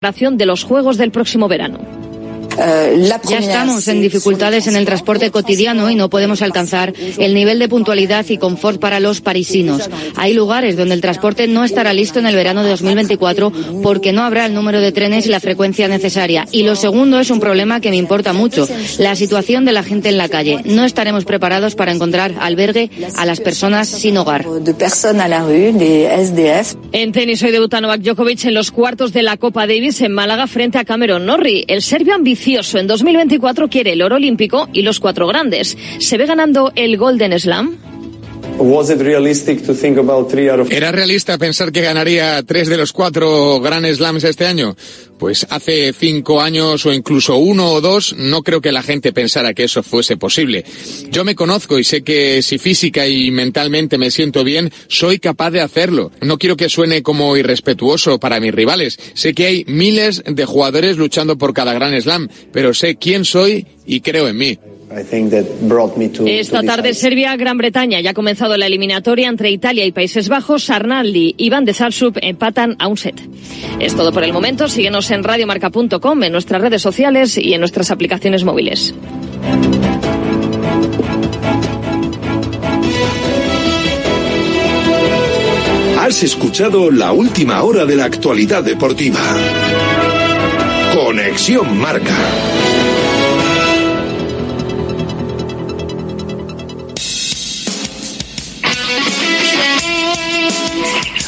de los Juegos del próximo verano. Eh, ya estamos en dificultades en el transporte cotidiano y no podemos alcanzar el nivel de puntualidad y confort para los parisinos. Hay lugares donde el transporte no estará listo en el verano de 2024 porque no habrá el número de trenes y la frecuencia necesaria. Y lo segundo es un problema que me importa mucho, la situación de la gente en la calle. No estaremos preparados para encontrar albergue a las personas sin hogar. En tenis hoy debuta Novak Djokovic en los cuartos de la Copa Davis en Málaga frente a Cameron Norrie. El serbio ambicioso en 2024 quiere el oro olímpico y los cuatro grandes. ¿Se ve ganando el Golden Slam? ¿Era realista pensar que ganaría tres de los cuatro Grand Slams este año? Pues hace cinco años o incluso uno o dos no creo que la gente pensara que eso fuese posible. Yo me conozco y sé que si física y mentalmente me siento bien, soy capaz de hacerlo. No quiero que suene como irrespetuoso para mis rivales. Sé que hay miles de jugadores luchando por cada Grand Slam, pero sé quién soy y creo en mí. Esta tarde Serbia, Gran Bretaña. Ya ha comenzado la eliminatoria entre Italia y Países Bajos. Arnaldi y Van de Salsup empatan a un set. Es todo por el momento. Síguenos en radiomarca.com, en nuestras redes sociales y en nuestras aplicaciones móviles. Has escuchado la última hora de la actualidad deportiva. Conexión Marca.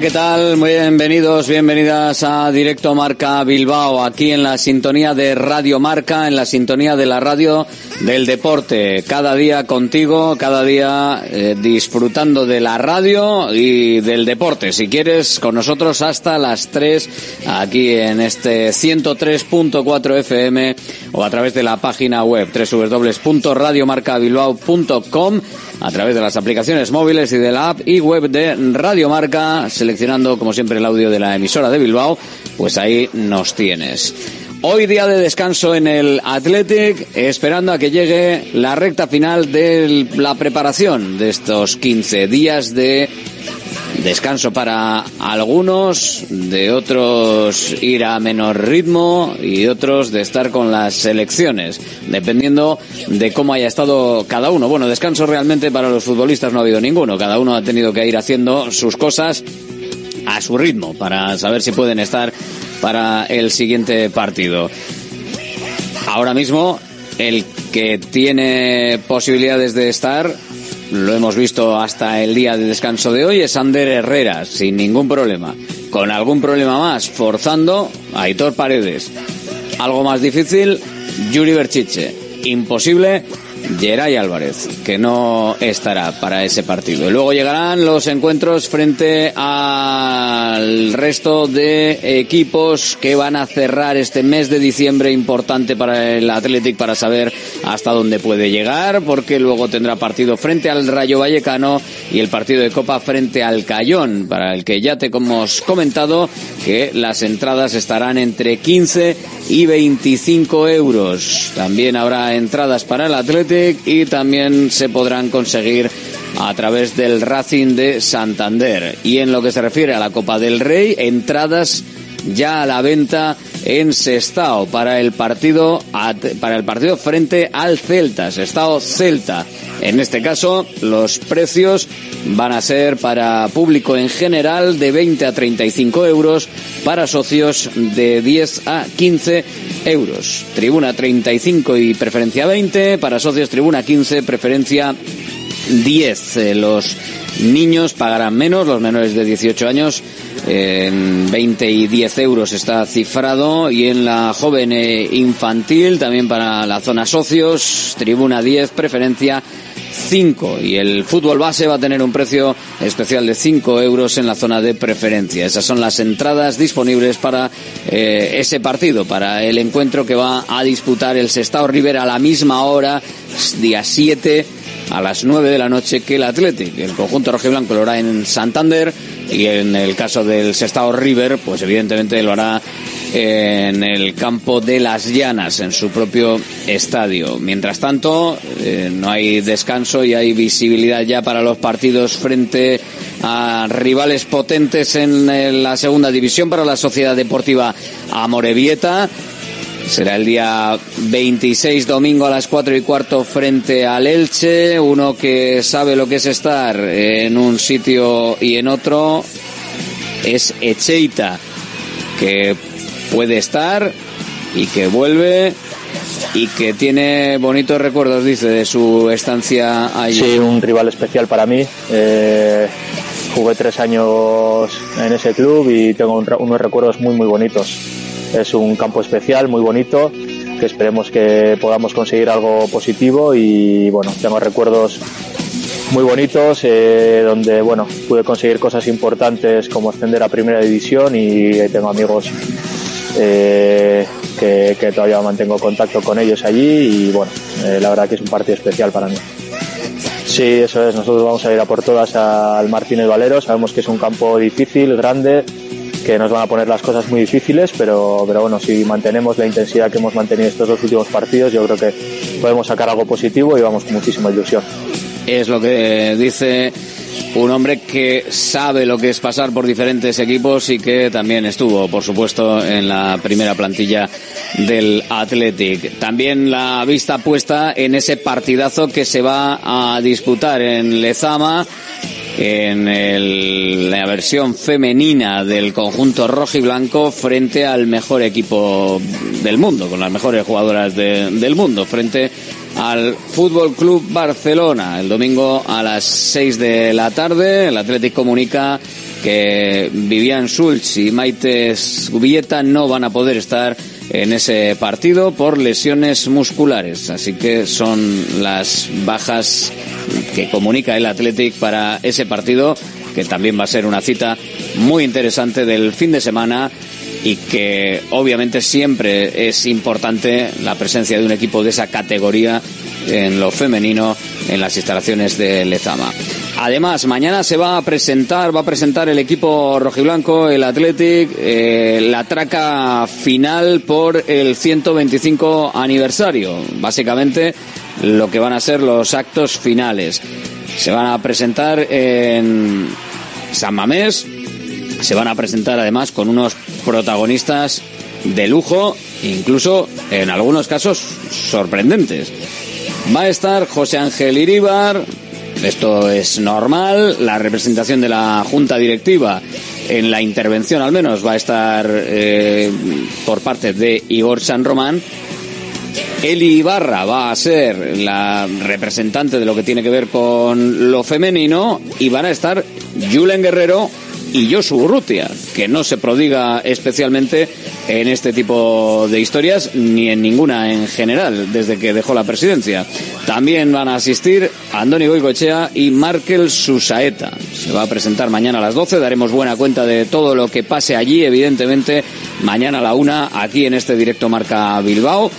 ¿Qué tal? Muy bienvenidos, bienvenidas a Directo Marca Bilbao, aquí en la sintonía de Radio Marca, en la sintonía de la radio del deporte. Cada día contigo, cada día eh, disfrutando de la radio y del deporte. Si quieres, con nosotros hasta las 3, aquí en este 103.4 FM o a través de la página web www.radiomarcabilbao.com a través de las aplicaciones móviles y de la app y web de Radio Marca, seleccionando como siempre el audio de la emisora de Bilbao, pues ahí nos tienes. Hoy día de descanso en el Athletic, esperando a que llegue la recta final de la preparación de estos 15 días de descanso para algunos, de otros ir a menor ritmo y otros de estar con las selecciones, dependiendo de cómo haya estado cada uno. Bueno, descanso realmente para los futbolistas no ha habido ninguno, cada uno ha tenido que ir haciendo sus cosas a su ritmo para saber si pueden estar para el siguiente partido. Ahora mismo, el que tiene posibilidades de estar lo hemos visto hasta el día de descanso de hoy, es Ander Herrera, sin ningún problema. Con algún problema más, forzando Aitor Paredes. Algo más difícil, Yuri Berchiche. Imposible, Geray Álvarez, que no estará para ese partido. Luego llegarán los encuentros frente al resto de equipos que van a cerrar este mes de diciembre importante para el Athletic para saber hasta dónde puede llegar, porque luego tendrá partido frente al Rayo Vallecano y el partido de Copa frente al Cayón, para el que ya te hemos comentado que las entradas estarán entre 15 y 25 euros. También habrá entradas para el Athletic y también se podrán conseguir a través del Racing de Santander. Y en lo que se refiere a la Copa del Rey, entradas ya a la venta en Sestao para el partido para el partido frente al Celta, Sestao Celta. En este caso, los precios van a ser para público en general de 20 a 35 euros, para socios de 10 a 15 euros. Tribuna 35 y preferencia 20, para socios tribuna 15, preferencia 10. Eh, los niños pagarán menos, los menores de 18 años en 20 y 10 euros está cifrado y en la joven e infantil también para la zona socios, tribuna 10, preferencia 5 y el fútbol base va a tener un precio especial de 5 euros en la zona de preferencia. Esas son las entradas disponibles para eh, ese partido, para el encuentro que va a disputar el Sestao River a la misma hora, día 7 a las 9 de la noche que el Athletic. El conjunto rojiblanco lo hará en Santander y en el caso del Sestao River, pues evidentemente lo hará en el campo de las Llanas, en su propio estadio. Mientras tanto, eh, no hay descanso y hay visibilidad ya para los partidos frente a rivales potentes en la segunda división para la Sociedad Deportiva Amorebieta. Será el día 26 domingo a las 4 y cuarto frente al Elche, uno que sabe lo que es estar en un sitio y en otro es Echeita, que puede estar y que vuelve y que tiene bonitos recuerdos, dice, de su estancia allí. Sí, un rival especial para mí. Eh, jugué tres años en ese club y tengo unos recuerdos muy, muy bonitos es un campo especial, muy bonito, que esperemos que podamos conseguir algo positivo y bueno, tengo recuerdos muy bonitos eh, donde bueno pude conseguir cosas importantes como ascender a primera división y tengo amigos eh, que, todavía mantengo contacto con ellos allí y bueno eh, la verdad que es un partido especial para mí. Sí, eso es. Nosotros vamos a ir a por todas al Martínez Valero. Sabemos que es un campo difícil, grande, que nos van a poner las cosas muy difíciles, pero, pero bueno, si mantenemos la intensidad que hemos mantenido estos dos últimos partidos, yo creo que podemos sacar algo positivo y vamos con muchísima ilusión. Es lo que dice un hombre que sabe lo que es pasar por diferentes equipos y que también estuvo, por supuesto, en la primera plantilla del Athletic. También la vista puesta en ese partidazo que se va a disputar en Lezama en la versión femenina del conjunto rojo y blanco frente al mejor equipo del mundo, con las mejores jugadoras del mundo, frente al Fútbol Club Barcelona. El domingo a las 6 de la tarde, el Atlético comunica que Vivian Schulz y Maite Gubieta no van a poder estar en ese partido por lesiones musculares. Así que son las bajas que comunica el Athletic para ese partido, que también va a ser una cita muy interesante del fin de semana y que obviamente siempre es importante la presencia de un equipo de esa categoría en lo femenino en las instalaciones de Lezama. Además, mañana se va a presentar, va a presentar el equipo rojiblanco, el Athletic, eh, la traca final por el 125 aniversario. Básicamente, lo que van a ser los actos finales. Se van a presentar en San Mamés, se van a presentar además con unos protagonistas de lujo, incluso en algunos casos sorprendentes. Va a estar José Ángel Iríbar, esto es normal, la representación de la Junta Directiva en la intervención al menos va a estar eh, por parte de Igor San Román. Eli Ibarra va a ser la representante de lo que tiene que ver con lo femenino y van a estar Julen Guerrero y Josu Urrutia, que no se prodiga especialmente en este tipo de historias ni en ninguna en general desde que dejó la presidencia. También van a asistir Andoni Goicoechea y Markel Susaeta. Se va a presentar mañana a las 12, daremos buena cuenta de todo lo que pase allí, evidentemente, mañana a la una aquí en este directo Marca Bilbao.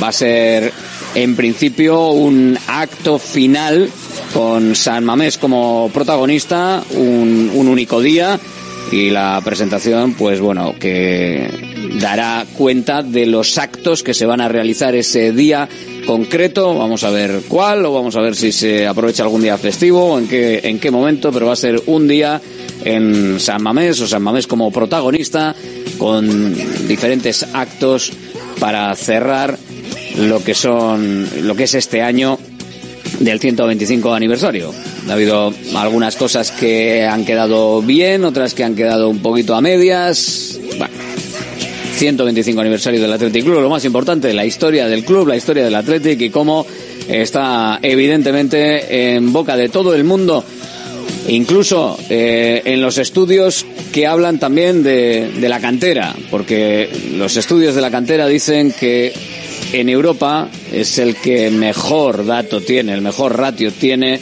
Va a ser en principio un acto final con San Mamés como protagonista, un, un único día y la presentación, pues bueno, que dará cuenta de los actos que se van a realizar ese día concreto. Vamos a ver cuál, o vamos a ver si se aprovecha algún día festivo, o en qué, en qué momento, pero va a ser un día en San Mamés, o San Mamés como protagonista, con diferentes actos para cerrar lo que son, lo que es este año del 125 aniversario. Ha habido algunas cosas que han quedado bien, otras que han quedado un poquito a medias. Bueno, 125 aniversario del Athletic Club, lo más importante, la historia del club, la historia del Athletic y cómo está evidentemente en boca de todo el mundo, incluso eh, en los estudios que hablan también de, de la cantera, porque los estudios de la cantera dicen que en Europa es el que mejor dato tiene, el mejor ratio tiene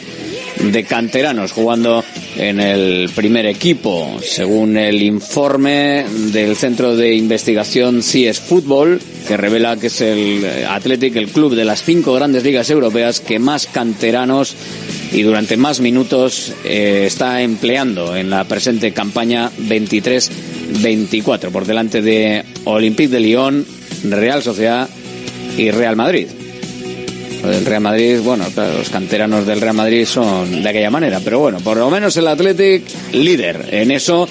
de canteranos jugando en el primer equipo, según el informe del Centro de Investigación CIES Fútbol, que revela que es el Athletic, el club de las cinco grandes ligas europeas que más canteranos y durante más minutos eh, está empleando en la presente campaña 23-24, por delante de Olympique de Lyon, Real Sociedad y Real Madrid. El Real Madrid, bueno, los canteranos del Real Madrid son de aquella manera, pero bueno, por lo menos el Athletic líder en eso,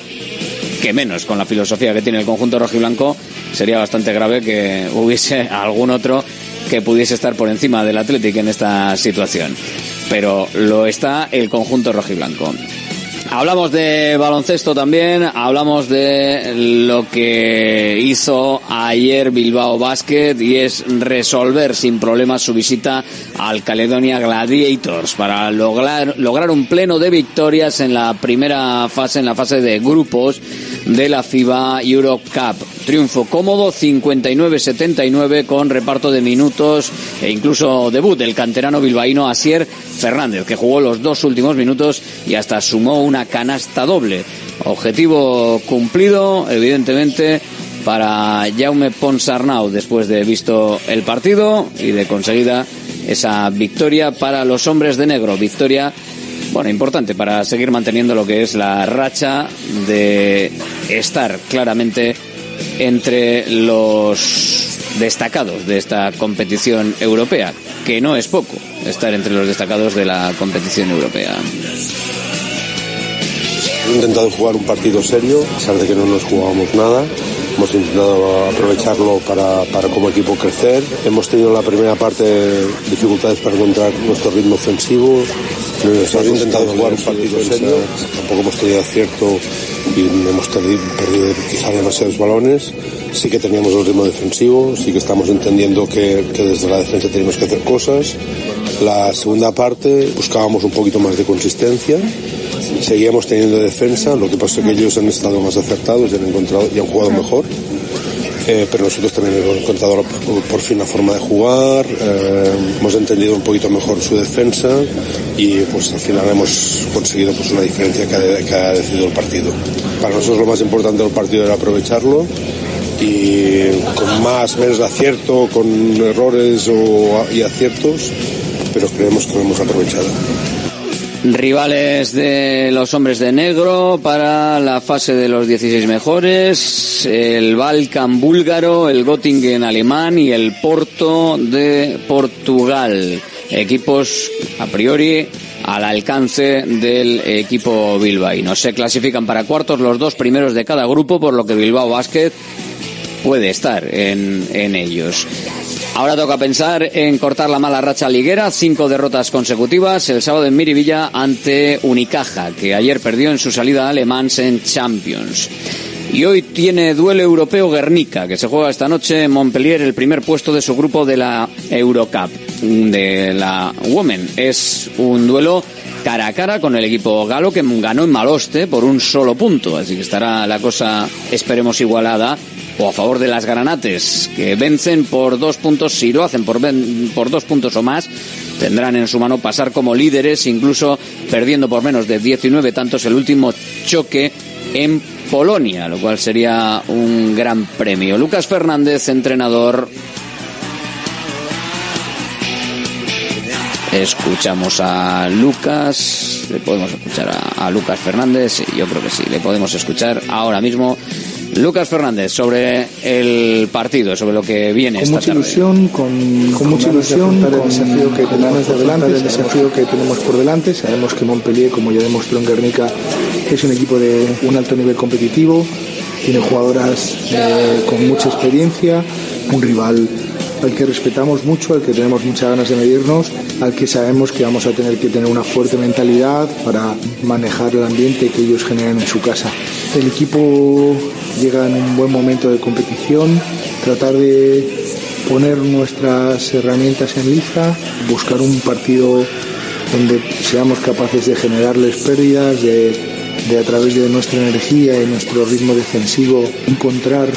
que menos con la filosofía que tiene el conjunto rojiblanco, sería bastante grave que hubiese algún otro que pudiese estar por encima del Athletic en esta situación. Pero lo está el conjunto rojiblanco. Hablamos de baloncesto también, hablamos de lo que hizo ayer Bilbao Basket y es resolver sin problemas su visita al Caledonia Gladiators para lograr, lograr un pleno de victorias en la primera fase, en la fase de grupos de la FIBA Euro Cup. Triunfo cómodo, 59-79 con reparto de minutos e incluso debut del canterano bilbaíno Asier Fernández, que jugó los dos últimos minutos y hasta sumó una canasta doble. Objetivo cumplido, evidentemente, para Jaume Ponsarnau después de visto el partido y de conseguida esa victoria para los hombres de negro. Victoria, bueno, importante para seguir manteniendo lo que es la racha de estar claramente entre los destacados de esta competición europea, que no es poco estar entre los destacados de la competición europea. He intentado jugar un partido serio, a pesar de que no nos jugábamos nada. Hemos intentado aprovecharlo para, para como equipo crecer. Hemos tenido en la primera parte dificultades para encontrar nuestro ritmo ofensivo. Hemos intentado jugar un partido serio. Tampoco hemos tenido acierto y hemos perdido, perdido quizá demasiados balones. Sí que teníamos el ritmo defensivo, sí que estamos entendiendo que, que desde la defensa tenemos que hacer cosas. La segunda parte buscábamos un poquito más de consistencia seguíamos teniendo defensa, lo que pasa es que ellos han estado más acertados y han, encontrado, y han jugado mejor. Eh, pero nosotros también hemos encontrado por fin la forma de jugar, eh, hemos entendido un poquito mejor su defensa y pues al final hemos conseguido pues una diferencia que ha, decidido el partido. Para nosotros lo más importante del partido era aprovecharlo y con más, menos acierto, con errores y aciertos, pero creemos que lo hemos aprovechado rivales de los hombres de negro para la fase de los 16 mejores, el Balkan búlgaro, el Göttingen alemán y el Porto de Portugal. Equipos a priori al alcance del equipo bilbaíno. Se clasifican para cuartos los dos primeros de cada grupo, por lo que Bilbao Basket puede estar en, en ellos. Ahora toca pensar en cortar la mala racha liguera, cinco derrotas consecutivas el sábado en Miribilla ante Unicaja, que ayer perdió en su salida a Alemán en Champions. Y hoy tiene duelo europeo Guernica, que se juega esta noche en Montpellier, el primer puesto de su grupo de la Eurocup, de la Women. Es un duelo cara a cara con el equipo galo que ganó en Maloste por un solo punto. Así que estará la cosa, esperemos, igualada o a favor de las granates, que vencen por dos puntos, si lo hacen por, por dos puntos o más, tendrán en su mano pasar como líderes, incluso perdiendo por menos de 19 tantos el último choque en Polonia, lo cual sería un gran premio. Lucas Fernández, entrenador. Escuchamos a Lucas, le podemos escuchar a, a Lucas Fernández, yo creo que sí, le podemos escuchar ahora mismo Lucas Fernández, sobre el partido, sobre lo que viene con esta mucha ilusión, con, con mucha ilusión, con el desafío que tenemos de delante, el desafío que tenemos por delante. Sabemos que Montpellier, como ya demostró en Guernica, es un equipo de un alto nivel competitivo, tiene jugadoras eh, con mucha experiencia, un rival al que respetamos mucho, al que tenemos muchas ganas de medirnos, al que sabemos que vamos a tener que tener una fuerte mentalidad para manejar el ambiente que ellos generan en su casa. El equipo llega en un buen momento de competición, tratar de poner nuestras herramientas en lista, buscar un partido donde seamos capaces de generarles pérdidas, de, a través de nuestra energía y nuestro ritmo defensivo encontrar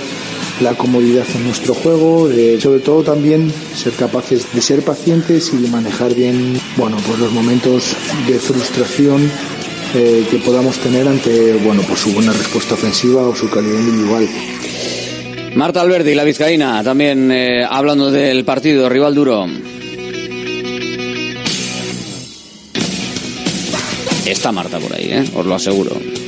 la comodidad en nuestro juego, sobre todo también ser capaces de ser pacientes y de manejar bien bueno, pues los momentos de frustración eh, que podamos tener ante bueno, pues su buena respuesta ofensiva o su calidad individual. Marta Alberdi, la vizcaína, también eh, hablando del partido, rival duro. Está Marta por ahí, ¿eh? os lo aseguro.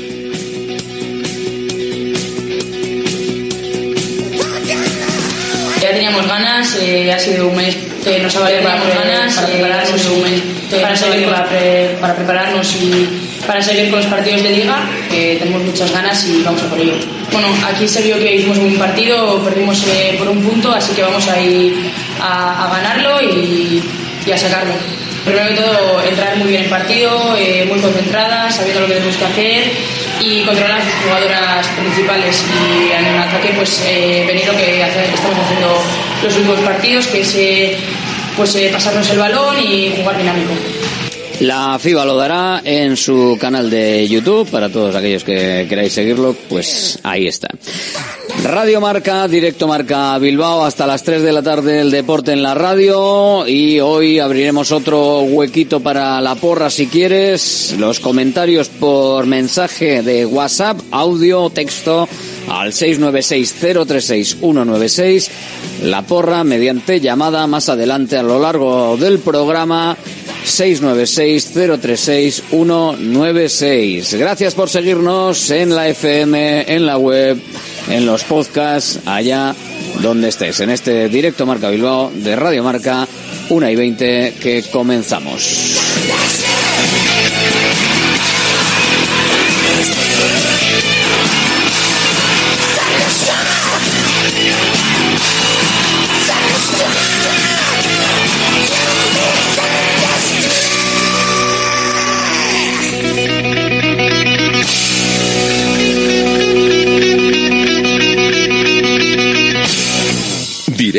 Teníamos ganas, eh, ha sido un mes que nos ha valido para, ganas, para prepararnos, y, para, seguir, para, pre, para prepararnos y para seguir con los partidos de liga, que tenemos muchas ganas y vamos a por ello. Bueno, aquí se vio que hicimos un buen partido, perdimos eh, por un punto, así que vamos a ir a, a ganarlo y, y, a sacarlo. Primero que todo, entrar muy bien en partido, eh, muy concentrada, sabiendo lo que tenemos que hacer y controlar a sus jugadoras principales y en el ataque pues eh, venir lo que, estamos haciendo los últimos partidos, que es eh, pues, eh, pasarnos el balón y jugar dinámico. La FIBA lo dará en su canal de YouTube. Para todos aquellos que queráis seguirlo, pues ahí está. Radio Marca, directo Marca Bilbao. Hasta las 3 de la tarde el deporte en la radio. Y hoy abriremos otro huequito para la porra si quieres, los comentarios por mensaje de WhatsApp, audio, texto al 696-036-196, la porra mediante llamada más adelante a lo largo del programa 696-036-196. Gracias por seguirnos en la FM, en la web, en los podcasts, allá donde estés, en este directo Marca Bilbao de Radio Marca 1 y 20 que comenzamos.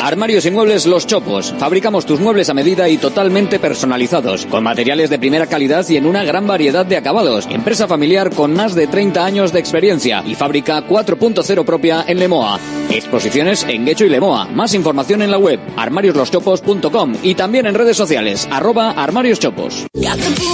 Armarios y muebles Los Chopos. Fabricamos tus muebles a medida y totalmente personalizados, con materiales de primera calidad y en una gran variedad de acabados. Empresa familiar con más de 30 años de experiencia y fábrica 4.0 propia en Lemoa. Exposiciones en Guecho y Lemoa. Más información en la web armariosloschopos.com y también en redes sociales arroba armarioschopos.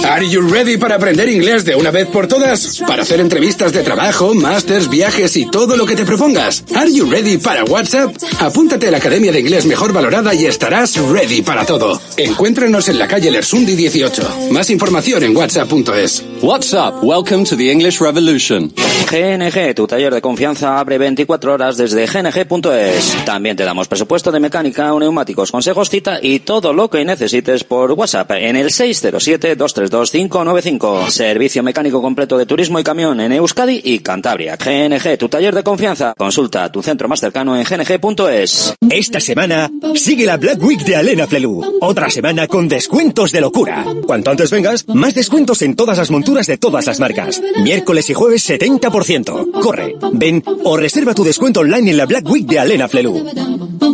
Are you ready para aprender inglés de una vez por todas? Para hacer entrevistas de trabajo, másters, viajes y todo lo que te propongas. Are you ready para WhatsApp? Apúntate a la Academia de Inglés mejor valorada y estarás ready para todo. Encuéntranos en la calle Lersundi 18. Más información en whatsapp.es. WhatsApp, welcome to the English revolution. GNG, tu taller de confianza abre 24 horas desde GNG gng.es. También te damos presupuesto de mecánica, neumáticos, consejos, cita y todo lo que necesites por WhatsApp en el 607-232-595. Servicio mecánico completo de turismo y camión en Euskadi y Cantabria. GNG, tu taller de confianza. Consulta tu centro más cercano en gng.es. Esta semana sigue la Black Week de Alena Flelu. Otra semana con descuentos de locura. Cuanto antes vengas, más descuentos en todas las monturas de todas las marcas. Miércoles y jueves 70%. Corre, ven o reserva tu descuento online en la Black Week de Alena Flelu.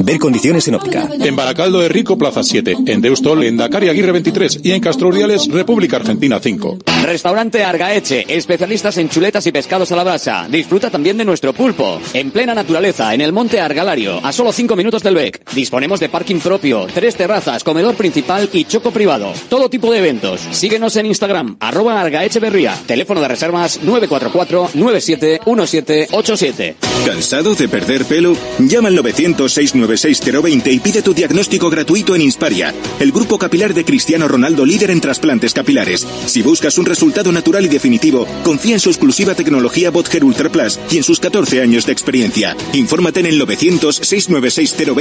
Ver condiciones en óptica. En Baracaldo de Rico, Plaza 7. En Deustol, en Dakar y Aguirre 23. Y en Castro Urdiales, República Argentina 5. Restaurante Argaeche, especialistas en chuletas y pescados a la brasa. Disfruta también de nuestro pulpo. En plena naturaleza, en el monte Argalario, a solo 5 minutos del Disponemos de parking propio, tres terrazas, comedor principal y choco privado. Todo tipo de eventos. Síguenos en Instagram, arroba Argaecheverría. Teléfono de reservas 944-971787. ¿Cansado de perder pelo? Llama al 900-696-020 y pide tu diagnóstico gratuito en Insparia, el grupo capilar de Cristiano Ronaldo líder en trasplantes capilares. Si buscas un resultado natural y definitivo, confía en su exclusiva tecnología Botger Ultra Plus y en sus 14 años de experiencia. Infórmate en el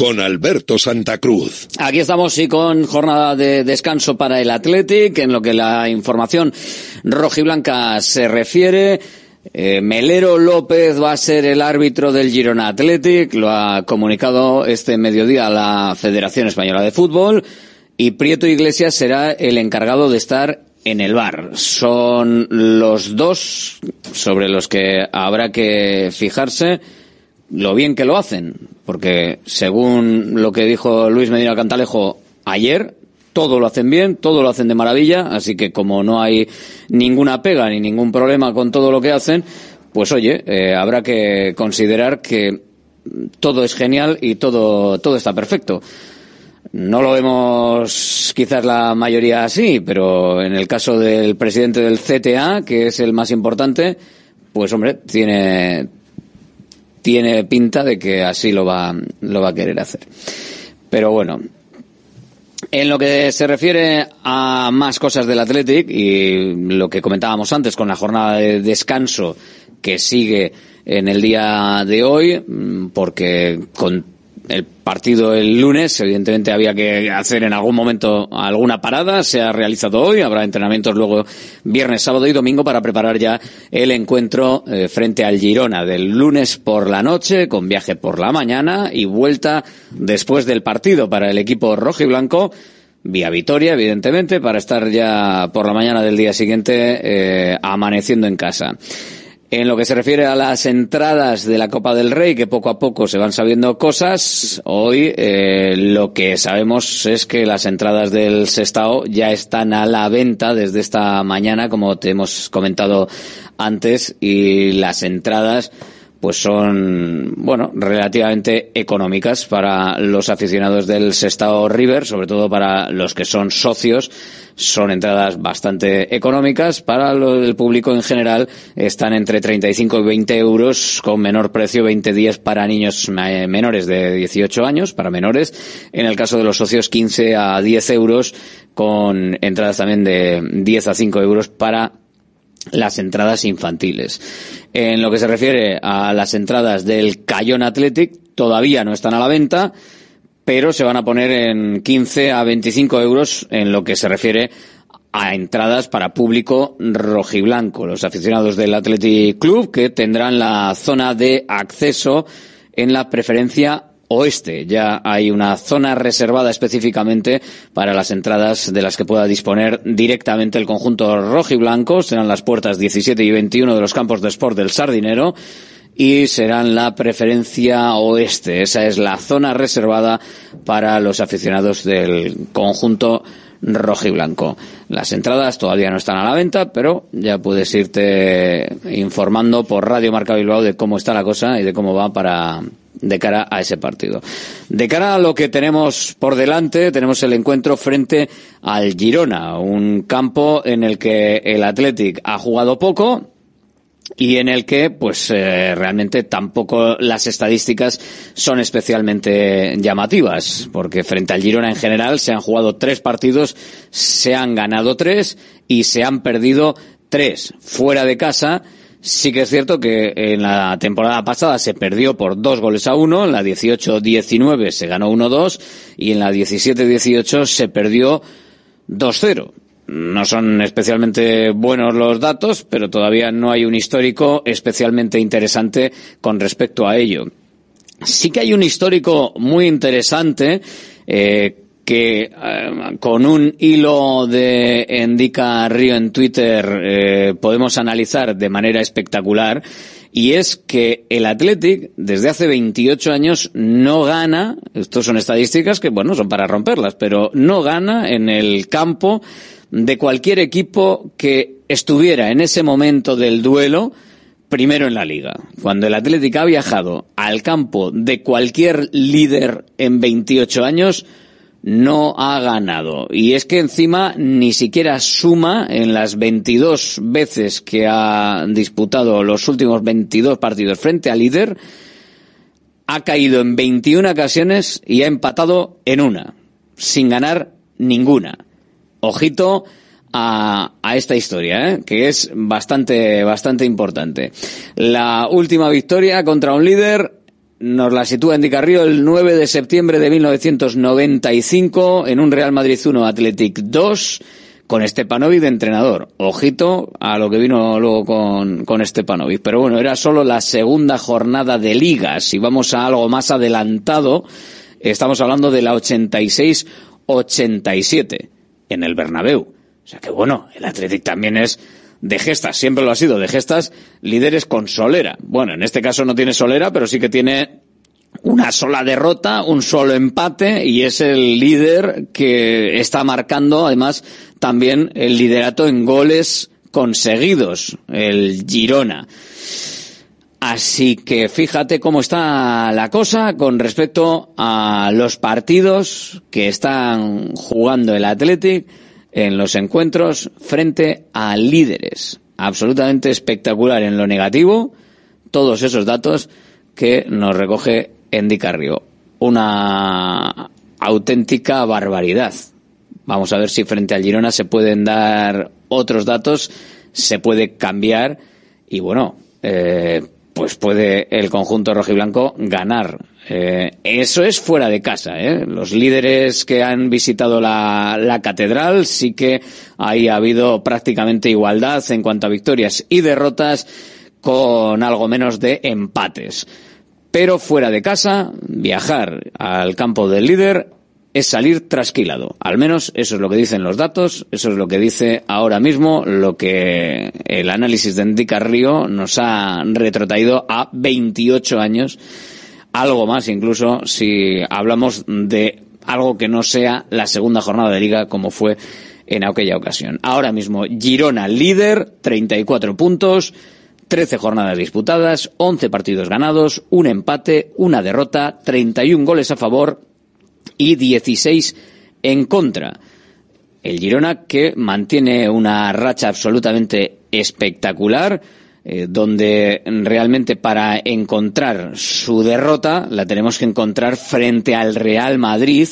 con Alberto Santa Cruz. Aquí estamos y con jornada de descanso para el Athletic, en lo que la información rojiblanca se refiere. Eh, Melero López va a ser el árbitro del Girona Athletic, lo ha comunicado este mediodía la Federación Española de Fútbol, y Prieto Iglesias será el encargado de estar en el bar. Son los dos sobre los que habrá que fijarse lo bien que lo hacen, porque según lo que dijo Luis Medina Cantalejo ayer, todo lo hacen bien, todo lo hacen de maravilla, así que como no hay ninguna pega ni ningún problema con todo lo que hacen, pues oye, eh, habrá que considerar que todo es genial y todo, todo está perfecto. No lo vemos quizás la mayoría así, pero en el caso del presidente del CTA, que es el más importante, pues hombre, tiene, tiene pinta de que así lo va, lo va a querer hacer. Pero bueno, en lo que se refiere a más cosas del Athletic y lo que comentábamos antes con la jornada de descanso que sigue en el día de hoy, porque con el partido el lunes, evidentemente había que hacer en algún momento alguna parada, se ha realizado hoy, habrá entrenamientos luego viernes, sábado y domingo para preparar ya el encuentro eh, frente al Girona del lunes por la noche, con viaje por la mañana y vuelta después del partido para el equipo rojo y blanco vía Vitoria, evidentemente, para estar ya por la mañana del día siguiente eh, amaneciendo en casa. En lo que se refiere a las entradas de la Copa del Rey, que poco a poco se van sabiendo cosas, hoy eh, lo que sabemos es que las entradas del Sestao ya están a la venta desde esta mañana, como te hemos comentado antes, y las entradas pues son, bueno, relativamente económicas para los aficionados del Sestao River, sobre todo para los que son socios. Son entradas bastante económicas. Para el público en general están entre 35 y 20 euros, con menor precio 20 días para niños menores de 18 años, para menores. En el caso de los socios 15 a 10 euros, con entradas también de 10 a 5 euros para las entradas infantiles. En lo que se refiere a las entradas del Cayón Athletic, todavía no están a la venta, pero se van a poner en 15 a 25 euros en lo que se refiere a entradas para público rojiblanco. Los aficionados del Athletic Club que tendrán la zona de acceso en la preferencia oeste. Ya hay una zona reservada específicamente para las entradas de las que pueda disponer directamente el conjunto rojo y blanco. Serán las puertas 17 y 21 de los campos de sport del Sardinero y serán la preferencia oeste. Esa es la zona reservada para los aficionados del conjunto rojo y blanco. Las entradas todavía no están a la venta, pero ya puedes irte informando por Radio Marca Bilbao de cómo está la cosa y de cómo va para de cara a ese partido. De cara a lo que tenemos por delante, tenemos el encuentro frente al Girona, un campo en el que el Athletic ha jugado poco, y en el que pues eh, realmente tampoco las estadísticas son especialmente llamativas porque frente al Girona en general se han jugado tres partidos se han ganado tres y se han perdido tres fuera de casa Sí que es cierto que en la temporada pasada se perdió por dos goles a uno, en la 18-19 se ganó 1-2 y en la 17-18 se perdió 2-0. No son especialmente buenos los datos, pero todavía no hay un histórico especialmente interesante con respecto a ello. Sí que hay un histórico muy interesante eh, que eh, con un hilo de Endica Río en Twitter eh, podemos analizar de manera espectacular y es que el Athletic desde hace 28 años no gana, estos son estadísticas que bueno, son para romperlas, pero no gana en el campo de cualquier equipo que estuviera en ese momento del duelo primero en la liga. Cuando el Athletic ha viajado al campo de cualquier líder en 28 años, no ha ganado. Y es que encima ni siquiera suma en las 22 veces que ha disputado los últimos 22 partidos frente al líder, ha caído en 21 ocasiones y ha empatado en una, sin ganar ninguna. Ojito a, a esta historia, ¿eh? que es bastante, bastante importante. La última victoria contra un líder nos la sitúa en Dicarrío el 9 de septiembre de 1995 en un Real Madrid 1 Athletic 2 con Stepanovic de entrenador. Ojito a lo que vino luego con, con Stepanovic. Pero bueno, era solo la segunda jornada de liga. Si vamos a algo más adelantado, estamos hablando de la 86-87 en el Bernabéu. O sea que bueno, el Athletic también es de gestas, siempre lo ha sido, de gestas líderes con solera. Bueno, en este caso no tiene solera, pero sí que tiene una sola derrota, un solo empate y es el líder que está marcando además también el liderato en goles conseguidos, el Girona. Así que fíjate cómo está la cosa con respecto a los partidos que están jugando el Athletic en los encuentros frente a líderes. Absolutamente espectacular en lo negativo todos esos datos que nos recoge Andy Carrio. Una auténtica barbaridad. Vamos a ver si frente al Girona se pueden dar otros datos, se puede cambiar y bueno, eh, pues puede el conjunto rojiblanco ganar. Eh, eso es fuera de casa. ¿eh? Los líderes que han visitado la, la catedral sí que ahí ha habido prácticamente igualdad en cuanto a victorias y derrotas con algo menos de empates. Pero fuera de casa, viajar al campo del líder es salir trasquilado. Al menos eso es lo que dicen los datos, eso es lo que dice ahora mismo lo que el análisis de Endica Río nos ha retrotraído a 28 años, algo más incluso si hablamos de algo que no sea la segunda jornada de liga como fue en aquella ocasión. Ahora mismo Girona líder, 34 puntos, 13 jornadas disputadas, 11 partidos ganados, un empate, una derrota, 31 goles a favor, y 16 en contra. El Girona que mantiene una racha absolutamente espectacular, eh, donde realmente para encontrar su derrota la tenemos que encontrar frente al Real Madrid.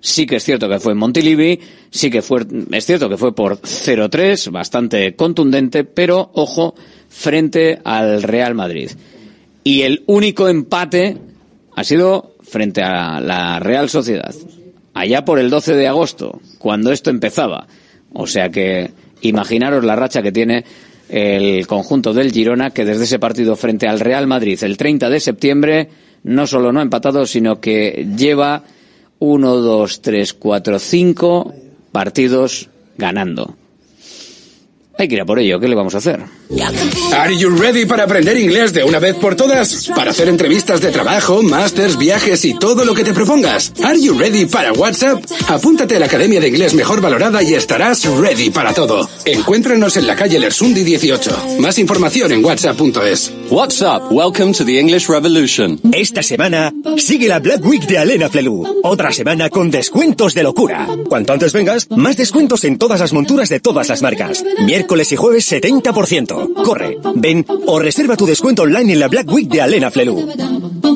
Sí que es cierto que fue en Montilivi, sí que fue, es cierto que fue por 0-3, bastante contundente, pero ojo, frente al Real Madrid. Y el único empate ha sido frente a la Real Sociedad, allá por el 12 de agosto, cuando esto empezaba. O sea que imaginaros la racha que tiene el conjunto del Girona, que desde ese partido frente al Real Madrid el 30 de septiembre, no solo no ha empatado, sino que lleva uno, dos, tres, cuatro, cinco partidos ganando. Hay que ir a por ello, ¿qué le vamos a hacer? ¿Are you ready para aprender inglés de una vez por todas? Para hacer entrevistas de trabajo, másters, viajes y todo lo que te propongas. ¿Are you ready para WhatsApp? Apúntate a la Academia de Inglés Mejor Valorada y estarás ready para todo. Encuéntranos en la calle Lersundi 18. Más información en whatsapp.es. What's up? Welcome to the English Revolution. Esta semana sigue la Black Week de Alena Flelu. Otra semana con descuentos de locura. Cuanto antes vengas, más descuentos en todas las monturas de todas las marcas. Miércoles y jueves 70%. Corre, ven o reserva tu descuento online en la Black Week de Alena Flelu.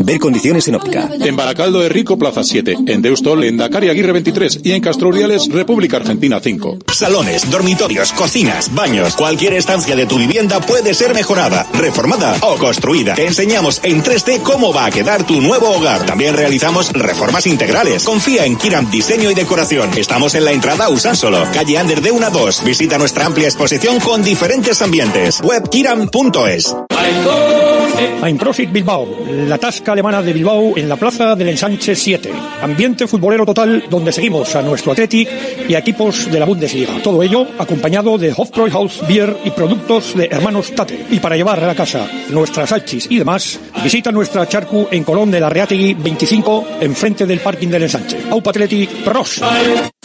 Ver condiciones en óptica. En Baracaldo de Rico, Plaza 7. En Deustol, en Dakar Aguirre 23. Y en Castro Urdiales, República Argentina 5. Salones, dormitorios, cocinas, baños. Cualquier estancia de tu vivienda puede ser mejorada, reformada o construida. Te enseñamos en 3D cómo va a quedar tu nuevo hogar. También realizamos reformas integrales. Confía en Kiram Diseño y Decoración. Estamos en la entrada Usánsolo, calle Ander de 1 a 2. Visita nuestra amplia exposición con diferentes ambientes. Webkiram.es. Einprosit Bilbao, la tasca alemana de Bilbao en la plaza del Ensanche 7. Ambiente futbolero total donde seguimos a nuestro Athletic y a equipos de la Bundesliga. Todo ello acompañado de Hofbräuhaus Beer y productos de hermanos Tate. Y para llevar a la casa nuestras salchis y demás, visita nuestra charcu en Colón de la Reategui 25, enfrente del parking del Ensanche. Aupa Athletic Pros.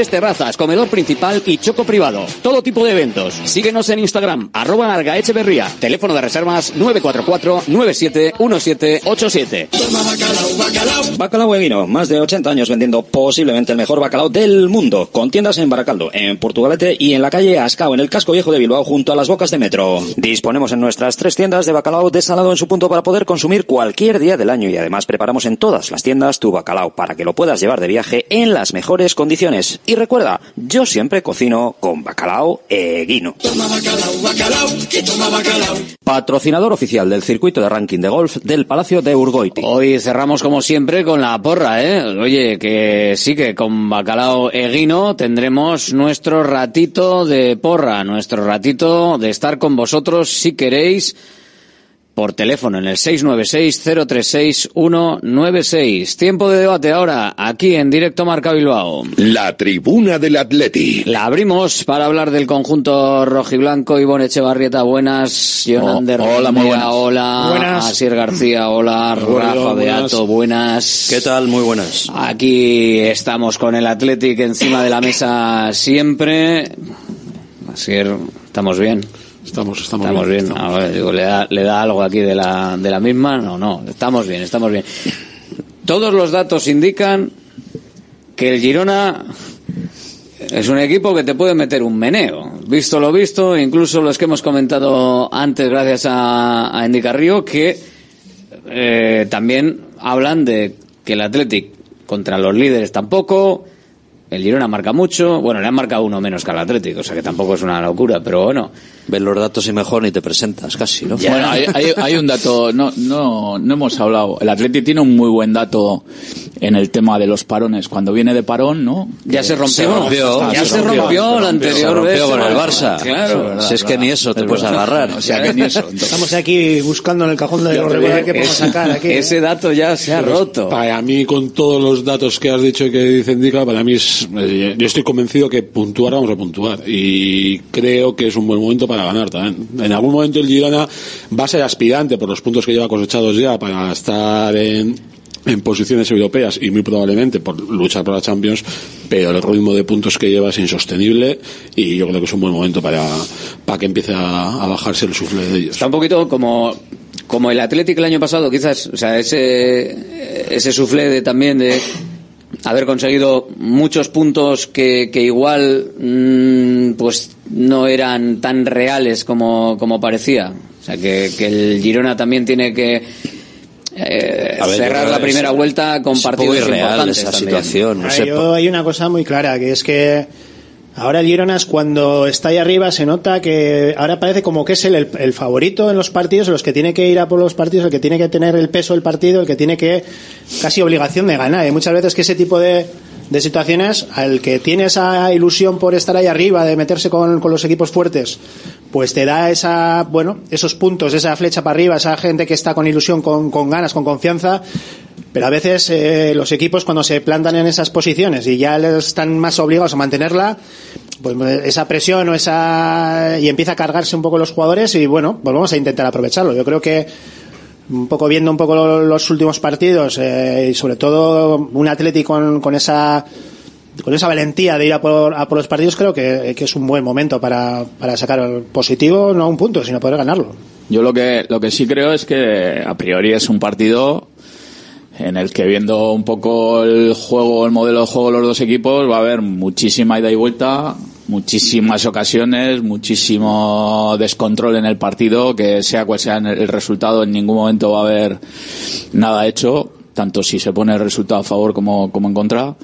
tres terrazas, comedor principal y choco privado. Todo tipo de eventos. Síguenos en Instagram, arroba Argaecheverría. Teléfono de reservas 944-971787. Bacalao Eguino, más de 80 años vendiendo posiblemente el mejor bacalao del mundo, con tiendas en Baracaldo, en Portugalete y en la calle Ascao, en el casco viejo de Bilbao, junto a las bocas de metro. Disponemos en nuestras tres tiendas de bacalao desalado en su punto para poder consumir cualquier día del año y además preparamos en todas las tiendas tu bacalao para que lo puedas llevar de viaje en las mejores condiciones. Y recuerda, yo siempre cocino con bacalao Eguino. Patrocinador oficial del circuito de ranking de golf del Palacio de Urgoiti. Hoy cerramos como siempre con la porra, ¿eh? Oye, que sí que con Bacalao Eguino tendremos nuestro ratito de porra, nuestro ratito de estar con vosotros si queréis por teléfono en el 696-036-196. Tiempo de debate ahora, aquí en directo Marca Bilbao. La tribuna del Atleti. La abrimos para hablar del conjunto rojiblanco. Ivonne Echevarrieta, buenas. Jonander Oh, hola, muy buenas. Hola. Buenas. Asier García, hola. Hola, Rafa buenas. Beato, buenas. ¿Qué tal? Muy buenas. Aquí estamos con el Athletic encima de la mesa siempre. Asier, ¿estamos bien? Estamos, estamos, Estamos bien. bien. A ver, digo, ¿le, da, ¿Le da algo aquí de la, de la misma? No, no, estamos bien, estamos bien. Todos los datos indican que el Girona es un equipo que te puede meter un meneo. Visto lo visto, incluso los que hemos comentado antes gracias a, a Andy Carrillo, que eh, también hablan de que el Athletic contra los líderes tampoco, el Girona marca mucho, bueno, le han marcado uno menos que al Athletic, o sea que tampoco es una locura, pero bueno. Ves los datos y mejor ni te presentas, casi, ¿no? Bueno, hay, hay- hay un dato, no, no, no hemos hablado. El Atleti tiene un muy buen dato en el tema de los parones. Cuando viene de parón, ¿no? Ya se rompió. Se rompió. Ya se rompió la anterior Se rompió vez. con el Barça. Claro. Si es que ni eso te puedes agarrar. O sea que ni eso. Estamos aquí buscando en el cajón de los recuerdos que podemos sacar aquí. ¿eh? Ese dato ya se ha Pero roto. Para mí, con todos los datos que has dicho y que dice Indica, para mí es, eh, yo estoy convencido que puntuar vamos a puntuar. Y creo que es un buen momento para ganar también. En algún momento el Girona va a ser aspirante por los puntos que lleva cosechados ya para estar en, en posiciones europeas y muy probablemente por luchar por la Champions, pero el ritmo de puntos que lleva es insostenible y yo creo que es un buen momento para, para que empiece a, a bajarse el sufle de ellos. Está un poquito como como el Atlético el año pasado, quizás, o sea, ese ese suflé de también de haber conseguido muchos puntos que, que igual mm, pues no eran tan reales como, como parecía. O sea, que, que el Girona también tiene que eh, ver, cerrar la primera es- vuelta con es partidos irreal importantes esa también. situación. No sé, yo- hay una cosa muy clara, que es que ahora el Girona es cuando está ahí arriba se nota que ahora parece como que es el, el favorito en los partidos, los que tiene que ir a por los partidos, el que tiene que tener el peso del partido, el que tiene que casi obligación de ganar. Hay muchas veces que ese tipo de, de situaciones, al que tiene esa ilusión por estar ahí arriba, de meterse con, con los equipos fuertes, pues te da esa, bueno, esos puntos, esa flecha para arriba, esa gente que está con ilusión, con, con ganas, con confianza, pero a veces eh, los equipos cuando se plantan en esas posiciones y ya están más obligados a mantenerla, pues esa presión o esa y empieza a cargarse un poco los jugadores y bueno, pues a intentar aprovecharlo. Yo creo que un poco viendo un poco lo- los últimos partidos eh, y sobre todo un Atlético con, con esa con esa valentía de ir a por, a por los partidos creo que, que es un buen momento para, para sacar el positivo, no un punto, sino poder ganarlo. Yo lo que, lo que sí creo es que a priori es un partido en el que viendo un poco el juego, el modelo de juego de los dos equipos, va a haber muchísima ida y vuelta, muchísimas ocasiones, muchísimo descontrol en el partido, que sea cual sea el resultado, en ningún momento va a haber nada hecho, tanto si se pone el resultado a favor como, como en contra.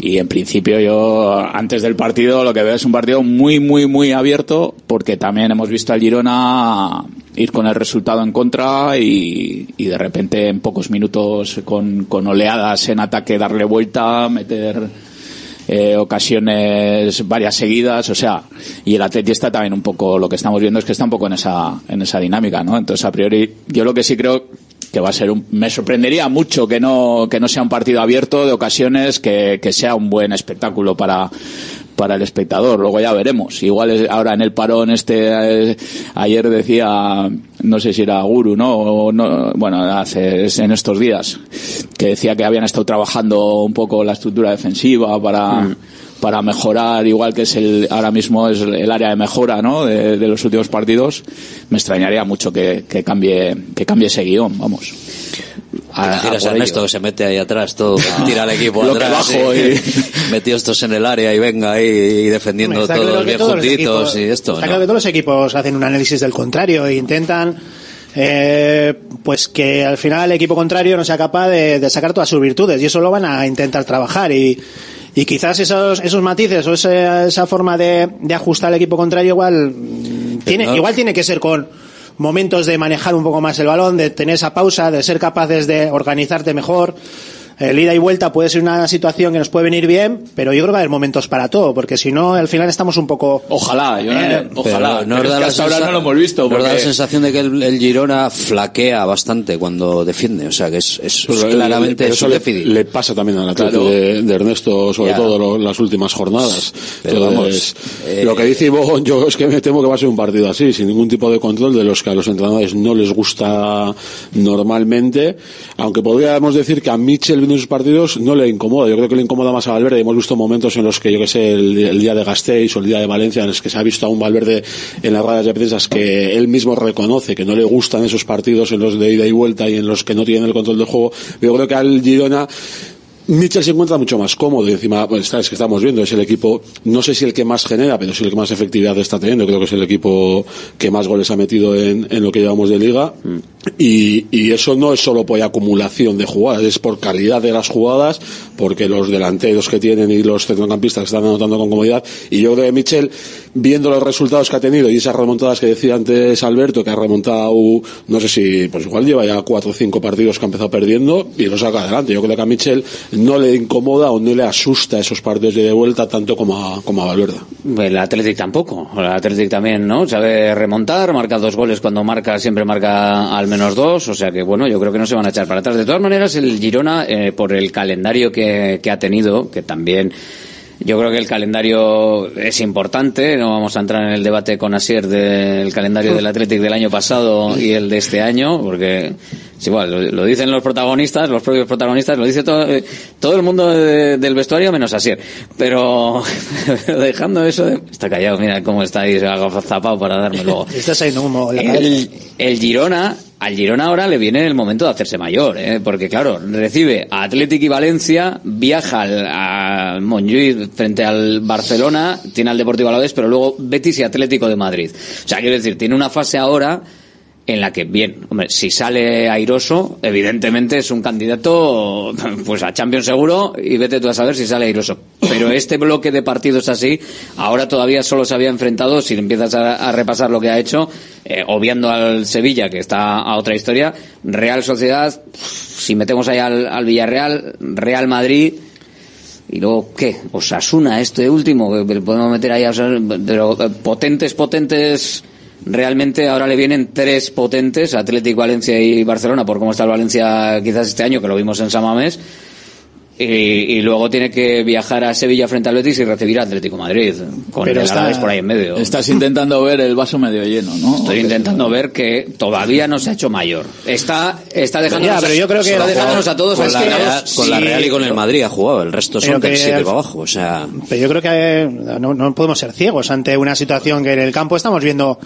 Y en principio yo, antes del partido, lo que veo es un partido muy, muy, muy abierto, porque también hemos visto al Girona ir con el resultado en contra y, y de repente en pocos minutos con, con oleadas en ataque darle vuelta, meter eh, ocasiones varias seguidas, o sea, y el Atleti está también un poco, lo que estamos viendo es que está un poco en esa, en esa dinámica, ¿no? Entonces, a priori, yo lo que sí creo que va a ser un, me sorprendería mucho que no, que no sea un partido abierto de ocasiones, que, que sea un buen espectáculo para, para el espectador. Luego ya veremos. Igual es- ahora en el parón este, eh, ayer decía, no sé si era Guru, ¿no? O no bueno, hace, es en estos días, que decía que habían estado trabajando un poco la estructura defensiva para, para mejorar, igual que es el, ahora mismo es el área de mejora, ¿no? De, de los últimos partidos. Me extrañaría mucho que, que cambie, que cambie ese guion, vamos. ¿Te imaginas a Ernesto que se mete ahí atrás, todo, tira al equipo atrás, bajo y, y- metidos todos en el área y venga ahí y defendiendo Está claro todos que bien todos los juntitos equipos- y esto. Está ¿no? claro que todos los equipos hacen un análisis del contrario e intentan eh, pues que al final el equipo contrario no sea capaz de, de sacar todas sus virtudes y eso lo van a intentar trabajar y, y quizás esos, esos matices o esa, esa forma de, de ajustar al equipo contrario igual mm, tiene, no- igual tiene que ser con momentos de manejar un poco más el balón, de tener esa pausa, de ser capaces de organizarte mejor. El ida y vuelta puede ser una situación que nos puede venir bien, pero yo creo que va a haber momentos para todo, porque si no, al final estamos un poco... Ojalá, yo no- Eh, ojalá. Pero nos pero es da que la hasta ahora no lo hemos visto. nos da la sensación de que el, el Girona flaquea bastante cuando defiende, o sea que es, es- es claramente eso le, le pasa también al Atlético Claro. de, de Ernesto, sobre Ya. todo lo- las últimas jornadas. Pero Entonces, vamos, eh, lo que dice Ivo, yo es que me temo que va a ser un partido así, sin ningún tipo de control, de los que a los entrenadores no les gusta normalmente, aunque podríamos decir que a Mitchell viendo sus partidos no le incomoda, yo creo que le incomoda más a Valverde, hemos visto momentos en los que yo que sé, el, el día de Gasteiz o el día de Valencia, en los que se ha visto a un Valverde en las ruedas de prensa que él mismo reconoce que no le gustan esos partidos en los de ida y vuelta y en los que no tienen el control del juego, yo creo que al Girona Mitchell se encuentra mucho más cómodo y encima, pues, está- es que estamos viendo, es el equipo, no sé si el que más genera, pero sí el que más efectividad está teniendo. Creo que es el equipo que más goles ha metido en, en lo que llevamos de liga. Y, y eso no es solo por acumulación de jugadas, es por calidad de las jugadas, porque los delanteros que tienen y los centrocampistas están anotando con comodidad. Y yo creo que Mitchell, viendo los resultados que ha tenido y esas remontadas que decía antes Alberto, que ha remontado, no sé si, pues igual lleva ya cuatro o cinco partidos que ha empezado perdiendo y lo saca adelante. Yo creo que a Mitchell no le incomoda o no le asusta esos partidos de vuelta tanto como a, como a Valverde. El Athletic tampoco. El Athletic también, ¿no? Sabe remontar, marca dos goles cuando marca, siempre marca al menos dos. O sea que, bueno, yo creo que no se van a echar para atrás. De todas maneras, el Girona, eh, por el calendario que, que ha tenido, que también yo creo que el calendario es importante. No vamos a entrar en el debate con Asier del calendario del Athletic del año pasado y el de este año, porque es igual, lo, lo dicen los protagonistas, los propios protagonistas, lo dice todo, eh, todo el mundo de- del vestuario menos Asier. Pero, pero dejando eso, de- está callado, mira cómo está ahí agazapado para darme luego. Está saliendo humo la el Girona, al Girona ahora le viene el momento de hacerse mayor, ¿eh? porque claro, recibe a Athletic y Valencia, viaja al, a Montjuic frente al Barcelona, tiene al Deportivo Alavés, pero luego Betis y Atlético de Madrid. O sea, quiero decir, tiene una fase ahora en la que, bien, hombre, si sale airoso, evidentemente es un candidato pues a Champions seguro y vete tú a saber si sale airoso. Pero este bloque de partidos así, ahora todavía solo se había enfrentado, si empiezas a, repasar lo que ha hecho, eh, obviando al Sevilla, que está a otra historia, Real Sociedad, si metemos ahí al, al Villarreal, Real Madrid, y luego, ¿qué? Osasuna, este último, que podemos meter ahí, pero eh, potentes, potentes, realmente ahora le vienen tres potentes, Atlético, Valencia y Barcelona, por cómo está el Valencia quizás este año, que lo vimos en Samamés, y, luego tiene que viajar a Sevilla frente al Betis y recibir a Atlético Madrid con Pero el por ahí en medio. Estás intentando ver el vaso medio lleno, ¿no? Estoy intentando ver que todavía no se ha hecho mayor. Está está dejándonos, pero yo creo que está dejándonos a todos con, la Real, con la Real y con el Madrid ha jugado, el resto son del 7 para abajo, o sea. Pero yo creo que eh, no, no podemos ser ciegos ante una situación que en el campo estamos viendo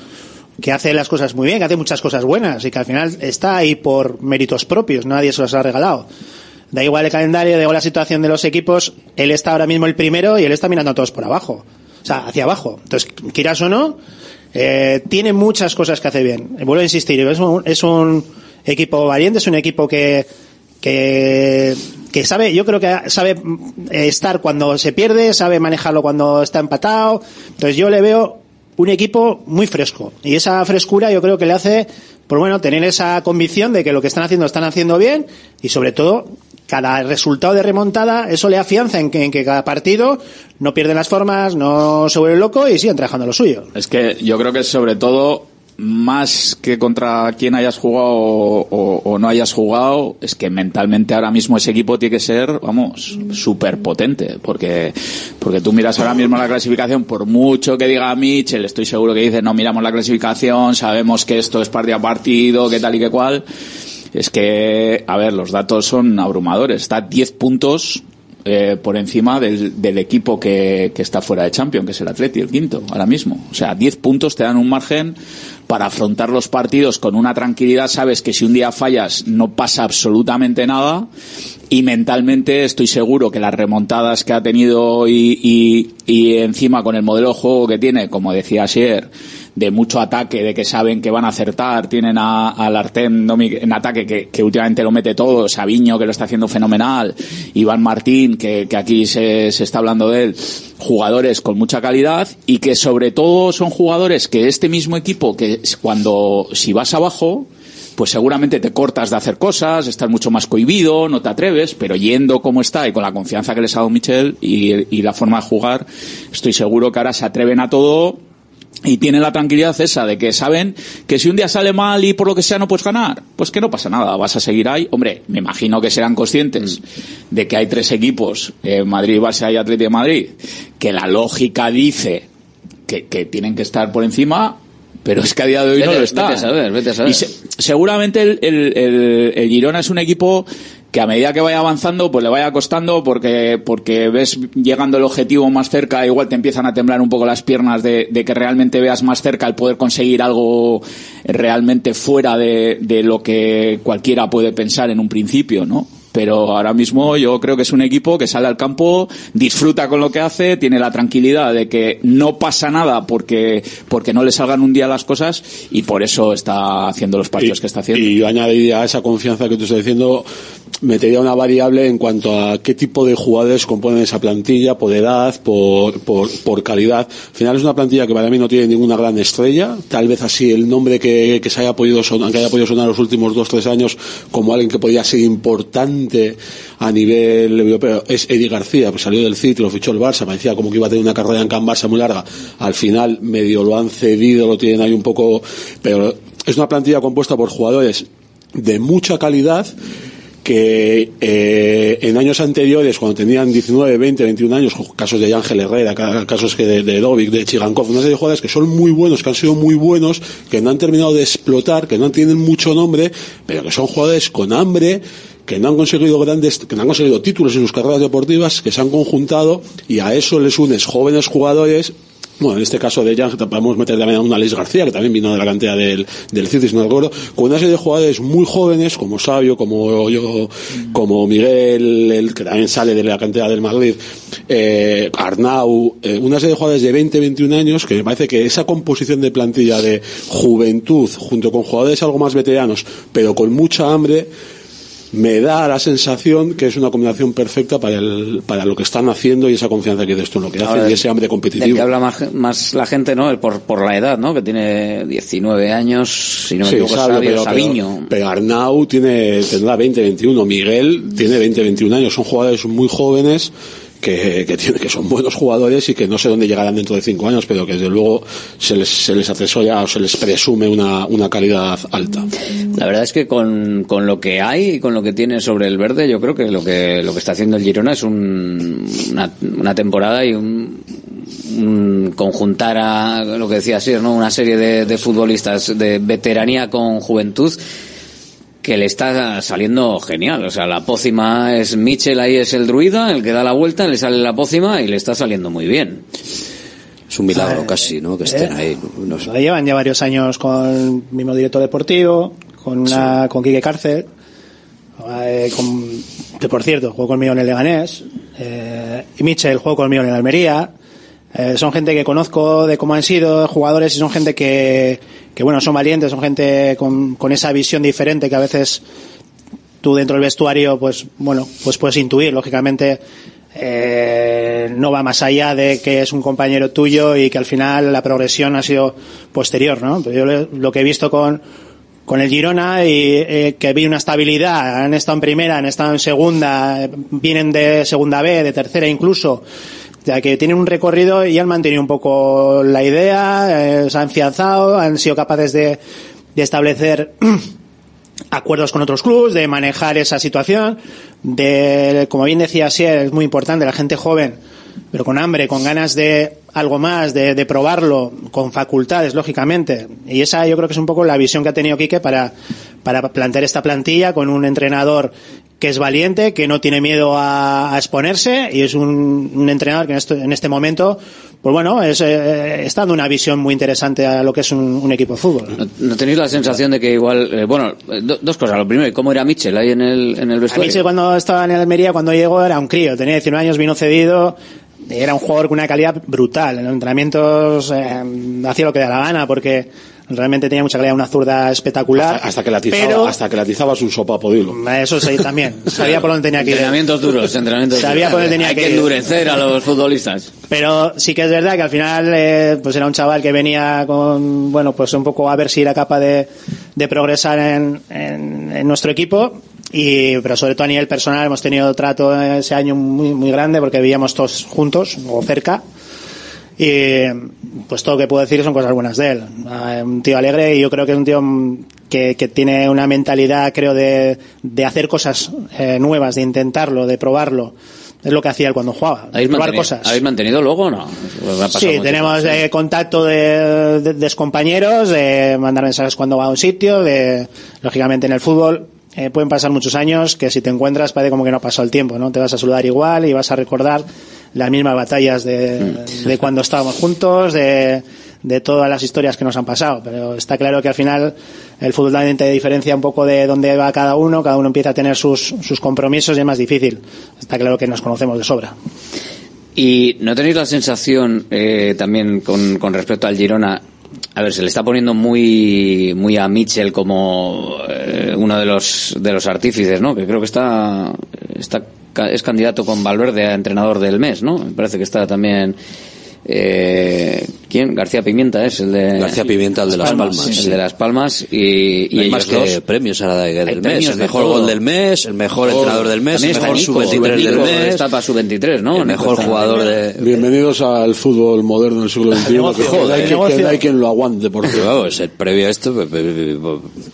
que hace las cosas muy bien, que hace muchas cosas buenas y que al final está ahí por méritos propios, nadie se los ha regalado da igual el calendario, da igual la situación de los equipos, él está ahora mismo el primero y él está mirando a todos por abajo. O sea, hacia abajo. Entonces, quieras o no, eh, tiene muchas cosas que hace bien. Vuelvo a insistir, es un, equipo valiente, es un equipo que, que, que sabe, yo creo que sabe eh, estar cuando se pierde, sabe manejarlo cuando está empatado. Entonces yo le veo un equipo muy fresco. Y esa frescura yo creo que le hace, por bueno, tener esa convicción de que lo que están haciendo están haciendo bien y sobre todo cada resultado de remontada, eso le afianza en que, en que cada partido no pierde las formas, no se vuelve loco y siguen trabajando lo suyo. Es que yo creo que sobre todo más que contra quien hayas jugado o, no hayas jugado, es que mentalmente ahora mismo ese equipo tiene que ser, vamos, súper potente, porque, porque tú miras ahora mismo la clasificación, por mucho que diga Mitchell, estoy seguro que dice, no miramos la clasificación, sabemos que esto es partido a partido, que tal y que cual, es que, a ver, los datos son abrumadores. Está 10 puntos eh, por encima del, del equipo que, que, está fuera de Champions, que es el Atleti, el quinto, ahora mismo. O sea, 10 puntos te dan un margen para afrontar los partidos con una tranquilidad. Sabes que si un día fallas no pasa absolutamente nada. Y mentalmente estoy seguro que las remontadas que ha tenido y, y, y encima con el modelo de juego que tiene, como decía ayer, de mucho ataque, de que saben que van a acertar, tienen a, al Artem en ataque que, que, últimamente lo mete todo, Sabiño que lo está haciendo fenomenal, Iván Martín que, que aquí se, se está hablando de él, jugadores con mucha calidad y que sobre todo son jugadores que este mismo equipo que cuando si vas abajo pues seguramente te cortas de hacer cosas, estás mucho más cohibido, no te atreves, pero yendo como está y con la confianza que les ha dado Michel y, y la forma de jugar, estoy seguro que ahora se atreven a todo y tienen la tranquilidad esa de que saben que si un día sale mal y por lo que sea no puedes ganar, pues que no pasa nada, vas a seguir ahí. Hombre, me imagino que serán conscientes de que hay tres equipos, eh, Madrid, Barça y Atlético de Madrid, que la lógica dice que, que, tienen que estar por encima, pero es que a día de hoy no lo está. Vete a saber, vete a saber. Y seguramente el, el, el, el Girona es un equipo que a medida que vaya avanzando, pues le vaya costando porque, porque ves llegando el objetivo más cerca, igual te empiezan a temblar un poco las piernas de, de que realmente veas más cerca el poder conseguir algo realmente fuera de, de lo que cualquiera puede pensar en un principio, ¿no? Pero ahora mismo yo creo que es un equipo que sale al campo, disfruta con lo que hace, tiene la tranquilidad de que no pasa nada porque, porque no le salgan un día las cosas y por eso está haciendo los partidos que está haciendo. Y yo añadiría a esa confianza que tú estás diciendo, metería una variable en cuanto a qué tipo de jugadores componen esa plantilla, por edad, por, por, calidad. Al final es una plantilla que para mí no tiene ninguna gran estrella, tal vez así el nombre que, que se haya podido sonar, que haya podido sonar los últimos dos, tres años como alguien que podía ser importante a nivel europeo es Eddie García, pues salió del CIT, lo fichó el Barça, parecía como que iba a tener una carrera en Can Barça muy larga, al final medio lo han cedido, lo tienen ahí un poco, pero es una plantilla compuesta por jugadores de mucha calidad, que eh, en años anteriores, cuando tenían 19, 20, 21 años, casos de Ángel Herrera, casos que de, de de Chigankov, una serie de jugadores que son muy buenos, que han sido muy buenos, que no han terminado de explotar, que no tienen mucho nombre, pero que son jugadores con hambre, que no han conseguido grandes, que no han conseguido títulos en sus carreras deportivas, que se han conjuntado y a eso les unes jóvenes jugadores bueno, en este caso de ella podemos meter también a una Alex García, que también vino de la cantera del, del no recuerdo, con una serie de jugadores muy jóvenes, como Sabio, como yo, como Miguel, el que también sale de la cantera del Madrid, eh, Arnau, eh, una serie de jugadores de 20, 21 años, que me parece que esa composición de plantilla de juventud, junto con jugadores algo más veteranos, pero con mucha hambre, me da la sensación que es una combinación perfecta para, el, para lo que están haciendo y esa confianza que esto en lo que hacen y ese hambre competitivo. De que habla más, más la gente, ¿no? Por, por la edad, ¿no? Que tiene 19 años, si no me Sí, equivoco, Sabio, Sabio, pero, Sabiño. pero- pero Arnau tiene, tendrá 20, 21. Miguel tiene 20, 21 años. Son jugadores muy jóvenes que, que, tiene- que son buenos jugadores y que no sé dónde llegarán dentro de 5 años, pero que desde luego se les, se les atesora o se les presume una, una calidad alta. La verdad es que con, con lo que hay y con lo que tiene sobre el verde, yo creo que lo que, lo que está haciendo el Girona es un, una, una temporada y un, un conjuntar a lo que decía Sir. Una serie de futbolistas de veteranía con juventud que le está saliendo genial. O sea, la pócima es Mitchell, ahí es el druida, el que da la vuelta, le sale la pócima y le está saliendo muy bien. Es un milagro casi, ¿no? Que estén ahí. No sé. Llevan ya varios años con el mismo director deportivo, con una, con Quique Cárcel, eh, con- que por cierto, jugó conmigo en el Leganés, eh, y Michel jugó conmigo en el Almería. Eh, son gente que conozco de cómo han sido jugadores y son gente que, que bueno, son valientes, son gente con, con esa visión diferente que a veces tú dentro del vestuario, pues bueno, pues puedes intuir, lógicamente, eh, no va más allá de que es un compañero tuyo y que al final la progresión ha sido posterior, ¿no? Pero yo lo que he visto con, con el Girona y eh, que vi una estabilidad, han estado en primera, han estado en segunda, vienen de segunda B, de tercera incluso, ya que tienen un recorrido y han mantenido un poco la idea, eh, se han fianzado, han sido capaces de, de establecer acuerdos con otros clubes, de manejar esa situación, de, como bien decía Sier, es muy importante, la gente joven, pero con hambre, con ganas de algo más, de, de probarlo, con facultades, lógicamente. Y esa yo creo que es un poco la visión que ha tenido Quique para, para plantear esta plantilla con un entrenador que es valiente, que no tiene miedo a, a exponerse y es un, un entrenador que en este, en este momento, pues bueno, es, eh, está dando una visión muy interesante a lo que es un, un equipo de fútbol. ¿No, no tenéis la sensación de que igual, eh, bueno, eh, do- dos cosas. Lo primero, ¿cómo era Mitchell ahí en el, en el A vestuario? mí sí, cuando estaba en el Almería, cuando llegó, era un crío. Tenía 19 años, vino cedido. Era un jugador con una calidad brutal. En los entrenamientos eh, hacía lo que le da la gana porque realmente tenía mucha calidad, una zurda espectacular. Hasta que la atizaba, Pero hasta que la atizabas un sopapo, dilo. eso sí, también. Sabía por dónde tenía que ir. Entrenamientos duros, entrenamientos Sabía duros. por dónde tenía Hay que que ir. endurecer a los futbolistas. Pero sí que es verdad que al final eh, pues era un chaval que venía con, bueno, pues un poco a ver si era capaz de, de progresar en, en- en nuestro equipo. Y, pero sobre todo a nivel personal hemos tenido trato ese año muy, muy grande porque vivíamos todos juntos o cerca. Y pues todo lo que puedo decir son cosas buenas de él. Eh, Un tío alegre y yo creo que es un tío que, que tiene una mentalidad, creo, de, de hacer cosas eh, nuevas, de intentarlo, de probarlo. Es lo que hacía él cuando jugaba. ¿Habéis probar mantenido, cosas. ¿Habéis mantenido luego o no? Pues Sí, tenemos eh, contacto de, de, de compañeros, de mandar mensajes cuando va a un sitio, de, lógicamente en el fútbol eh, pueden pasar muchos años que si te encuentras parece como que no pasado el tiempo, ¿no? Te vas a saludar igual y vas a recordar las mismas batallas de, Mm. de cuando estábamos juntos, de, de todas las historias que nos han pasado. Pero está claro que al final el fútbol también te diferencia un poco de dónde va cada uno, cada uno empieza a tener sus, sus compromisos y es más difícil. Está claro que nos conocemos de sobra. Y no tenéis la sensación eh, también con, con respecto al Girona. A ver, se le está poniendo muy muy a Mitchell como eh, uno de los de los artífices, ¿no? Que creo que está está es candidato con Valverde a entrenador del mes, ¿no? Me parece que está también eh, ¿quién? García Pimienta es el de García Pimienta, el de Las Palmas, el sí. de Las Palmas y, y No hay más ellos que dos premios ahora de- Hay del mes. El de mejor todo. gol del mes, el mejor Oh, entrenador del mes, el mejor Nico, sub-23 del Nico mes. está para sub-23, ¿no? El Nico mejor está- jugador de... Bienvenidos al fútbol moderno del siglo XXI. negocio, que, joder, hay el que- que hay quien lo aguante. Porque, Pero vamos, el previo a esto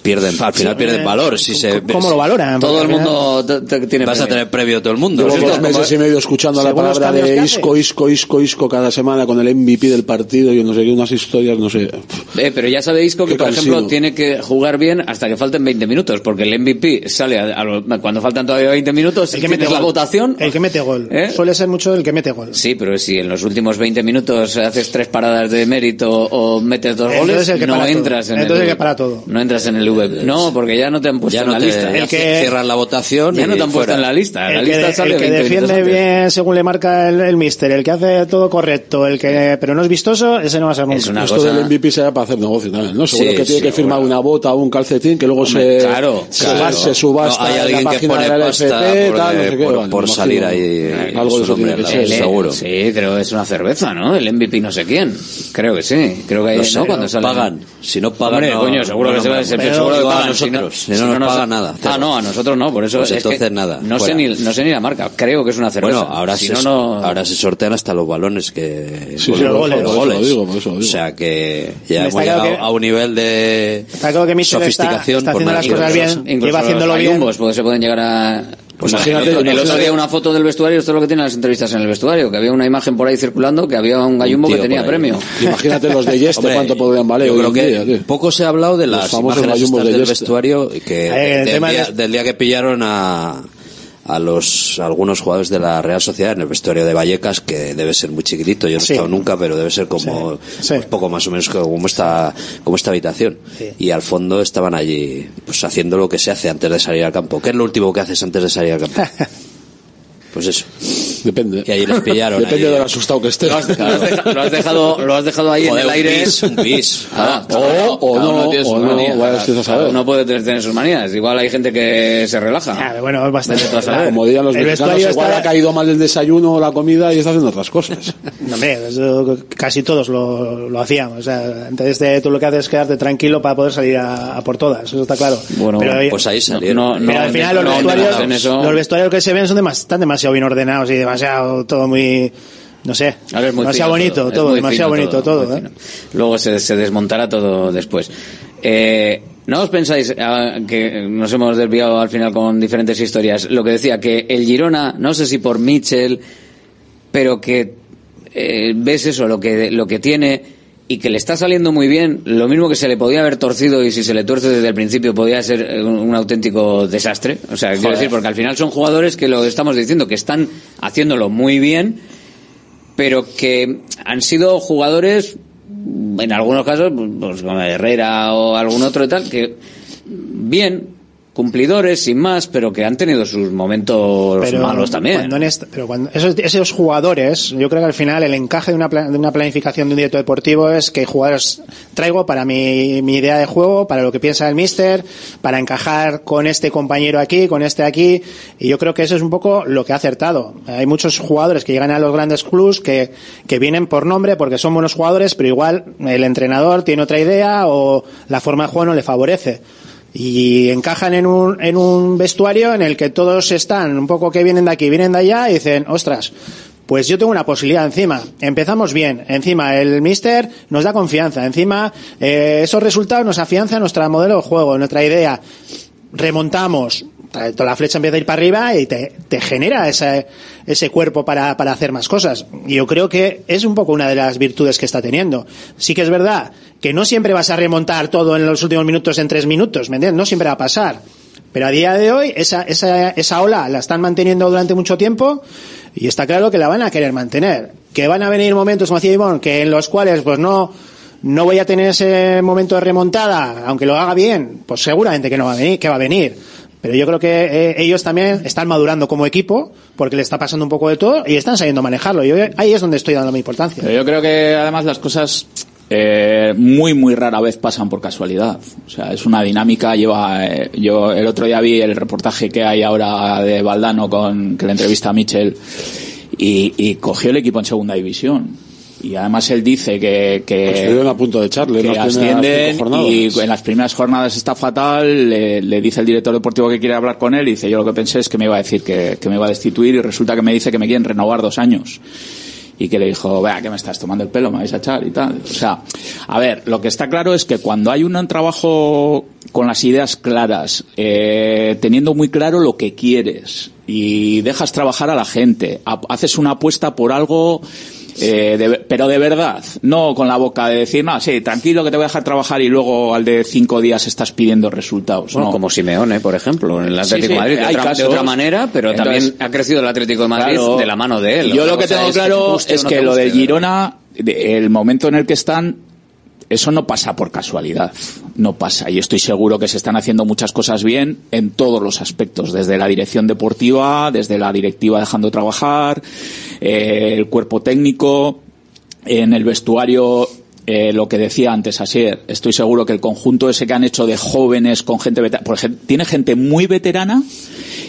pierden, al final pierden valor. Si se, ¿Cómo lo valoran? Todo el mundo tiene Vas a tener previo todo el mundo. Llevo dos meses y medio escuchando la palabra de Isco, Isco, Isco, Isco cada semana con el MVP del partido y no sé qué, unas historias, no sé. Eh, pero ya sabéis que, Qué por ejemplo, tiene que jugar bien hasta que falten 20 minutos, porque el MVP sale a- a lo- cuando faltan todavía 20 minutos, El que mete la votación. El que mete gol. ¿Eh? Suele ser mucho el que mete gol. Sí, pero si en los últimos 20 minutos haces tres paradas de mérito o metes dos Entonces goles, el que no para todo. entras en Entonces el el que para todo. No entras en el. No, porque ya no te han puesto Ya en no la te lista. el que- cierran la votación Ya y no te han puesto fuera. en la lista. La El que, lista sale el que 20 minutos defiende bien según le marca el, el mister, el que hace todo correcto, el que pero no es vistoso, ese no va a ser nunca. Esto del MVP será para hacer negocio también, ¿no? Seguro Sí, que tiene sí, que firmar una bota o un calcetín que luego Hombre, se, claro, se, claro. se subasta No, hay en alguien la que pone de la LFP, por- tal, no sé qué. por- Bueno, por me salir ahí Algo de su nombre lado, ser. seguro. Sí, pero es una cerveza, ¿no? El MVP no sé quién. Creo que sí. Creo que No hay, sé, ¿no? Cuando salen- pagan. Si no pagan, Hombre, no- coño, seguro que se va a seguro que a pagan. Si nosotros, si no nos pagan nada, Ah, no, a nosotros no, por eso Pues es entonces nada, No sé, ni, no sé ni la marca. Creo que es una cerveza. Bueno, ahora se sortean hasta los balones que Sí, con sí, los, por con los eso lo goles. digo, por eso lo digo. O sea que ya hemos está llegado que- a un nivel de Está claro que Michel está, sofisticación está por haciendo las cosas bien, Incluso lleva haciéndolo los bien. porque se pueden llegar a... Pues imagínate, el otro, el otro imagínate- día una foto del vestuario, esto es lo que tienen las entrevistas en el vestuario, que había una imagen por ahí circulando que había un gallumbo que tenía premio. Imagínate los de Yeste Hombre, cuánto podrían valer Yo creo que día, poco se ha hablado de Los las famosos imágenes de del vestuario que Eh, el del, día, de- del día que pillaron a a los a algunos jugadores de la Real Sociedad en el vestuario de Vallecas que debe ser muy chiquitito yo no Sí. he estado nunca pero debe ser como Sí. pues, poco más o menos como esta como esta habitación y al fondo estaban allí pues haciendo lo que se hace antes de salir al campo ¿qué es lo último que haces antes de salir al campo? pues eso Depende. y ahí les pillaron Depende ahí. de lo asustado que esté. Lo has, lo has deja- lo has dejado, lo has dejado ahí Joder, en el un aire. bis, un bis. Ah, O- o cada uno no, tiene sus o no, manías. a saber. Uno puede tener sus manías. Igual hay gente que se relaja. Ah, bueno, es bastante. Como dirían los El mexicanos, igual está- ha caído mal el desayuno o la comida y está haciendo otras cosas. No, Hombre, eso casi todos lo, lo hacíamos. O sea, antes de tú lo que haces es quedarte tranquilo para poder salir a, a por todas, eso está claro. Bueno, pero, pues ahí salieron No, no, pero al final los no, vestuarios, los vestuarios que se ven son demas- están demasiado bien ordenados y demasiado todo muy, no sé, es muy demasiado fino bonito todo, demasiado bonito todo. ¿eh? Luego se, se desmontará todo después. Eh, ¿No os pensáis ah, que nos hemos desviado al final con diferentes historias? Lo que decía, que el Girona, no sé si por Mitchell, pero que eh, ves eso, lo que, lo que tiene y que le está saliendo muy bien, lo mismo que se le podía haber torcido y si se le tuerce desde el principio podía ser eh, un, un auténtico desastre. O sea, quiero decir, porque al final son jugadores que lo estamos diciendo, que están haciéndolo muy bien, pero que han sido jugadores, en algunos casos, pues como Herrera o algún otro y tal, que bien, cumplidores, sin más, pero que han tenido sus momentos malos también. Cuando esta- pero cuando esos, esos jugadores, yo creo que al final el encaje de una, de una planificación de un director deportivo es que jugadores traigo para mi, mi idea de juego, para lo que piensa el míster, para encajar con este compañero aquí, con este aquí, y yo creo que eso es un poco lo que ha acertado. Hay muchos jugadores que llegan a los grandes clubs que, que vienen por nombre porque son buenos jugadores, pero igual el entrenador tiene otra idea o la forma de juego no le favorece y encajan en un, en un vestuario en el que todos están un poco que vienen de aquí, vienen de allá y dicen, ostras, pues yo tengo una posibilidad encima. Empezamos bien. Encima el mister nos da confianza. Encima eh, esos resultados nos afianzan nuestro modelo de juego, nuestra idea. Remontamos. Toda la flecha empieza a ir para arriba y te, te genera ese, ese cuerpo para, para hacer más cosas. Y yo creo que es un poco una de las virtudes que está teniendo. Sí que es verdad que no siempre vas a remontar todo en los últimos minutos en tres minutos, ¿me entiendes? No siempre va a pasar. Pero a día de hoy esa, esa, esa ola la están manteniendo durante mucho tiempo y está claro que la van a querer mantener. Que van a venir momentos, como decía Ivonne, que en los cuales pues no, no voy a tener ese momento de remontada, aunque lo haga bien, pues seguramente que no va a venir, que va a venir. Pero yo creo que eh, ellos también están madurando como equipo, porque le está pasando un poco de todo y están sabiendo manejarlo. Yo ahí es donde estoy dando mi importancia. Pero yo creo que además las cosas eh, muy muy rara vez pasan por casualidad. O sea, es una dinámica. Lleva, eh, yo el otro día vi el reportaje que hay ahora de Valdano con que le entrevista a Mitchell y, y cogió el equipo en segunda división. Y además él dice que, que, Pues estuvieron a punto de echarle que ascienden y en las primeras jornadas está fatal. Le, le dice el director deportivo que quiere hablar con él y dice yo lo que pensé es que me iba a decir que, que me iba a destituir y resulta que me dice que me quieren renovar dos años y que le dijo, vea, que me estás tomando el pelo, me vais a echar y tal. O sea, a ver, lo que está claro es que cuando hay un trabajo con las ideas claras, eh, teniendo muy claro lo que quieres y dejas trabajar a la gente, ha- haces una apuesta por algo Eh, de- pero de verdad, no con la boca de decir, no, sí, tranquilo que te voy a dejar trabajar y luego al de cinco días estás pidiendo resultados. Bueno, no. como Simeone, por ejemplo, en el Atlético sí, de Madrid, de otra, de casos. otra manera, pero Entonces, también ha crecido el Atlético de Madrid Claro. de la mano de él. Yo lo que tengo es claro te guste o es no que lo de. Girona, el momento en el que están, eso no pasa por casualidad, no pasa. Y estoy seguro que se están haciendo muchas cosas bien en todos los aspectos, desde la dirección deportiva, desde la directiva dejando trabajar, eh, el cuerpo técnico, en el vestuario. Eh, lo que decía antes Asier, estoy seguro que el conjunto ese que han hecho de jóvenes con gente veterana, tiene gente muy veterana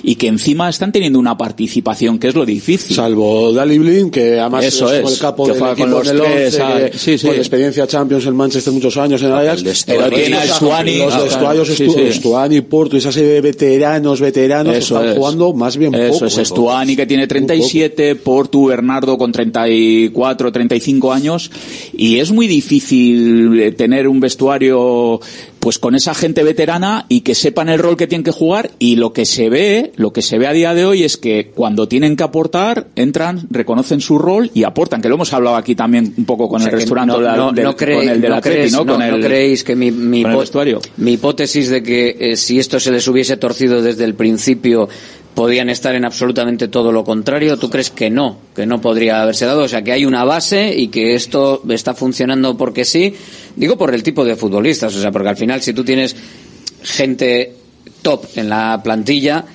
y que encima están teniendo una participación que es lo difícil. Salvo Dali Blin, que además Eso es, el capo que del con equipo los del tres, 11, ah, que- sí, sí. con experiencia Champions en Manchester muchos años en Ajax. Pero tiene a. Los sí. Estuani, Porto, esa serie de veteranos, veteranos, que están es. jugando más bien Eso poco. es Estuani que tiene 37, Portu Bernardo con 34, 35 años y es muy difícil eh, tener un vestuario pues con esa gente veterana y que sepan el rol que tienen que jugar y lo que se ve, lo que se ve a día de hoy es que cuando tienen que aportar, entran, reconocen su rol y aportan, que lo hemos hablado aquí también un poco con O sea el restaurante no, no- del- no cree- con el del no Atleti, ¿no? no- Con no el- creéis que mi, mi, mi hipótesis de que eh, si esto se les hubiese torcido desde el principio podían estar en absolutamente todo lo contrario, ¿tú crees que no? Que no podría haberse dado, o sea, que hay una base y que esto está funcionando porque sí, digo por el tipo de futbolistas, o sea, porque al final si tú tienes gente top en la plantilla,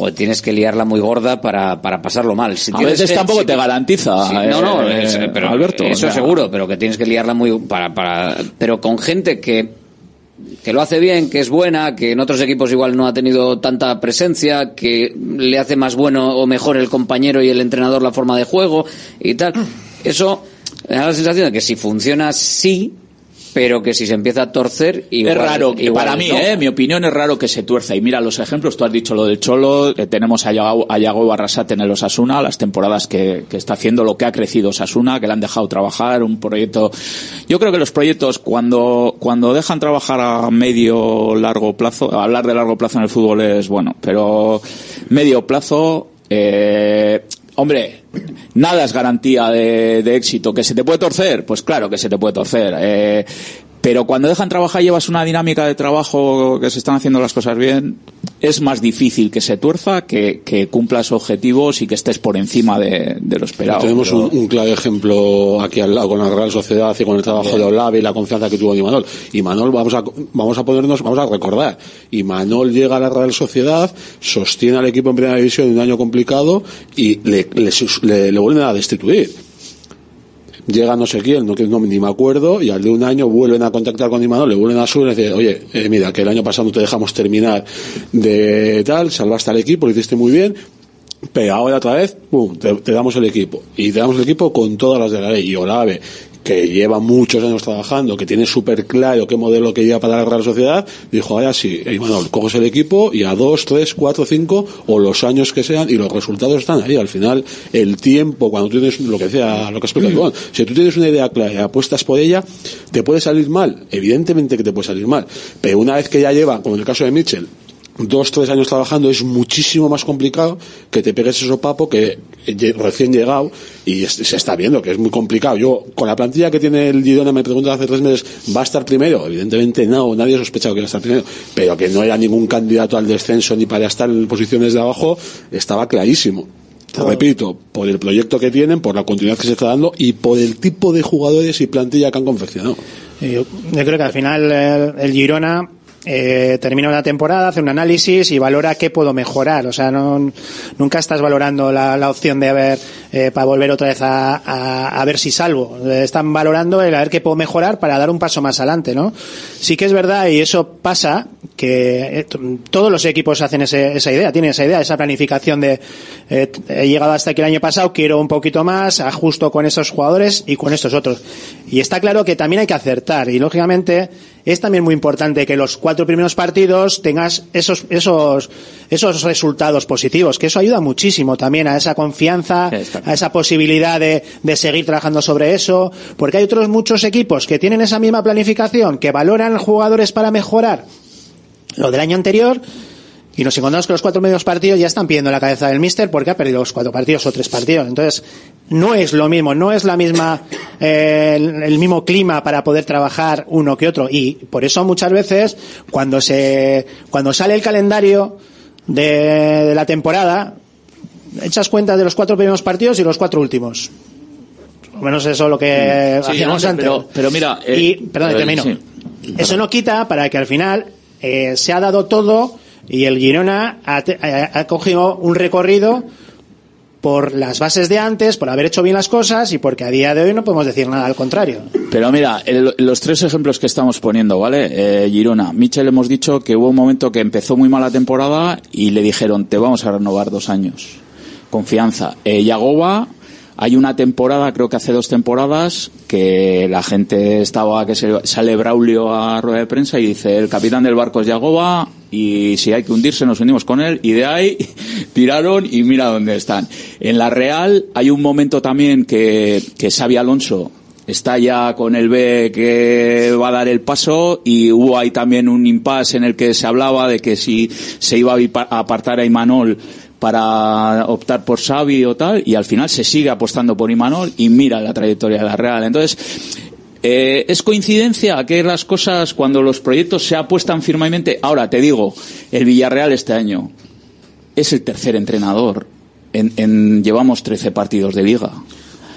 o tienes que liarla muy gorda para, para pasarlo mal. Si A veces que- tampoco si- te garantiza, Sí, no, no, eh, es- pero Alberto, eso o sea. seguro, pero que tienes que liarla muy para, para, pero con gente que que lo hace bien, que es buena, que en otros equipos igual no ha tenido tanta presencia, que le hace más bueno o mejor el compañero y el entrenador la forma de juego y tal. Eso me da la sensación de que si funciona sí, pero que si se empieza a torcer igual, es raro, que igual para mí, no. eh, mi opinión es raro que se tuerza. Y mira los ejemplos, tú has dicho lo del Cholo, eh, tenemos a Yago, a Yago Barrasate en el Osasuna, las temporadas que, que está haciendo, lo que ha crecido Osasuna, que le han dejado trabajar, un proyecto. Yo creo que los proyectos, cuando, cuando dejan trabajar a medio, largo plazo, hablar de largo plazo en el fútbol es bueno, pero medio plazo, eh, Hombre, nada es garantía de, éxito. ¿Que se te puede torcer? Pues claro que se te puede torcer. Eh, pero cuando dejan trabajar llevas una dinámica de trabajo que se están haciendo las cosas bien, es más difícil que se tuerza, que, que cumplas objetivos y que estés por encima de, de lo esperado. Tenemos Pero- un, un claro ejemplo aquí al lado con la Real Sociedad y con el trabajo Bien. de Olave y la confianza que tuvo en Imanol. Imanol, vamos a, vamos a ponernos, vamos a recordar. Imanol llega a la Real Sociedad, sostiene al equipo en primera división en un año complicado y le, le, sus- le- le vuelven a destituir. Llega no sé quién, no, no, ni me acuerdo, y al de un año vuelven a contactar con Imanol, le vuelven a subir y dicen, oye, eh, mira, que el año pasado no te dejamos terminar de tal, salvaste al equipo, lo hiciste muy bien, pero ahora otra vez, pum, te, te damos el equipo. Y te damos el equipo con todas las de la ley. Y Olave, que lleva muchos años trabajando, que tiene súper claro qué modelo que lleva para la Real Sociedad, dijo, ahora sí, y bueno, coges el equipo y a dos, tres, cuatro, cinco, o los años que sean, y los resultados están ahí. Al final, el tiempo, cuando tú tienes, lo que decía, lo que explica Ivonne, si tú tienes una idea clara y apuestas por ella, te puede salir mal. Evidentemente que te puede salir mal. Pero una vez que ya lleva, como en el caso de Mitchell, dos, tres años trabajando es muchísimo más complicado que te pegues ese papo que recién llegado y se está viendo que es muy complicado. Yo, con la plantilla que tiene el Girona, me preguntan hace tres meses, ¿va a estar primero? Evidentemente no, nadie sospechaba que iba a estar primero, pero que no era ningún candidato al descenso ni para estar en posiciones de abajo, estaba clarísimo. Repito, por el proyecto que tienen, por la continuidad que se está dando y por el tipo de jugadores y plantilla que han confeccionado. Yo, yo creo que al final eh, el Girona eh, termina una temporada, hace un análisis y valora qué puedo mejorar. O sea, no, nunca estás valorando la, la opción de ver eh, para volver otra vez a, a- a ver si salvo. Eh, Están valorando el a ver qué puedo mejorar para dar un paso más adelante, ¿no? Sí que es verdad y eso pasa que eh, todos los equipos hacen ese- esa idea, tienen esa idea, esa planificación de eh, he llegado hasta aquí el año pasado, quiero un poquito más, ajusto con esos jugadores y con estos otros. Y está claro que también hay que acertar y lógicamente es también muy importante que los cuatro primeros partidos tengas esos esos esos resultados positivos, que eso ayuda muchísimo también a esa confianza, a esa posibilidad de, de seguir trabajando sobre eso, porque hay otros muchos equipos que tienen esa misma planificación, que valoran jugadores para mejorar lo del año anterior y nos encontramos que los cuatro medios partidos ya están pidiendo la cabeza del míster porque ha perdido los cuatro partidos o tres partidos. Entonces, no es lo mismo, no es la misma, eh, el, el mismo clima para poder trabajar uno que otro. Y por eso muchas veces, cuando se, cuando sale el calendario de, de la temporada, echas cuenta de los cuatro primeros partidos y los cuatro últimos. Por lo menos eso es lo que Sí, hacíamos no, antes. pero- pero mira, eh, y, perdón, pero- termino. sí. Eso no quita para que al final eh, se ha dado todo y el Girona ha- ha cogido un recorrido por las bases de antes, por haber hecho bien las cosas y porque a día de hoy no podemos decir nada al contrario. Pero mira, el- los tres ejemplos que estamos poniendo, ¿vale? Eh, Girona, Michel hemos dicho que hubo un momento que empezó muy mal la temporada y le dijeron, te vamos a renovar dos años. Confianza. Eh, Yagoba, hay una temporada, creo que hace dos temporadas, que la gente estaba, que se, sale Braulio a rueda de prensa y dice, el capitán del barco es Yagoba y si hay que hundirse nos hundimos con él y de ahí tiraron y mira dónde están. En la Real hay un momento también que, que Alonso está ya con el B que va a dar el paso y hubo ahí también un impasse en el que se hablaba de que si se iba a apartar a Imanol para optar por Xavi o tal y al final se sigue apostando por Imanol y mira la trayectoria de la Real. Entonces, eh, ¿Es coincidencia que las cosas, cuando los proyectos se apuestan firmemente? Ahora te digo, el Villarreal este año es el tercer entrenador. En, en- llevamos 13 partidos de liga.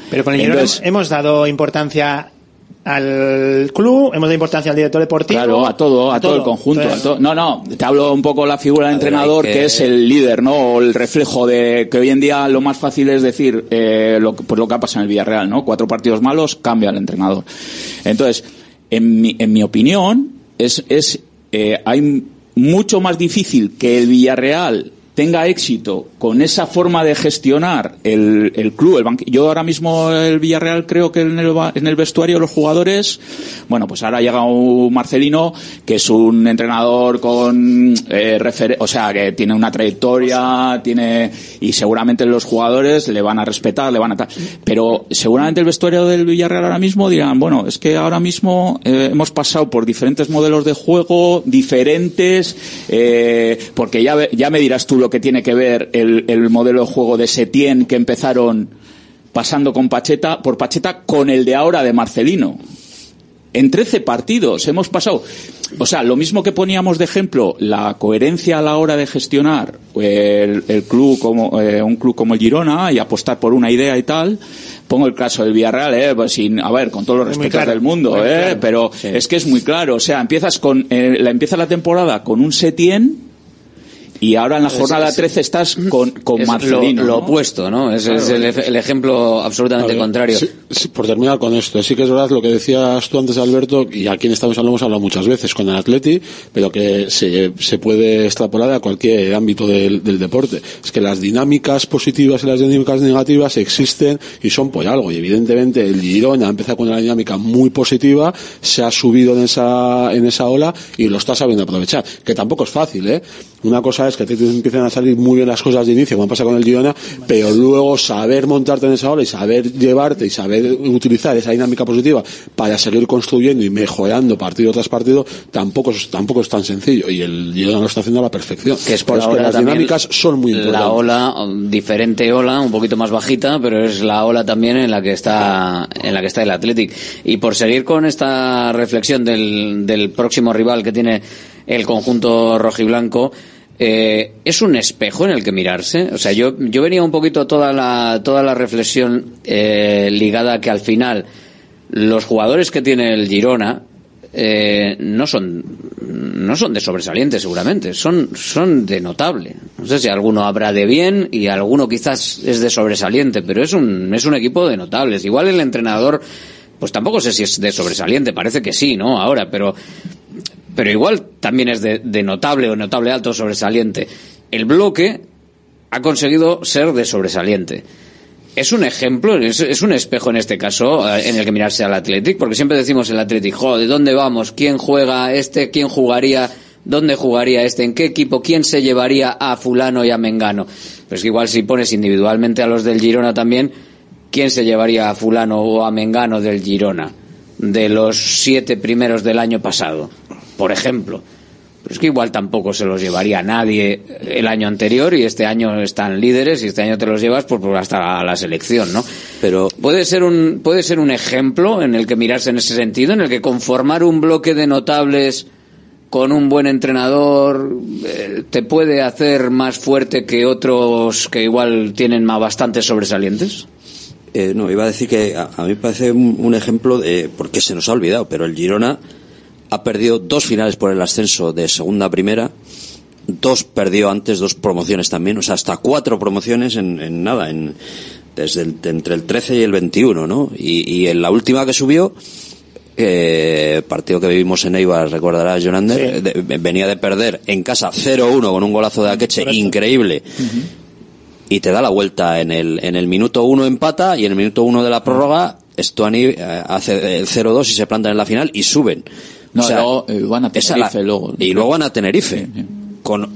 Pero con el Entonces- hemos dado importancia al club, hemos dado importancia al director deportivo. Claro, a todo, a, todo, el conjunto. Entonces, a todo- No, no, te hablo un poco de la figura del entrenador, que... que- es el líder, ¿no? O el reflejo de que hoy en día lo más fácil es decir, eh, lo, que- pues lo que ha pasado en el Villarreal, ¿no? Cuatro partidos malos, cambia el entrenador. Entonces, en mi, en mi opinión, es, es eh, hay mucho más difícil que el Villarreal tenga éxito con esa forma de gestionar el, el club, el banqui- Yo ahora mismo el Villarreal creo que en el, en el vestuario los jugadores, bueno, pues ahora llega un Marcelino que es un entrenador con eh, refer- o sea, que tiene una trayectoria, tiene y seguramente los jugadores le van a respetar, le van a tal, pero seguramente el vestuario del Villarreal ahora mismo dirán, bueno, es que ahora mismo eh, hemos pasado por diferentes modelos de juego diferentes, eh, porque ya ya me dirás tú lo que tiene que ver el, el modelo de juego de Setién que empezaron pasando con Pacheta por Pacheta con el de ahora de Marcelino. En 13 partidos hemos pasado. O sea, lo mismo que poníamos de ejemplo la coherencia a la hora de gestionar el, el club como eh, un club como el Girona y apostar por una idea y tal. Pongo el caso del Villarreal, eh, pues sin, a ver, con todos los respetos claro, del mundo, eh, claro. pero es que es muy claro. O sea, empiezas con eh, la empieza la temporada con un Setien y ahora en la Es- jornada es- 13 estás con, con Es Marcelino. lo, lo ¿no? opuesto, ¿no? Es, es Claro. el, ej- el ejemplo absolutamente ver, contrario. sí, sí, por terminar con esto, sí que es verdad lo que decías tú antes, Alberto, y aquí en Estados Unidos lo hemos hablado muchas veces con el Atleti, pero que se, se puede extrapolar a cualquier ámbito del, del deporte. Es que las dinámicas positivas y las dinámicas negativas existen y son por algo. Y evidentemente el Girona ha empezado con una dinámica muy positiva, se ha subido en esa, en esa ola y lo está sabiendo aprovechar. Que tampoco es fácil, ¿eh? Una cosa es que te empiezan a salir muy bien las cosas de inicio, como pasa con el Girona, pero luego saber montarte en esa ola y saber llevarte y saber utilizar esa dinámica positiva para seguir construyendo y mejorando partido tras partido, tampoco es, tampoco es tan sencillo. Y el Girona lo está haciendo a la perfección. que es por Pero ahora las dinámicas son muy importantes. la ola diferente ola un poquito más bajita pero es la ola también en la que está en la que está el Athletic y por seguir con esta reflexión del, del próximo rival que tiene el conjunto rojiblanco eh, es un espejo en el que mirarse o sea yo yo venía un poquito toda la toda la reflexión eh, ligada a que al final los jugadores que tiene el Girona eh, no son no son de sobresaliente seguramente son son de notable. No sé si alguno habrá de bien y alguno quizás es de sobresaliente pero es un es un equipo de notables. Igual el entrenador pues tampoco sé si es de sobresaliente parece que sí no ahora pero pero igual también es de, de notable o notable alto sobresaliente el bloque ha conseguido ser de sobresaliente es un ejemplo, es, un espejo en este caso eh, en el que mirarse al Athletic, porque siempre decimos el Athletic, ¿de dónde vamos? ¿Quién juega este? ¿Quién jugaría? ¿Dónde jugaría este? ¿En qué equipo? ¿Quién se llevaría a fulano y a Mengano? Pero es que igual si pones individualmente a los del Girona también, ¿quién se llevaría a fulano o a Mengano del Girona? De los siete primeros del año pasado, por ejemplo. Pero es que igual tampoco se los llevaría nadie el año anterior y este año están líderes y este año te los llevas por, por hasta la selección, ¿no? Pero puede ser un puede ser un ejemplo en el que mirarse en ese sentido, en el que conformar un bloque de notables con un buen entrenador eh, te puede hacer más fuerte que otros que igual tienen más bastantes sobresalientes. Eh, no, iba a decir que a, a mí me parece un, un ejemplo de porque se nos ha olvidado, pero el Girona ha perdido dos finales por el ascenso de segunda a primera, dos perdió antes, dos promociones también, o sea, hasta cuatro promociones en, en nada, en, desde el- entre el 13 y el 21, ¿no? Y, y en la última que subió, eh, partido que vivimos en Eibar, recordarás, Jonander, de- venía de perder en casa 0-1 con un golazo de Akeche increíble. Y te da la vuelta en el, en el minuto uno empata y en el minuto uno de la prórroga Stuani eh, hace el 0-2 y se plantan en la final y suben. No, luego, eh, van a esa la- Tenerife luego. Y luego van a Tenerife. Con,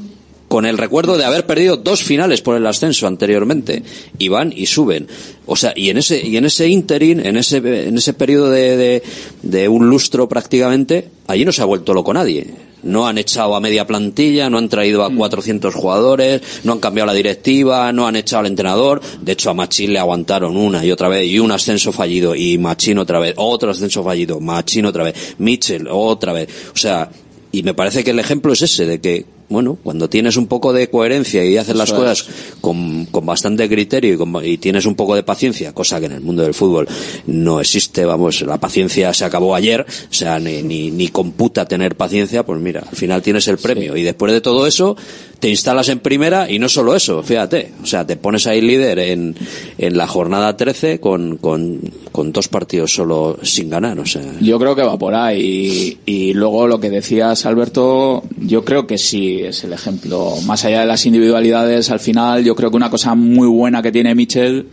con el recuerdo de haber perdido dos finales por el ascenso anteriormente. Y van y suben. O sea, y en ese, y en ese interín, en ese, en ese periodo de, de, de un lustro prácticamente, allí no se ha vuelto loco nadie. No han echado a media plantilla, no han traído a 400 jugadores, no han cambiado la directiva, no han echado al entrenador. De hecho, a Machín le aguantaron una y otra vez, y un ascenso fallido, y Machín otra vez, otro ascenso fallido, Machín otra vez, Mitchell otra vez. O sea, y me parece que el ejemplo es ese, de que, bueno, cuando tienes un poco de coherencia y haces las cosas con, con bastante criterio y, con- y tienes un poco de paciencia, cosa que en el mundo del fútbol no existe, vamos, la paciencia se acabó ayer, o sea, ni, ni, ni computa tener paciencia, pues mira, al final tienes el premio. Y después de todo eso, te instalas en primera y no solo eso, fíjate, o sea, te pones ahí líder en, en la jornada 13 con, con, con dos partidos solo sin ganar, o sea. Yo creo que va por ahí. Y, y luego lo que decías, Alberto, yo creo que sí es el ejemplo. Más allá de las individualidades, al final, yo creo que una cosa muy buena que tiene Michel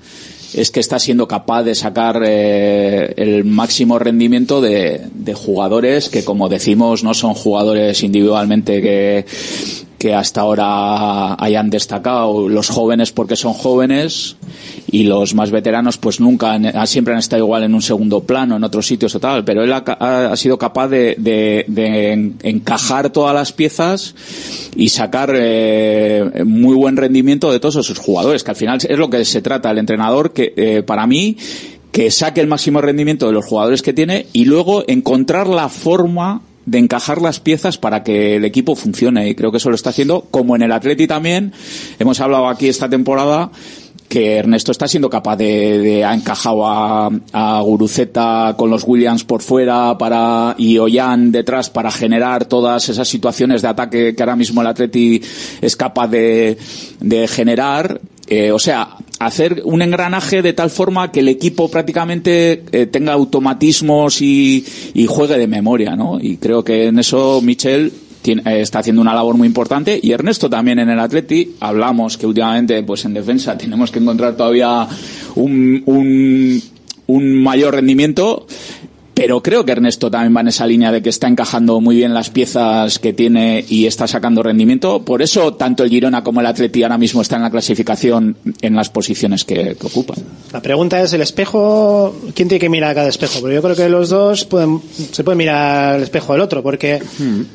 es que está siendo capaz de sacar eh, el máximo rendimiento de, de jugadores que, como decimos, no son jugadores individualmente que, que hasta ahora hayan destacado. Los jóvenes porque son jóvenes y los más veteranos pues nunca han- siempre han estado igual en un segundo plano en otros sitios o tal pero él ha, sido capaz de, de- de en- encajar todas las piezas y sacar eh, muy buen rendimiento de todos esos jugadores que al final es lo que se trata el entrenador que eh, para mí que saque el máximo rendimiento de los jugadores que tiene y luego encontrar la forma de encajar las piezas para que el equipo funcione y creo que eso lo está haciendo como en el Atleti también. Hemos hablado aquí esta temporada que Ernesto está siendo capaz de, de ha encajado a, a Guruceta con los Williams por fuera para y Ollán detrás para generar todas esas situaciones de ataque que ahora mismo el Atleti es capaz de, de generar Eh, o sea, hacer un engranaje de tal forma que el equipo prácticamente eh, tenga automatismos y, juegue de memoria, ¿no? Y creo que en eso Michel tiene- eh, está haciendo una labor muy importante. Y Ernesto también en el Atleti. Hablamos que últimamente pues en defensa tenemos que encontrar todavía un, un, un mayor rendimiento pero creo que Ernesto también va en esa línea de que está encajando muy bien las piezas que tiene y está sacando rendimiento. Por eso tanto el Girona como el Atleti ahora mismo están en la clasificación en las posiciones que, que ocupan. La pregunta es, ¿el espejo? ¿Quién tiene que mirar a cada espejo? Porque yo creo que los dos pueden, se pueden mirar al espejo del otro, porque,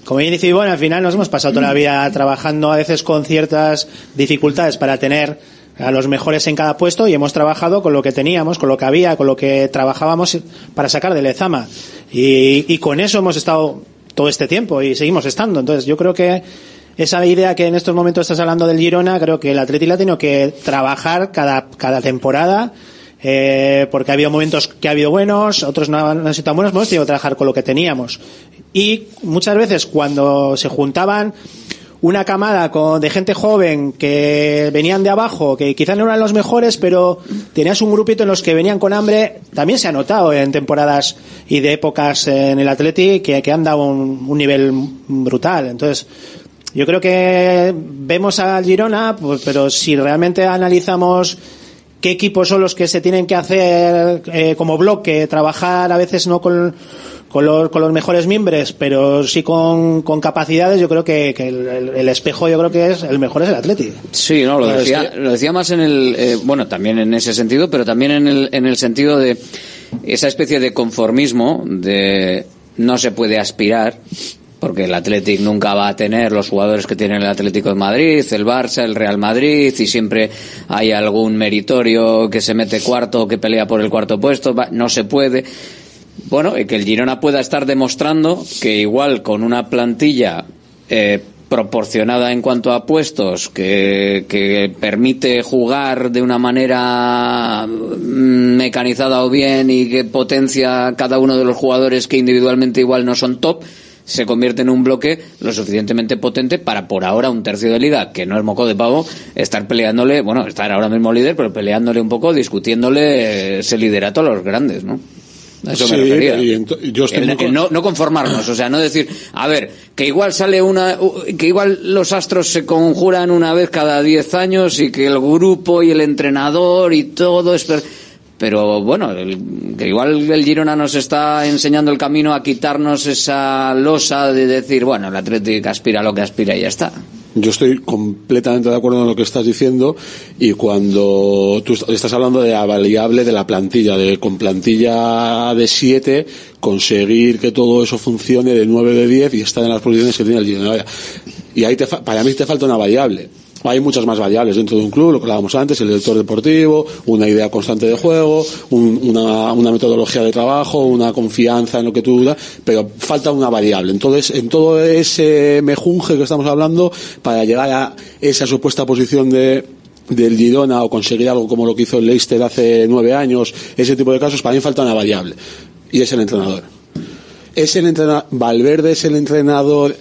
como bien dice Ivonne, al final nos hemos pasado toda la vida trabajando a veces con ciertas dificultades para tener a los mejores en cada puesto y hemos trabajado con lo que teníamos, con lo que había, con lo que trabajábamos para sacar de Lezama. Y, y con eso hemos estado todo este tiempo y seguimos estando. Entonces yo creo que esa idea que en estos momentos estás hablando del Girona, creo que el Atleti la ha tenido que trabajar cada, cada temporada, eh, porque ha habido momentos que ha habido buenos, otros no han sido tan buenos, hemos tenido que trabajar con lo que teníamos. Y muchas veces cuando se juntaban una camada con, de gente joven que venían de abajo, que quizás no eran los mejores, pero tenías un grupito en los que venían con hambre, también se ha notado en temporadas y de épocas en el Atleti que, que han dado un, un nivel brutal. Entonces, yo creo que vemos al Girona, pues, pero si realmente analizamos qué equipos son los que se tienen que hacer eh, como bloque, trabajar a veces no con, con, los, con los mejores miembros, pero sí con, con capacidades, yo creo que, que el, espejo yo creo que es el mejor es el Atleti. Sí, no, lo es decía, que- lo decía más en el, eh, bueno, también en ese sentido, pero también en el, en el sentido de esa especie de conformismo, de no se puede aspirar porque el Athletic nunca va a tener los jugadores que tiene el Atlético de Madrid, el Barça, el Real Madrid, y siempre hay algún meritorio que se mete cuarto, que pelea por el cuarto puesto, no se puede. Bueno, que el Girona pueda estar demostrando que igual con una plantilla eh, proporcionada en cuanto a puestos, que, permite jugar de una manera mm, mecanizada o bien y que potencia cada uno de los jugadores que individualmente igual no son top, se convierte en un bloque lo suficientemente potente para por ahora un tercio de liga, que no es moco de pavo, estar peleándole, bueno, estar ahora mismo líder, pero peleándole un poco, discutiéndole ese liderato a los grandes, ¿no? A eso me refería. y ento- yo estoy El- muy el con- no, no conformarnos, o sea, no decir, a ver, que igual sale una, que igual los astros se conjuran una vez cada diez años y que el grupo y el entrenador y todo es, per- pero bueno, el- que igual el Girona nos está enseñando el camino a quitarnos esa losa de decir, bueno, el Atlético aspira a lo que aspira y ya está. Yo estoy completamente de acuerdo en lo que estás diciendo y cuando tú est- estás hablando de la variable de la plantilla, de con plantilla de 7 conseguir que todo eso funcione de 9 de 10 y estar en las posiciones que tiene el Girona. Y ahí te para mí te falta una variable. Hay muchas más variables dentro de un club, lo que hablábamos antes, el director deportivo, una idea constante de juego, un- una, una metodología de trabajo, una confianza en lo que tú das, pero falta una variable. Entonces, en todo ese mejunje que estamos hablando, para llegar a esa supuesta posición de del Girona o conseguir algo como lo que hizo el Leicester hace nueve años, ese tipo de casos, para mí falta una variable. Y es el entrenador. Es el entrenador, Valverde es el entrenador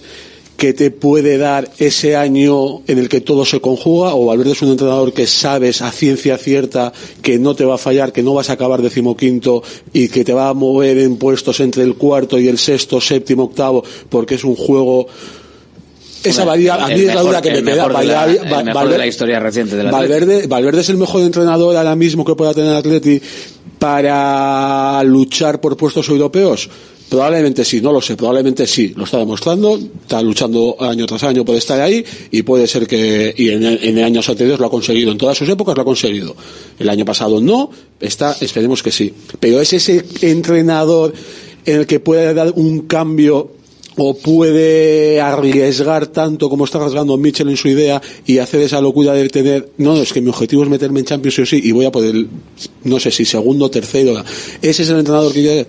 que te puede dar ese año en el que todo se conjuga o Valverde es un entrenador que sabes a ciencia cierta que no te va a fallar, que no vas a acabar decimoquinto y que te va a mover en puestos entre el cuarto y el sexto, séptimo, octavo, porque es un juego esa variable, a mí es la duda que me queda. mejor de la- Valverde- de la historia reciente. Valverde, Valverde es el mejor entrenador ahora mismo que pueda tener Atleti para luchar por puestos europeos. Probablemente sí, no lo sé, probablemente sí, lo está demostrando, está luchando año tras año por estar ahí y puede ser que, y en, en años anteriores lo ha conseguido, en todas sus épocas lo ha conseguido. El año pasado no, está, esperemos que sí. Pero es ese entrenador en el que puede dar un cambio o puede arriesgar tanto como está arriesgando Mitchell en su idea y hacer esa locura de tener, no, es que mi objetivo es meterme en Champions sí o sí y voy a poder, no sé si segundo, tercero. Ese es el entrenador que quiere.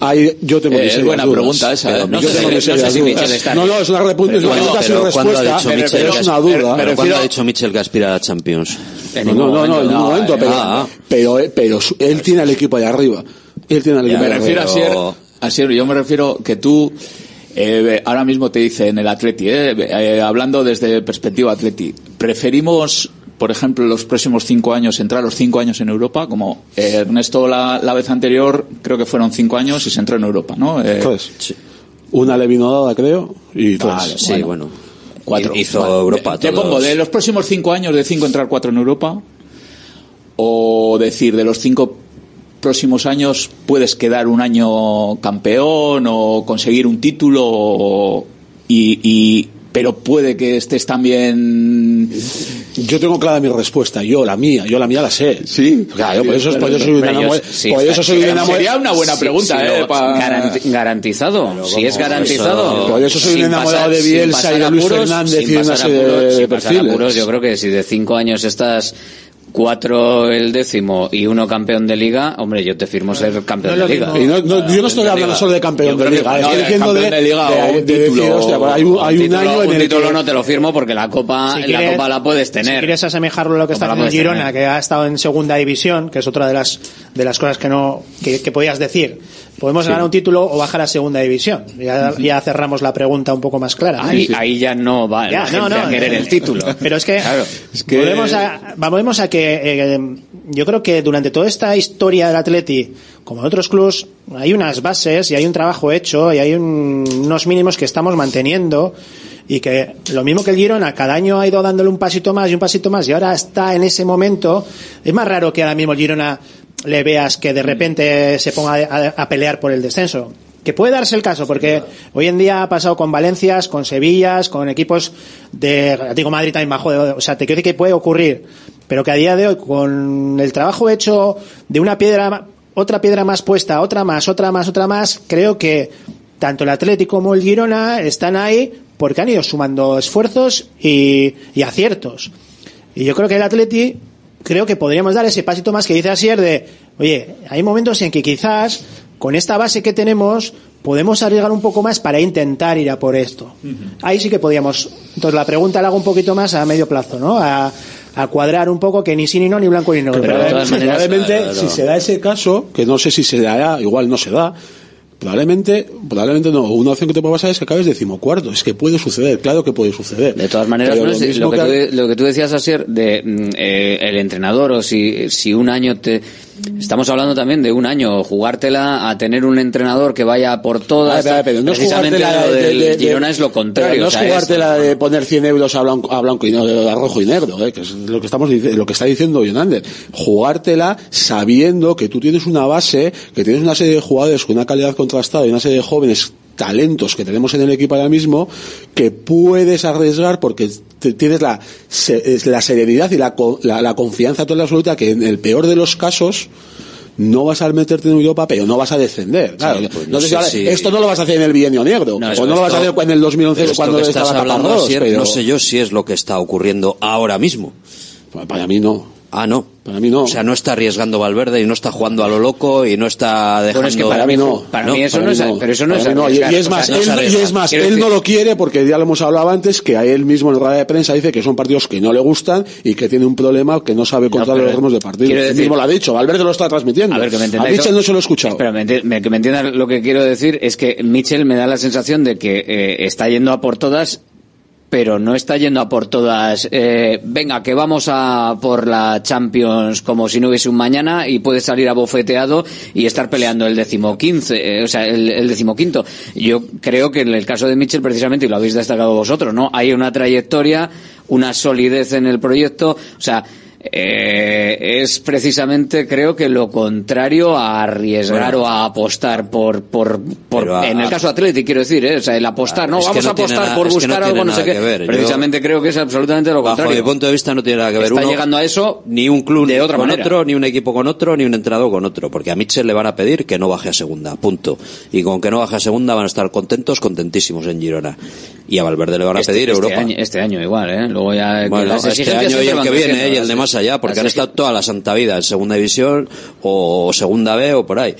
Ahí yo tengo Eh, es buena dudas. pregunta esa, Pero ¿eh? No yo sé no sé si. Mitchell está- No, no, es una, pregunta sin ¿cuándo ha respuesta, dicho pero Mitchell es que una duda. pero Me ¿cuándo ha dicho Mitchell que aspira a Champions? no, no, no, no, en ningún momento, pero, pero, él tiene al equipo ahí arriba. Él tiene al Ya, equipo me ahí refiero a arriba. Sier, a Sier, yo me refiero que tú eh, ahora mismo te dice en el Atleti, eh, eh, hablando desde perspectiva Atleti, preferimos, por ejemplo, los próximos cinco años entrar los cinco años en Europa, como eh, Ernesto la, la vez anterior creo que fueron cinco años y se entró en Europa, ¿no? Eh, Tres. Una le vino dada, creo, y tres. Vale, Sí, bueno. Cuatro. Hizo Vale. Europa Te todos. pongo de los próximos cinco años de cinco entrar cuatro en Europa o decir de los cinco próximos años puedes quedar un año campeón o conseguir un título o- y, y- pero puede que estés también Yo tengo clara mi respuesta, yo la mía, yo la mía la sé. Sí. Claro, por eso, por eso soy un Hombre, yo- enamorado. sí, por eso soy un sería- una buena Sí, pregunta sí, eh, lo- pa- garanti- garantizado. si es garantizado. eso- Por eso soy un enamorado pasar- de Bielsa y de Luis apuros, Fernández sin y una serie de apuros, sin pasar perfiles. apuros, yo creo que si de cinco años estás cuatro el décimo y uno campeón de liga, hombre, yo te firmo ser campeón No de liga. Y no, no, yo no estoy hablando solo de campeón de liga, estoy diciendo de, liga decir, título, hostia, pues hay un, hay un título, año en un el título que... no te lo firmo porque la copa, Si la quieres- copa la puedes Si tener. quieres asemejarlo a lo que está haciendo Girona, tener. que ha estado en segunda división, que es otra de las de las cosas que no que, que podías decir. Podemos ganar un título o bajar a segunda división. Ya, ya cerramos la pregunta un poco más clara. ¿no? Ahí, ahí ya no va Ya, la no, gente no, a querer el título. Pero es que, Claro. volvemos, a, volvemos a que eh, yo creo que durante toda esta historia del Atleti, como en otros clubs, hay unas bases y hay un trabajo hecho y hay un- unos mínimos que estamos manteniendo y que lo mismo que el Girona cada año ha ido dándole un pasito más y un pasito más y ahora está en ese momento es más raro que ahora mismo el Girona le veas que de repente se ponga a, a pelear por el descenso que puede darse el caso porque hoy en día ha pasado con Valencias con Sevillas con equipos de digo Madrid también bajo de- o sea te quiero decir que puede ocurrir pero que a día de hoy con el trabajo hecho de una piedra otra piedra más puesta otra más otra más otra más creo que tanto el Atlético como el Girona están ahí porque han ido sumando esfuerzos y, y aciertos. Y yo creo que el Atleti, creo que podríamos dar ese pasito más que dice Asier de, oye, hay momentos en que quizás con esta base que tenemos podemos arriesgar un poco más para intentar ir a por esto. Ahí sí que podríamos. Entonces la pregunta la hago un poquito más a medio plazo, ¿no? A, a cuadrar un poco que ni sí ni no, ni blanco ni negro. Pero Pero, de todas maneras, probablemente, si se da ese caso, que no sé si se dará, igual no se da, probablemente, probablemente no. Una opción que te puede pasar es que acabes decimocuarto. Es que puede suceder, claro que puede suceder. De todas maneras, no lo que- tú, lo que tú decías, Asier, de mm, eh, el entrenador, o si, si un año te... Estamos hablando también de un año, jugártela a tener un entrenador que vaya por todas. Pero no es Precisamente lo de- del de- de- Girona es lo contrario. no o es sea, jugártela de poner 100 euros a blanco, a blanco y negro, a rojo y negro, eh, que es lo que estamos lo que está diciendo Jonander. Jugártela sabiendo que tú tienes una base, que tienes una serie de jugadores con una calidad contrastada y una serie de jóvenes talentos que tenemos en el equipo ahora mismo que puedes arriesgar porque tienes la, la serenidad y la, la, la confianza total y absoluta que en el peor de los casos no vas a meterte en Europa, pero no vas a descender. Claro, pues no no sé si sé ahora- si- Esto no lo vas a hacer en el bienio negro, No, o esto- no lo vas a hacer en el 2011 esto cuando estás hablando, pero no sé yo si es lo que está ocurriendo ahora mismo. Para mí no. Ah, no. Para mí no. O sea, no está arriesgando Valverde y no está jugando a lo loco y no está dejando... Bueno, es que para mí no. Para mí eso no es- pero eso no Para es mí Y, y es o más, sea, no él, y es más, Quiero él decir- no lo quiere porque ya lo hemos hablado antes, que a él mismo en rueda de prensa dice que son partidos que no le gustan y que tiene un problema que no sabe controlar pero los ritmos de partido. quiero Él decir- mismo lo ha dicho, Valverde lo está transmitiendo. A ver, que me a entendáis. Mitchell no se lo he escuchado. Me me- que me entiendan lo que quiero decir es que Mitchell me da la sensación de que eh, está yendo a por todas, pero no está yendo a por todas. eh, venga, que vamos a por la Champions como si no hubiese un mañana y puede salir abofeteado y estar peleando el decimoquince, eh, o sea, el, el decimoquinto. Yo creo que en el caso de Mitchell, precisamente, y lo habéis destacado vosotros, ¿no? Hay una trayectoria, una solidez en el proyecto, o sea, eh, es precisamente creo que lo contrario a arriesgar Bueno. o a apostar por por, por a- en el caso Atlético quiero decir ¿eh? o sea el apostar no Es que vamos no a apostar nada- por no buscar algo no sé qué. Yo- precisamente creo que es absolutamente lo Bajo contrario mi punto de vista no tiene nada que ver está uno llegando a eso ni un club de otra con manera. otro, ni un equipo con otro, ni un entrenador con otro, porque a Mitchell le van a pedir que no baje a segunda, punto. Y con que no baje a segunda van a estar contentos, contentísimos en Girona. Y a Valverde le van a este, pedir este Europa. año, este año igual eh luego ya Bueno, las este año y el que viene y el las- de más allá, porque las han estado toda la santa vida en segunda división o segunda B o por ahí.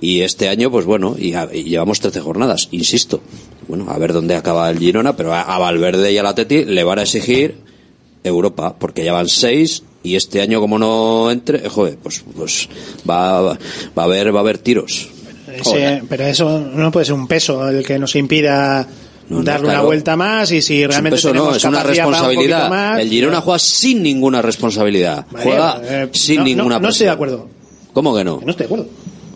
Y este año, pues bueno, y, a- y llevamos 13 jornadas, insisto. Bueno, a ver dónde acaba el Girona, pero a, a Valverde y al Atleti le van a exigir Europa, porque ya van seis y este año como no entre, joder, pues, pues va, va, va a haber, va a haber tiros. Ese- pero eso no puede ser un peso el que nos impida no, darle una claro. vuelta más y si Es un realmente peso, tenemos no, es una para un responsabilidad. más, el Girona juega sin ninguna responsabilidad. Juega eh, sin no, no, ninguna no estoy de acuerdo ¿Cómo que no? no estoy de acuerdo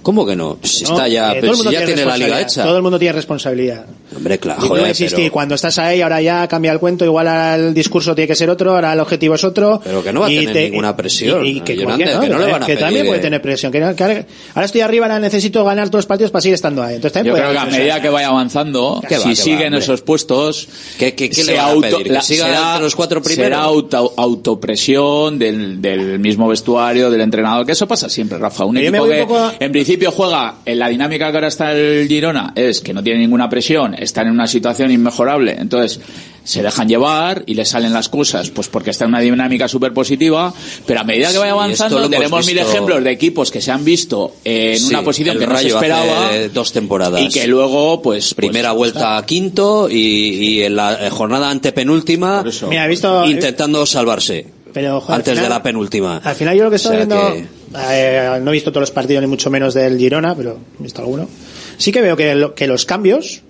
¿Cómo que no? Si No, está ya, eh, pero todo el si mundo ya tiene la liga responsabilidad, hecha. todo el mundo tiene responsabilidad Hombre, claro, Y no joder, existe, pero- cuando estás ahí, ahora ya cambia el cuento, igual ahora el discurso tiene que ser otro, ahora el objetivo es otro. Pero que no va a tener ninguna presión, Y, y que, Yolanda, ¿cómo que no le van a que pedir, también puede eh. tener presión. Que, no- que ahora, ahora estoy arriba, ahora necesito ganar todos los partidos para seguir estando ahí. Entonces también Yo puede creo que a medida que vaya avanzando, ¿Qué va, si va, siguen hombre? esos puestos, ¿Qué- qué- qué le se van a auto- pedir? ¿Que la- siga será, los cuatro primeros? será auto- autopresión del, del mismo vestuario, del entrenador, que eso pasa siempre, Rafa. Un equipo que en principio juega en la dinámica que ahora está el Girona, es que no tiene ninguna presión, están en una situación inmejorable, entonces se dejan llevar y les salen las cosas, pues porque está en una dinámica súper positiva, pero a medida que vaya Sí, avanzando hemos tenemos mil ejemplos de equipos que se han visto en Sí, una posición que no se esperaba dos temporadas. y que luego pues Primera pues, vuelta a quinto y, y en la eh, jornada antepenúltima Mira, visto- intentando salvarse Pero, joder, antes final- de la penúltima. Al final yo lo que estoy O sea viendo, que- eh, no he visto todos los partidos ni mucho menos del Girona, pero he visto alguno. Sí que veo que, lo- que los cambios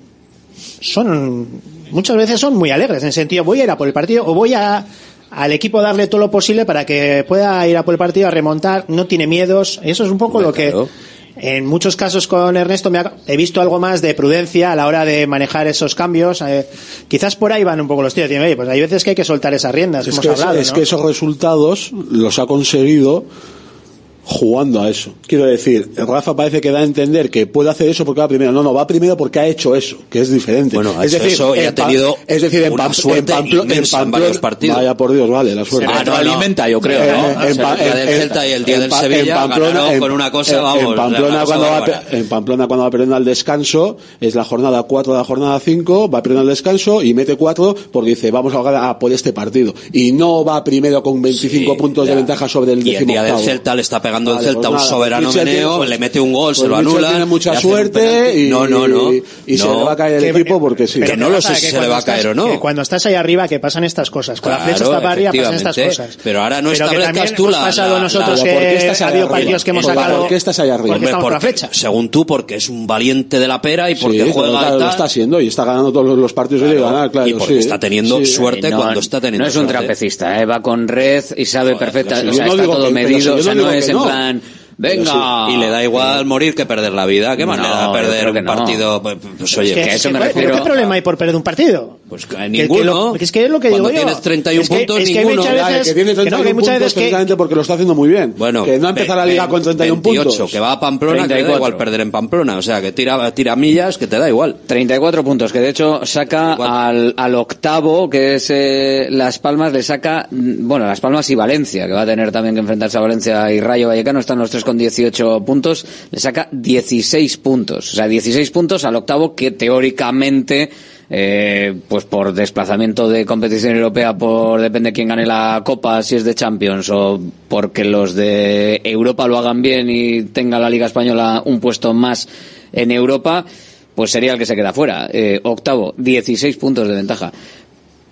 son, muchas veces son muy alegres, en el sentido, voy a ir a por el partido o voy a al equipo darle todo lo posible para que pueda ir a por el partido a remontar, no tiene miedos, eso es un poco lo que en muchos casos con Ernesto me ha- he visto algo más de prudencia a la hora de manejar esos cambios. eh, quizás por ahí van un poco los "Oye, pues hay veces que hay que soltar esas riendas. Es hemos que, hablado, es ¿no? que esos resultados los ha conseguido jugando a eso. Quiero decir, Rafa parece que da a entender que puede hacer eso porque va primero. No, no, va primero porque ha hecho eso, que es diferente. Bueno, ha es hecho decir, eso y ha tenido es decir, en, una suerte en Pamplo- en inmensa en Pamplona- varios partidos. Vaya por Dios, vale, la suerte. Retroalimenta, yo creo, ¿no? En, el del Celta y el día del Sevilla en Pamplona, con una cosa, vamos, Pamplona, cuando va, en Pamplona cuando va perdiendo al descanso, es la jornada 4 de la jornada 5, va perdiendo al descanso y mete 4 porque dice, vamos a ganar a por este partido. Y no va primero con 25 Sí, puntos de ventaja sobre el Y el día del. Celta le está pegando el Vale, Celta pues un soberano Mitchell meneo, tiene- le mete un gol, se pues lo Mitchell anula. tiene mucha suerte y, no, no, no. y se No. le va a caer el Que- equipo porque sí. Pero Que no ¿qué lo sé si se le cuando va a caer estás- o no. que cuando estás ahí arriba que pasan estas cosas. Con la Claro, flecha está para arriba pasan estas cosas. Pero ahora no que establezcas tú hemos la- pasado la- nosotros la- que ¿por qué estás ha ahí habido arriba? partidos que hemos Porque- sacado. ¿Por qué estás ahí arriba? Porque estamos con la flecha. según tú, porque es un valiente de la pera y porque juega claro, y lo está haciendo y está ganando todos los- partidos que Claro, debe ganar, claro. y porque sí. está teniendo Sí. suerte No, cuando está teniendo No es un suerte. trapecista, ¿eh? va con red y sabe perfecta, si o sea, no está todo que- pero si medido, o sea, no es que en no. plan, Pero venga. sí, Y le da igual morir que perder la vida. ¿Qué más le da No, perder que un no. partido? Pues, pues, oye, Es que- que a es eso que, me ¿pero refiero. ¿Qué problema hay por perder un partido? Pues que Que- que ninguno. lo- que es que es lo que Cuando digo yo. tienes 31 Es que- puntos, es que ninguno. muchas Ya, el veces- que tiene que no, que 31 muchas puntos veces que- precisamente porque lo está haciendo muy bien. Bueno, que no empieza la liga con 31 28, puntos. que va a Pamplona, que le da 34. igual perder en Pamplona. O sea, que tira, tira millas, que te da igual. 34 puntos, que de hecho saca al, al octavo, que es eh, Las Palmas, le saca, mm, bueno, Las Palmas y Valencia, que va a tener también que enfrentarse a Valencia y Rayo Vallecano, están los tres con 18 puntos, le saca 16 puntos, o sea, 16 puntos al octavo que teóricamente eh, pues por desplazamiento de competición europea, por depende quién gane la Copa, si es de Champions o porque los de Europa lo hagan bien y tenga la Liga Española un puesto más en Europa, pues sería el que se queda fuera. Eh, octavo, 16 puntos de ventaja.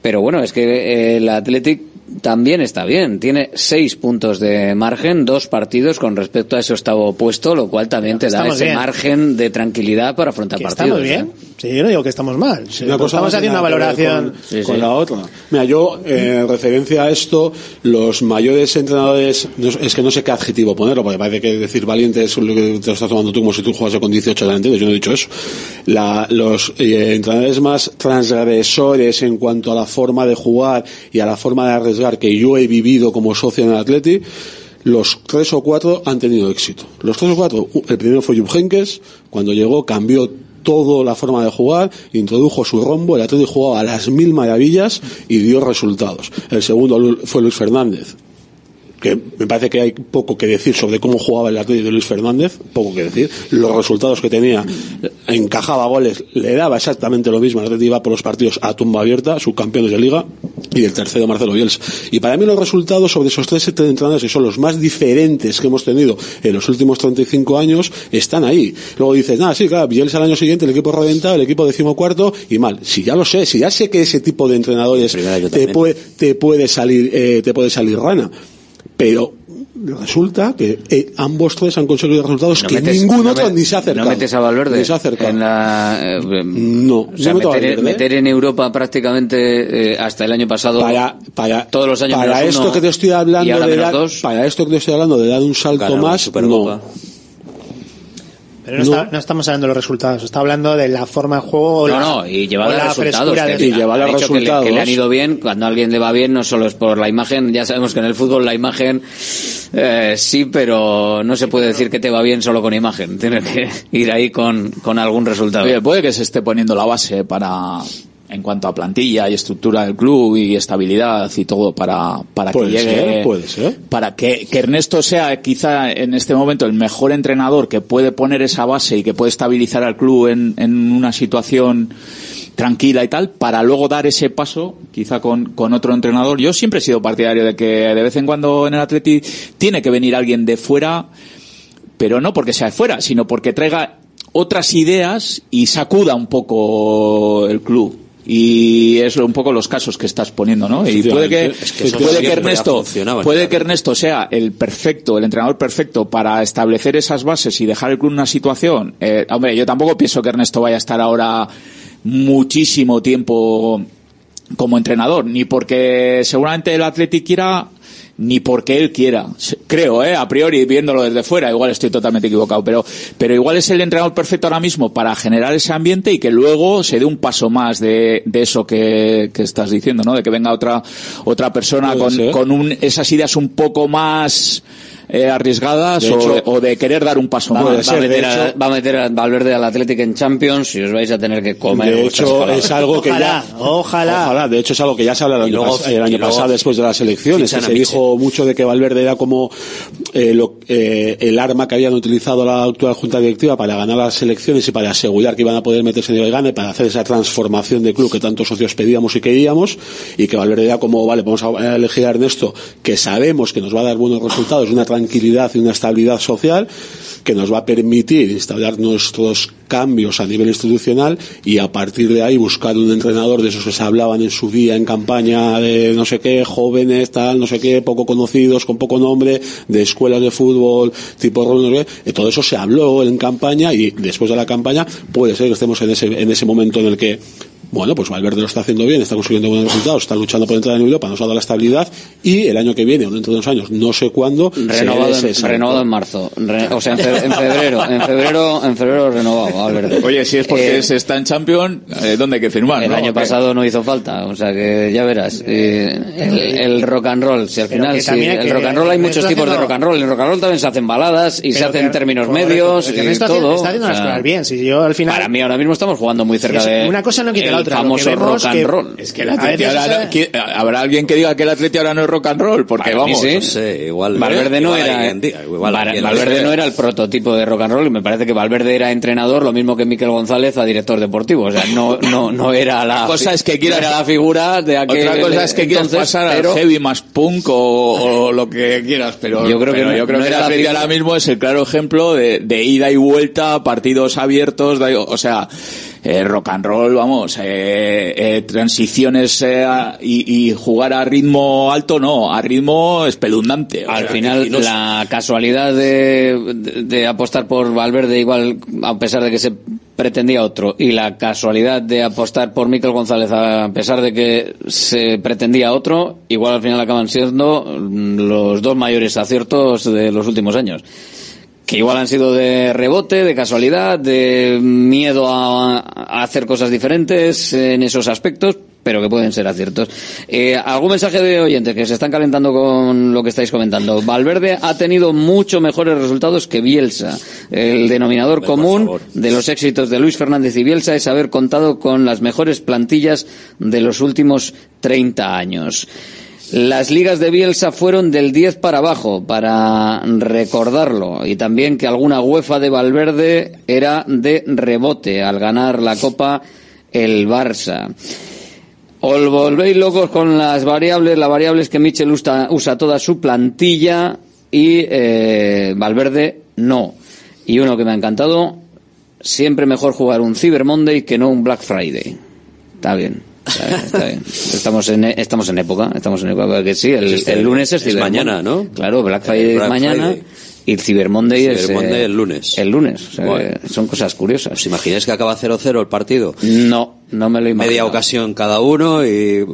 Pero bueno, es que eh, el Athletic también está bien. Tiene seis puntos de margen, dos partidos con respecto a ese octavo puesto, lo cual también te da ese bien. margen de tranquilidad para afrontar Que partidos. estamos bien. ¿eh? Sí, yo no digo que estamos mal. Sí, Una cosa estamos haciendo una valoración. con, Sí, con sí. la otra. Mira, yo, eh, en referencia a esto, los mayores entrenadores, no es que no sé qué adjetivo ponerlo, porque parece que decir valiente es lo que te lo estás tomando tú como si tú jugases con 18 delanteros, yo no he dicho eso. La- los eh, entrenadores más transgresores en cuanto a la forma de jugar y a la forma de que yo he vivido como socio en el Atleti, los tres o cuatro han tenido éxito. Los tres o cuatro, el primero fue Jupp Heynckes, cuando llegó cambió toda la forma de jugar, introdujo su rombo, el Atleti jugaba a las mil maravillas y dio resultados. El segundo fue Luis Fernández, que me parece que hay poco que decir sobre cómo jugaba el Atlético de Luis Fernández, poco que decir. Los resultados que tenía, encajaba goles, le daba exactamente lo mismo. El Atlético iba por los partidos a tumba abierta, subcampeones de liga, y el tercero Marcelo Bielsa. Y para mí los resultados sobre esos tres entrenadores, que son los más diferentes que hemos tenido en los últimos 35 años, están ahí. Luego dices, nada, sí, claro, Bielsa el año siguiente, el equipo reventado, el equipo decimocuarto, y mal. Si ya lo sé, si ya sé que ese tipo de entrenadores te puede, te puede salir, eh, te puede salir rana. Pero resulta que eh, ambos tres han conseguido resultados No que metes- ningún no otro me- ni se ha acercado. No metes a Valverde Ni se ha acercado. en la... eh, No, o sea, meter, Valverde. meter en Europa prácticamente eh, hasta el año pasado para, para, todos los años para menos esto uno, que te estoy hablando de dar, para esto que te estoy hablando de dar un salto Ganar una más no Pero no, Está, no estamos hablando de los resultados, está hablando de la forma de juego No, la, no, y llevar los la resultados. que de- Y llevar los dicho que le- resultados. Que, le, han ido bien. Cuando a alguien le va bien, no solo es por la imagen. Ya sabemos que en el fútbol la imagen eh, sí, pero no se puede decir que te va bien solo con imagen. Tienes que ir ahí con, con algún resultado. Oye, puede que se esté poniendo la base para en cuanto a plantilla y estructura del club y estabilidad y todo para, para que llegue ser, puede ser. para que, que Ernesto sea quizá en este momento el mejor entrenador que puede poner esa base y que puede estabilizar al club en, en una situación tranquila y tal, para luego dar ese paso, quizá con, con otro entrenador. Yo siempre he sido partidario de que de vez en cuando en el Atleti tiene que venir alguien de fuera, pero no porque sea de fuera, sino porque traiga otras ideas y sacuda un poco el club. Y es un poco los casos que estás poniendo, ¿no? Y puede que, Es que eso puede que Ernesto, puede que Ernesto sea el perfecto, el entrenador perfecto para establecer esas bases y dejar el club en una situación. Eh, hombre, yo tampoco pienso que Ernesto vaya a estar ahora muchísimo tiempo como entrenador, ni porque seguramente el Atleti quiera, ni porque él quiera. Creo, eh, a priori, viéndolo desde fuera, igual estoy totalmente equivocado, pero, pero igual es el entrenador perfecto ahora mismo para generar ese ambiente y que luego se dé un paso más de, de eso que, que estás diciendo, ¿no? De que venga otra, otra persona con, con un, esas ideas un poco más, eh, arriesgadas De hecho- o, o de querer dar un paso Va, más. va a meter a, va a meter a Valverde al Atlético en Champions y os vais a tener que comer. de hecho, es algo que Ojalá, ya. ojalá. De hecho, es algo que ya se habla el año, luego- pas- el año pasado después de las elecciones. que se dijo mucho de que Valverde era como eh, lo- eh, el arma que habían utilizado la actual Junta Directiva para ganar las elecciones y para asegurar que iban a poder meterse en el gane, para hacer esa transformación de club que tantos socios pedíamos y queríamos. Y que Valverde era como, vale, vamos a elegir a Ernesto, que sabemos que nos va a dar buenos resultados, una tranquilidad y una estabilidad social que nos va a permitir instaurar nuestros cambios a nivel institucional y a partir de ahí buscar un entrenador de esos que se hablaban en su día en campaña de no sé qué, jóvenes, tal, no sé qué, poco conocidos, con poco nombre, de escuelas de fútbol, tipo no sé todo eso se habló en campaña y después de la campaña puede ser que estemos en ese, en ese momento en el que bueno, pues Valverde lo está haciendo bien, está consiguiendo buenos resultados, está luchando por entrar en Europa, nos ha dado la estabilidad y el año que viene o dentro de unos años, no sé cuándo, Renovado, en, renovado en marzo, Re- o sea, en, fe- en febrero, en febrero, en febrero renovado, Valverde. Oye, si es porque Eh, se está en Champions, eh, ¿dónde hay que firmar? El no? año pasado no hizo falta, o sea que ya verás. eh, el, el rock and roll, si al final, el rock and roll hay muchos tipos de rock and roll. En rock and roll también se hacen baladas y se hacen que- términos correcto, medios y está todo. haciendo- está haciendo o las cosas bien. Si yo al final. Para mí ahora mismo estamos jugando muy cerca Es- de una cosa no quita el la otra, lo que famoso vemos rock and que- roll. Es que el A Atleti ahora no- ¿quién- ¿Habrá alguien que diga que el Atleti ahora no es rock and roll? Porque Para mí vamos. sí. No sé, igual. Valverde no igual era diga, igual Val- Valverde no era el prototipo de rock and roll y me parece que Valverde era entrenador lo mismo que Miquel González a director deportivo o sea no no no era la cosa es que no quieras- era la figura de aquel Otra cosa es que quieras entonces, pasar pero al heavy más punk o, o lo que quieras, pero Yo creo que pero no- yo creo no que el era la Atleti ahora mismo es el claro ejemplo de, de ida y vuelta, partidos abiertos, de- o sea, eh, rock and roll, vamos, eh, eh, transiciones eh, y, y jugar a ritmo alto, no, a ritmo espeluznante. al sea, final la casualidad de, de- de apostar por Valverde igual a pesar de que se pretendía otro y la casualidad de apostar por Miquel González a pesar de que se pretendía otro igual al final acaban siendo los dos mayores aciertos de los últimos años que igual han sido de rebote, de casualidad, de miedo a, a hacer cosas diferentes en esos aspectos, pero que pueden ser aciertos. Eh, ¿Algún mensaje de oyentes que se están calentando con lo que estáis comentando? Valverde ha tenido mucho mejores resultados que Bielsa. El denominador común de los éxitos de Luis Fernández y Bielsa es haber contado con las mejores plantillas de los últimos 30 años. Las ligas de Bielsa fueron del 10 para abajo, para recordarlo. Y también que alguna UEFA de Valverde era de rebote al ganar la Copa el Barça. Os volvéis locos con las variables. La variable es que Michel usa, usa toda su plantilla y eh, Valverde no. Y uno que me ha encantado, siempre mejor jugar un Cyber Monday que no un Black Friday. Está bien. Está bien. Estamos en estamos en época, estamos en época que sí, el, este- el lunes es, mañana. ¿no? Claro, Black Friday El es Black mañana Friday. y el Cyber Monday Cyber es Monday eh, el lunes. El lunes, o sea, Bueno. que son cosas curiosas. ¿Os imagináis que acaba 0-0 el partido? No, no me lo imagino. Media ocasión cada uno y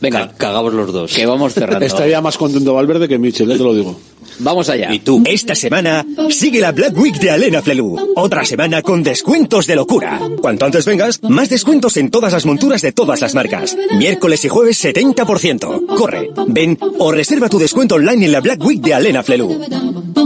Venga, ca- cagamos los dos. que vamos cerrando. Estaría más contento Valverde que Michel, ya te lo digo. Vamos allá. ¿Y tú? Esta semana sigue la Black Week de Alena Flelu. Otra semana con descuentos de locura. Cuanto antes vengas, más descuentos en todas las monturas de todas las marcas. Miércoles y jueves 70%. Corre, ven o reserva tu descuento online en la Black Week de Alena Flelu.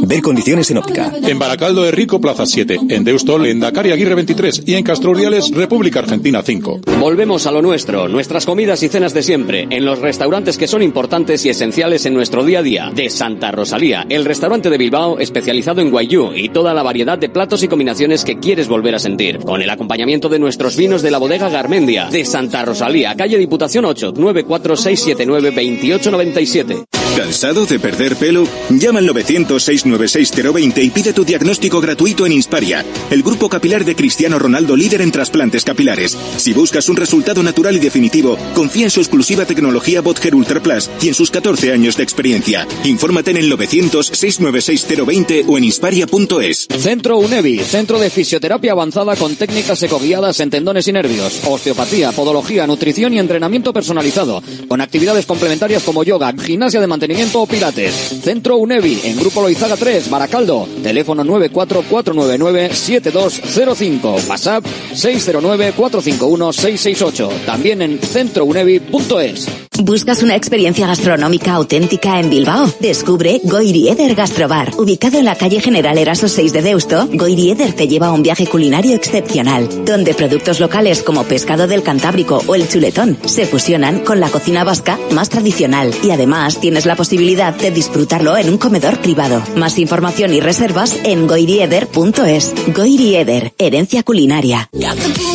Ver condiciones en óptica. En Baracaldo de Rico, Plaza 7. En Deustol, en Dakar y Aguirre 23. Y en Castro Urdiales, República Argentina 5. Volvemos a lo nuestro, nuestras comidas y cenas de siempre, en los restaurantes que son importantes y esenciales en nuestro día a día. De Santa Rosalía, el restaurante de Bilbao especializado en guayú y toda la variedad de platos y combinaciones que quieres volver a sentir. Con el acompañamiento de nuestros vinos de la bodega Garmendia. De Santa Rosalía, calle Diputación 8, 94679 2897. ¿Cansado de perder pelo? Llama al 900-696-020 y pide tu diagnóstico gratuito en Insparia, el grupo capilar de Cristiano Ronaldo líder en trasplantes capilares. Si buscas un resultado natural y definitivo, confía en su exclusiva tecnología Botger Ultra Plus y en sus 14 años de experiencia. Infórmate en el 900-696-020 o en insparia.es. Centro UNEVI, centro de fisioterapia avanzada con técnicas ecoguiadas en tendones y nervios, osteopatía, podología, nutrición y entrenamiento personalizado, con actividades complementarias como yoga, gimnasia de mantenimiento o pilates. Centro UNEVI, en Grupo Loizaga 3, Baracaldo, teléfono 944997205, WhatsApp 609451668, también en centrounevi.es. ¿Buscas una experiencia gastronómica auténtica en Bilbao? Descubre Goiri Eder Gastrobar. Ubicado en la calle General Eraso 6 de Deusto, Goiri Eder te lleva a un viaje culinario excepcional, donde productos locales como pescado del Cantábrico o el chuletón se fusionan con la cocina vasca más tradicional y además tienes la posibilidad de disfrutarlo en un comedor privado. Más información y reservas en goirieder.es. Goiri Eder, herencia culinaria.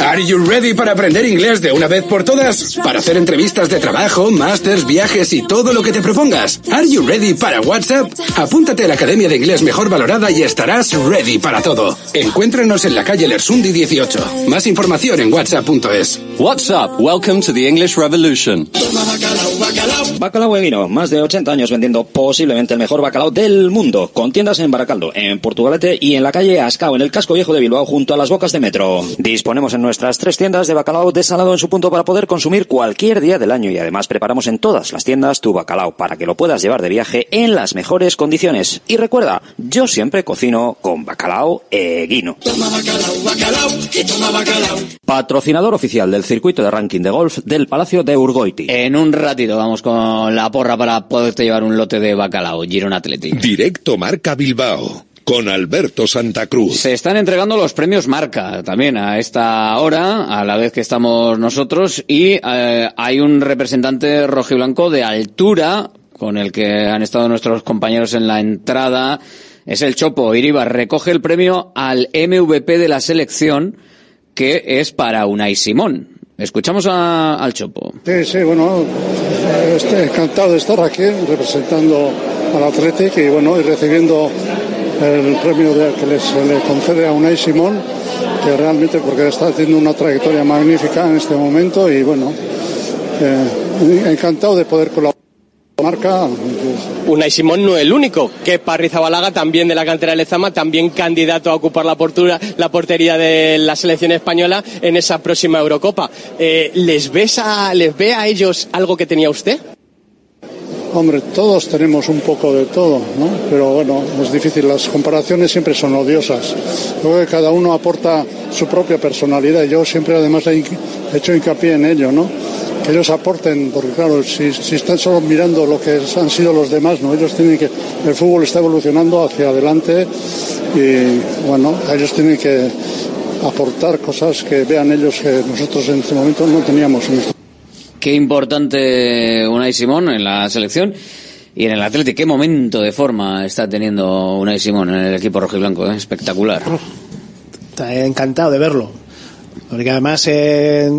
Are you ready para aprender inglés de una vez por todas? Para hacer entrevistas de trabajo, másters, viajes y todo lo que te propongas. ¿Are you ready para WhatsApp? Apúntate a la Academia de Inglés Mejor Valorada y estarás ready para todo. Encuéntranos en la calle Lersundi 18. Más información en whatsapp.es. WhatsApp, welcome to the English Revolution. Bacalao Eguino, más de 80 años vendiendo posiblemente el mejor bacalao del mundo, con tiendas en Baracaldo, en Portugalete y en la calle Ascao, en el casco viejo de Bilbao, junto a las bocas de metro. Disponemos en nuestras tres tiendas de bacalao desalado en su punto para poder consumir cualquier día del año y además preparamos en todas las tiendas tu bacalao para que lo puedas llevar de viaje en las mejores condiciones. Y recuerda, yo siempre cocino con bacalao Eguino. Patrocinador oficial del circuito de ranking de golf del Palacio de Urgoiti. En un ratito vamos con la porra para poderte llevar un lote de bacalao, Girona Athletic. Directo Marca Bilbao con Alberto Santa Cruz. Se están entregando los premios Marca también a esta hora, a la vez que estamos nosotros, y eh, hay un representante rojiblanco de altura con el que han estado nuestros compañeros en la entrada. Es el Chopo Iribar. Recoge el premio al MVP de la selección, que es para Unai Simón. Escuchamos a- al Chopo. Sí, sí, bueno, estoy encantado de estar aquí representando al Athletic y bueno, y recibiendo el premio de- que se le concede a Unai Simón, que realmente porque está haciendo una trayectoria magnífica en este momento y bueno, eh, encantado de poder colaborar marca. Unai Simón no es el único, que Parrizabalaga, también de la cantera de Lezama, también candidato a ocupar la, portura- la portería de la selección española en esa próxima Eurocopa. Eh, ¿les, ¿Les ve a ellos algo que tenía usted? Hombre, todos tenemos un poco de todo, ¿no? Pero bueno, es difícil, las comparaciones siempre son odiosas. Creo que cada uno aporta su propia personalidad. Yo siempre además he hecho hincapié en ello, ¿no? Que ellos aporten, porque claro, si, si están solo mirando lo que han sido los demás, ¿no? Ellos tienen que, el fútbol está evolucionando hacia adelante y bueno, ellos tienen que aportar cosas que vean ellos que nosotros en este momento no teníamos. En Qué importante Unai Simón en la selección y en el Atlético. Qué momento de forma está teniendo Unai Simón en el equipo rojiblanco. ¿eh? Espectacular. Está encantado de verlo. Porque además eh,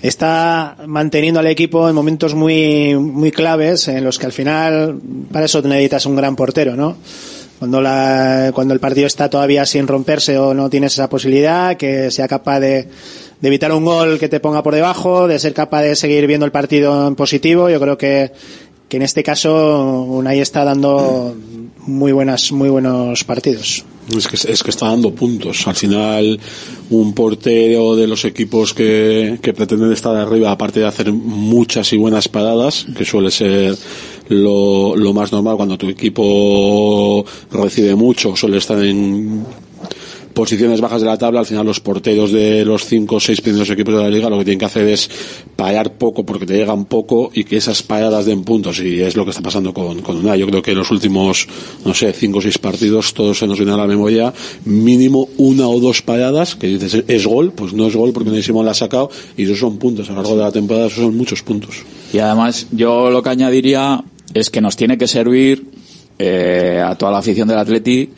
está manteniendo al equipo en momentos muy, muy claves en los que al final, para eso necesitas un gran portero, ¿no? Cuando, la, cuando el partido está todavía sin romperse o no tienes esa posibilidad, que sea capaz de, de evitar un gol que te ponga por debajo, de ser capaz de seguir viendo el partido en positivo. Yo creo que, que en este caso Unai está dando muy buenas, muy buenos partidos. Es que, es que está dando puntos. Al final, un portero de los equipos que, que pretenden estar arriba, aparte de hacer muchas y buenas paradas, que suele ser lo, lo más normal cuando tu equipo recibe mucho, suele estar en posiciones bajas de la tabla, al final los porteros de los cinco o seis primeros equipos de la liga lo que tienen que hacer es parar poco porque te llegan poco y que esas paradas den puntos y es lo que está pasando con, con Unai. Yo creo que en los últimos, no sé, cinco o seis partidos todos se nos viene a la memoria mínimo una o dos paradas que dices es gol, pues no es gol porque Unai Simón la ha sacado y esos son puntos. A lo largo de la temporada esos son muchos puntos. Y además, yo lo que añadiría es que nos tiene que servir eh, a toda la afición del Atleti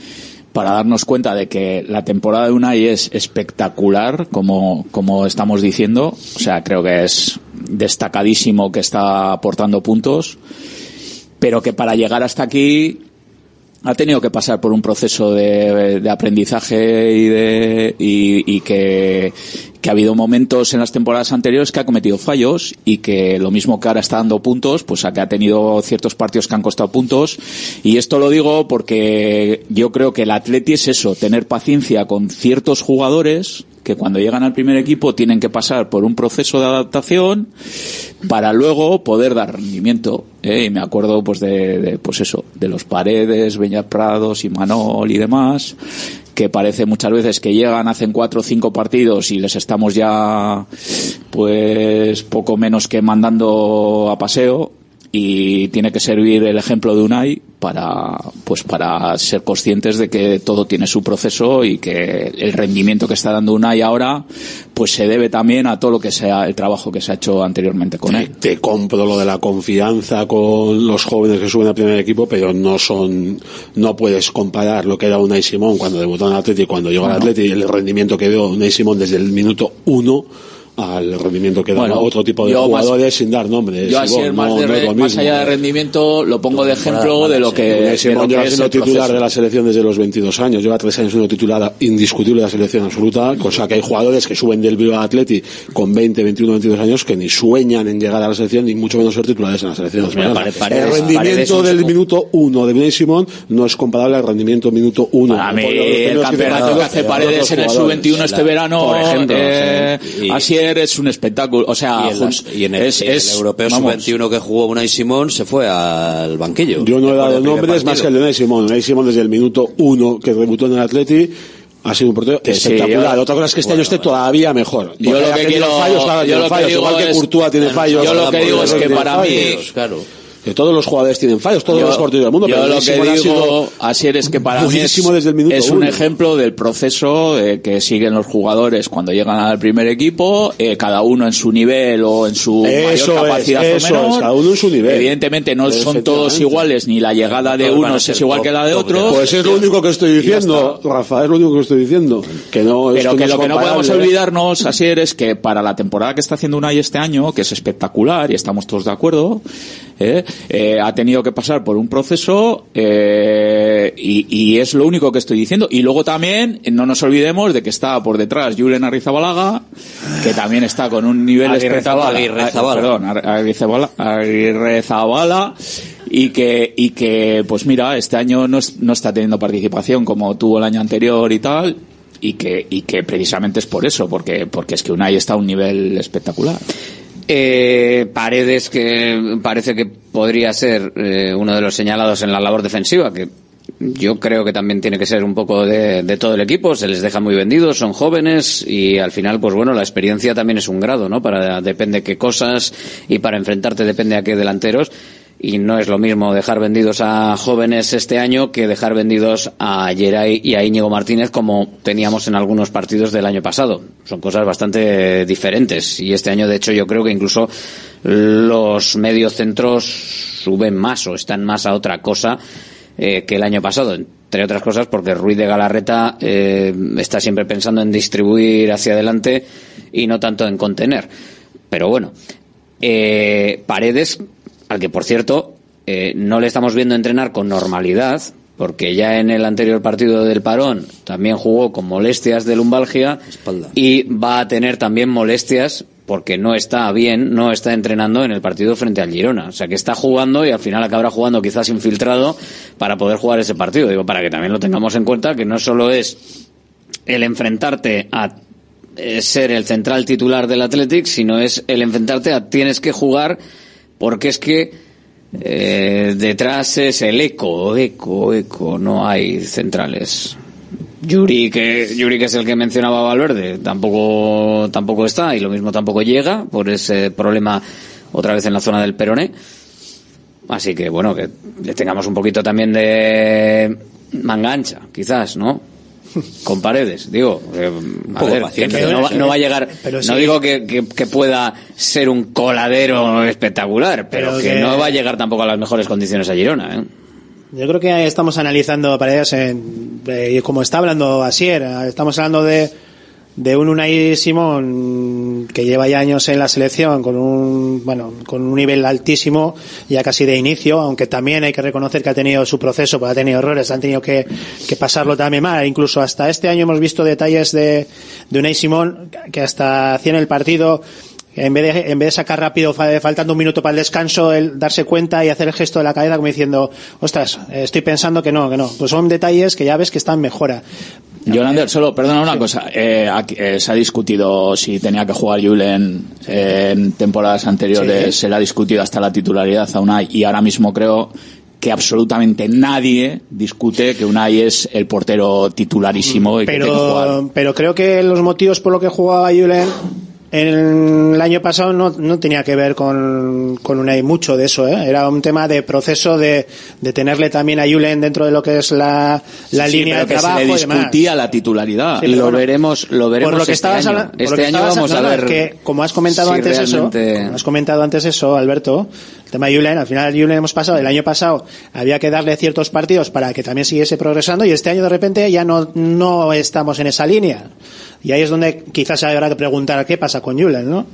para darnos cuenta de que la temporada de Unai es espectacular, como, como estamos diciendo. O sea, creo que es destacadísimo que está aportando puntos, pero que para llegar hasta aquí ha tenido que pasar por un proceso de, aprendizaje y de y que, que ha habido momentos en las temporadas anteriores que ha cometido fallos y que lo mismo que ahora está dando puntos, pues a que ha tenido ciertos partidos que han costado puntos. Y esto lo digo porque yo creo que el Atleti es eso, tener paciencia con ciertos jugadores que cuando llegan al primer equipo tienen que pasar por un proceso de adaptación para luego poder dar rendimiento. ¿eh? Y me acuerdo pues de, de, pues eso, de los Paredes, Beñat Prados y Manol y demás, que parece muchas veces que llegan, hacen cuatro o cinco partidos y les estamos ya pues poco menos que mandando a paseo y tiene que servir el ejemplo de Unai para pues para ser conscientes de que todo tiene su proceso y que el rendimiento que está dando Unai ahora pues se debe también a todo lo que sea el trabajo que se ha hecho anteriormente con él. Te compro lo de la confianza con los jóvenes que suben al primer equipo, pero no son, no puedes comparar lo que era Unai Simón cuando debutó en el Atleti, cuando llegó al Atleti, el rendimiento que dio Unai Simón desde el minuto uno al rendimiento que da Bueno, otro tipo de yo más- jugadores sin dar nombres. Yo así más, no- de no es más allá de rendimiento lo pongo de ejemplo de lo que, Unai de lo Simón que lleva es siendo el titular proceso. de la selección desde los 22 años, lleva tres años siendo titular indiscutible de la selección absoluta, cosa que hay jugadores que suben del Bilbao Atleti con 20, 21, 22 años que ni sueñan en llegar a la selección ni mucho menos ser titulares en la selección Pues mira. Pare- Paredes- el rendimiento es un- del minuto uno de Unai Simón no es comparable al rendimiento minuto uno. Para mí, el campeonato que hace Paredes en el sub-21 este verano, Por ejemplo, eh, sí. Es un espectáculo. O sea, y en, las- jun- y en el, es, y en el es- europeo vamos, sub-21 que jugó Unai Simón se fue al banquillo. Yo no he dado nombres más que el de Unai Simón. Unai Simón desde el minuto uno que debutó en el Atleti ha sido un portero Que sí, espectacular. yo- Otra cosa es que este año esté todavía mejor. Yo lo que tenido quiero- fallos, claro, yo tiene lo que fallos. digo Igual que es- Courtois tiene fallos. yo lo que digo es que tiene para mí-. Claro. Que todos los jugadores tienen fallos, todos yo- los porteros del mundo. yo pero lo que digo, Asier, es que para mí es, desde el es un uno. ejemplo del proceso eh, que siguen los jugadores cuando llegan al primer equipo, eh, cada uno en su nivel o en su Eso mayor es, capacidad eso o menor. es, cada uno en su nivel. Evidentemente no son todos iguales, ni la llegada de unos es igual top- que la de otros. Pues es lo único que estoy diciendo, Rafa, es lo único que estoy diciendo. Que no, Pero que es lo que no podemos olvidarnos, Asier, es que para la temporada que está haciendo Unai este año, que es espectacular y estamos todos de acuerdo, ¿eh? Eh, ha tenido que pasar por un proceso eh, y, y es lo único que estoy diciendo. Y luego también no nos olvidemos de que está por detrás Julen Arrizabalaga, que también está con un nivel espectacular. Perdón, y que y que pues mira este año no, es- no está teniendo participación como tuvo el año anterior y tal y que y que precisamente es por eso porque porque es que Unai está a un nivel espectacular Eh, Paredes, que parece que podría ser eh, uno de los señalados en la labor defensiva, que yo creo que también tiene que ser un poco de, de todo el equipo, se les deja muy vendidos, son jóvenes y al final, pues bueno, la experiencia también es un grado, ¿no? Para depende qué cosas y para enfrentarte depende a qué delanteros. Y no es lo mismo dejar vendidos a jóvenes este año que dejar vendidos a Geray y a Íñigo Martínez como teníamos en algunos partidos del año pasado. Son cosas bastante diferentes. Y este año, de hecho, yo creo que incluso los mediocentros suben más o están más a otra cosa eh, que el año pasado. Entre otras cosas porque Ruiz de Galarreta eh, está siempre pensando en distribuir hacia adelante y no tanto en contener. Pero bueno, eh, Paredes, al que por cierto eh, no le estamos viendo entrenar con normalidad, porque ya en el anterior partido del parón también jugó con molestias de lumbalgia y va a tener también molestias porque no está bien, no está entrenando en el partido frente al Girona. O sea que está jugando y al final acabará jugando quizás infiltrado para poder jugar ese partido. Digo, para que también lo tengamos en cuenta que no solo es el enfrentarte a eh, ser el central titular del Athletic, sino es el enfrentarte a tienes que jugar porque es que eh, detrás es el eco, eco, eco, no hay centrales. Yuri, que Yuri que es el que mencionaba Valverde, tampoco tampoco está y lo mismo tampoco llega por ese problema otra vez en la zona del peroné. Así que bueno, que le tengamos un poquito también de manga ancha, quizás, ¿no? Con paredes, digo. eh, a ver, que no, va, no va a llegar. Pero no sí. digo que, que- que pueda ser un coladero espectacular, pero, Pero que, que- no va a llegar tampoco a las mejores condiciones a Girona, ¿eh? Yo creo que estamos analizando Paredes en, eh, como está hablando Asier, estamos hablando de, de un Unai Simón que lleva ya años en la selección con un, bueno, con un nivel altísimo, ya casi de inicio, aunque también hay que reconocer que ha tenido su proceso, pues ha tenido errores, han tenido que, que pasarlo también mal. Incluso hasta este año hemos visto detalles de, de Unai Simón que hasta hacía en el partido en vez de, en vez de sacar rápido, fa- faltando un minuto para el descanso, el darse cuenta y hacer el gesto de la cabeza como diciendo, ostras, estoy pensando que no, que no. Pues son detalles que ya ves que están mejora. Yolander, solo perdona una cosa. Eh, aquí, eh, se ha discutido si tenía que jugar Julen eh, en temporadas anteriores. Sí. Se le ha discutido hasta la titularidad a Unai y ahora mismo creo que absolutamente nadie discute que Unai es el portero titularísimo y que tiene que jugar. Pero, pero creo que los motivos por los que jugaba Julen en el año pasado no, no tenía que ver con, con Unai mucho de eso, ¿eh? era un tema de proceso de, de tenerle también a Julen dentro de lo que es la, la Sí, línea pero de que trabajo se y le demás. discutía la titularidad. Sí, lo bueno, veremos, lo veremos por lo que este estabas año. por lo este que año estabas vamos a hablando, ver que como has comentado si antes realmente- eso, como has comentado antes eso, Alberto, el tema de Julen, al final Julen hemos pasado, el año pasado había que darle ciertos partidos para que también siguiese progresando y este año de repente ya no, no estamos en esa línea. Y ahí es donde quizás habrá que preguntar qué pasa con Julen, ¿no?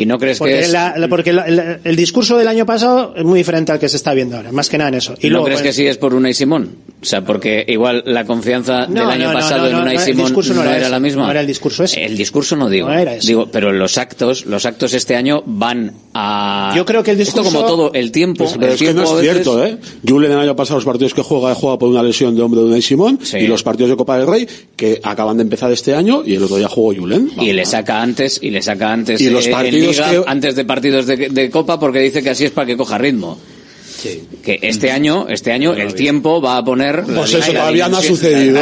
¿Y no crees Porque, que es... la- la- porque la- el, el discurso del año pasado es muy diferente al que se está viendo ahora, más que nada en eso. ¿Y no luego, crees pues, que sí es por Unai Simón? O sea, porque igual la confianza No, del año no, no, pasado no, en no, Unai no, Simón no no era era ese, la misma. no era el discurso ese. El discurso no digo. No era ese. Digo, pero los actos, los actos este año van a... Yo creo que el discurso- Esto como todo, el tiempo... Pues, pero el es que tiempo no a es veces- cierto, ¿eh? Julen el año pasado los partidos que juega, juega por una lesión de hombro de Unai Simón y los partidos de Copa del Rey que acaban de empezar este año y el otro día jugó Julen. Y le saca antes, y le saca antes Y los eh, partidos Liga, que- antes de partidos de, de Copa, porque dice que así es para que coja ritmo. Que este año, este año el tiempo va a poner. Pues eso todavía no ha sucedido,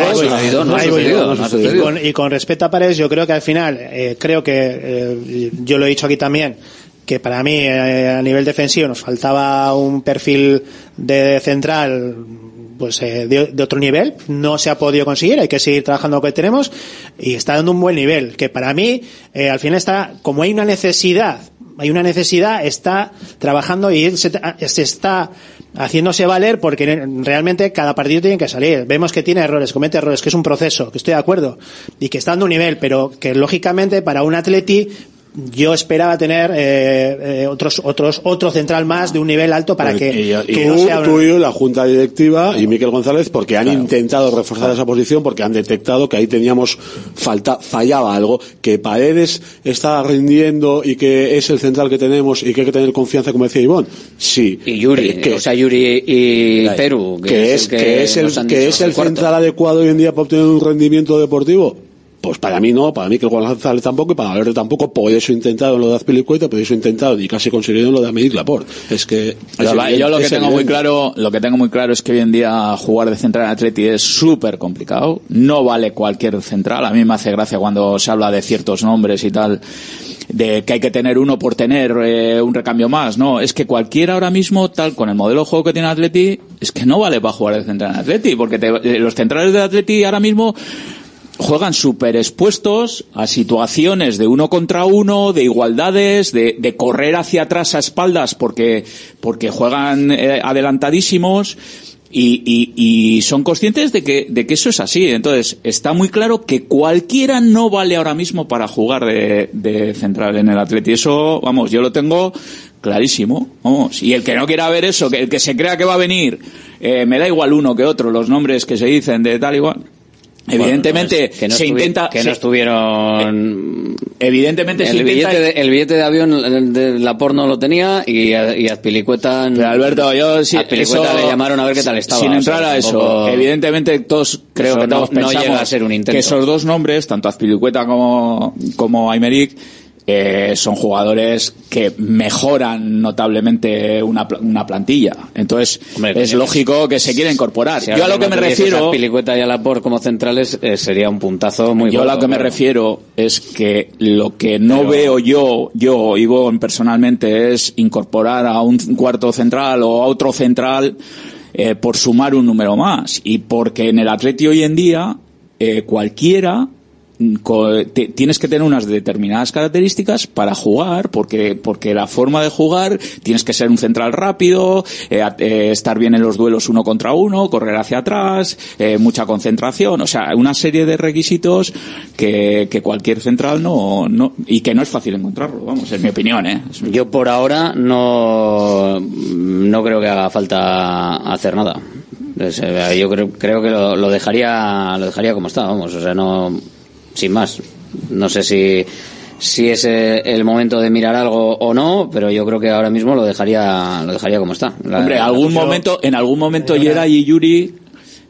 y con respecto a Paredes, yo creo que al final, eh, creo que, eh, yo lo he dicho aquí también, que para mí eh, a nivel defensivo nos faltaba un perfil de central pues eh, de, otro nivel, no se ha podido conseguir, hay que seguir trabajando lo que tenemos y está dando un buen nivel, que para mí eh, al final está, como hay una necesidad, hay una necesidad, está trabajando y se, se está haciéndose valer porque realmente cada partido tiene que salir. Vemos que tiene errores, comete errores, que es un proceso, que estoy de acuerdo y que está dando un nivel, pero que lógicamente para un atleti yo esperaba tener eh, eh, otros otros otro central más de un nivel alto para que, y, y que tú, no sea tú y yo, la Junta Directiva y Miquel González porque han intentado reforzar esa posición porque han detectado que ahí teníamos falta fallaba algo que Paredes está rindiendo y que es el central que tenemos y que hay que tener confianza como decía Ivón. Sí. Y Yuri, Eh, que, o sea, Yuri y Perú. que es que es el que es el central adecuado hoy en día para obtener un rendimiento deportivo pues para mí no, para mí que el González tampoco y para Valverde tampoco, por eso he intentado en lo de Azpilicueta, por eso he intentado y casi conseguido en lo de Améric Laporte. Es que... Yo, es la- yo lo que tengo muy claro, lo que tengo muy claro es que hoy en día jugar de central en Atleti es súper complicado. No vale cualquier central. A mí me hace gracia cuando se habla de ciertos nombres y tal, de que hay que tener uno por tener eh, un recambio más. No, es que cualquiera ahora mismo, tal, con el modelo de juego que tiene Atleti, es que no vale para jugar de central en Atleti, porque te- eh, los centrales de Atleti ahora mismo juegan súper expuestos a situaciones de uno contra uno, de igualdades, de, de correr hacia atrás a espaldas porque, porque juegan eh, adelantadísimos y, y, y son conscientes de que, de que eso es así. Entonces, está muy claro que cualquiera no vale ahora mismo para jugar de, de central en el Atleti. Eso, vamos, yo lo tengo clarísimo. Vamos. Y el que no quiera ver eso, que el que se crea que va a venir, eh, me da igual uno que otro, los nombres que se dicen de tal igual. Evidentemente que no se intenta que no se- estuvieron evidentemente se el intenta billete, de, el billete de avión de la porno lo tenía y, a- y Azpilicueta Pero Alberto, yo sí, a Azpilicueta eso- le llamaron a ver qué tal estaba. Sin o sea, entrar a eso, tampoco- evidentemente todos creo Eso que no- todos no pensamos llega a ser un intento. que esos dos nombres, tanto Azpilicueta como como Aymeric, eh, son jugadores que mejoran notablemente una, una plantilla. Entonces, es lógico que se quiera incorporar. Si Yo a lo que me refiero... a Azpilicueta y a Laporte como centrales eh, sería un puntazo muy Yo a lo que me refiero es que lo que no veo yo, yo, Ivonne, personalmente, es incorporar a un cuarto central o a otro central eh, por sumar un número más. Y porque en el Atleti hoy en día, eh, cualquiera tienes que tener unas determinadas características para jugar, porque, porque la forma de jugar tienes que ser un central rápido, eh, eh, estar bien en los duelos uno contra uno, correr hacia atrás, eh, mucha concentración, o sea, una serie de requisitos que, cualquier central no, y que no es fácil encontrarlo, vamos, es mi opinión, eh. Yo por ahora no, no creo que haga falta hacer nada. Yo creo, creo que lo, lo dejaría lo dejaría como está, vamos, o sea, no sin más. No sé si si es eh, el momento de mirar algo o no, pero yo creo que ahora mismo lo dejaría lo dejaría como está. La- Hombre, la- algún momento, en algún momento Yera y Yuri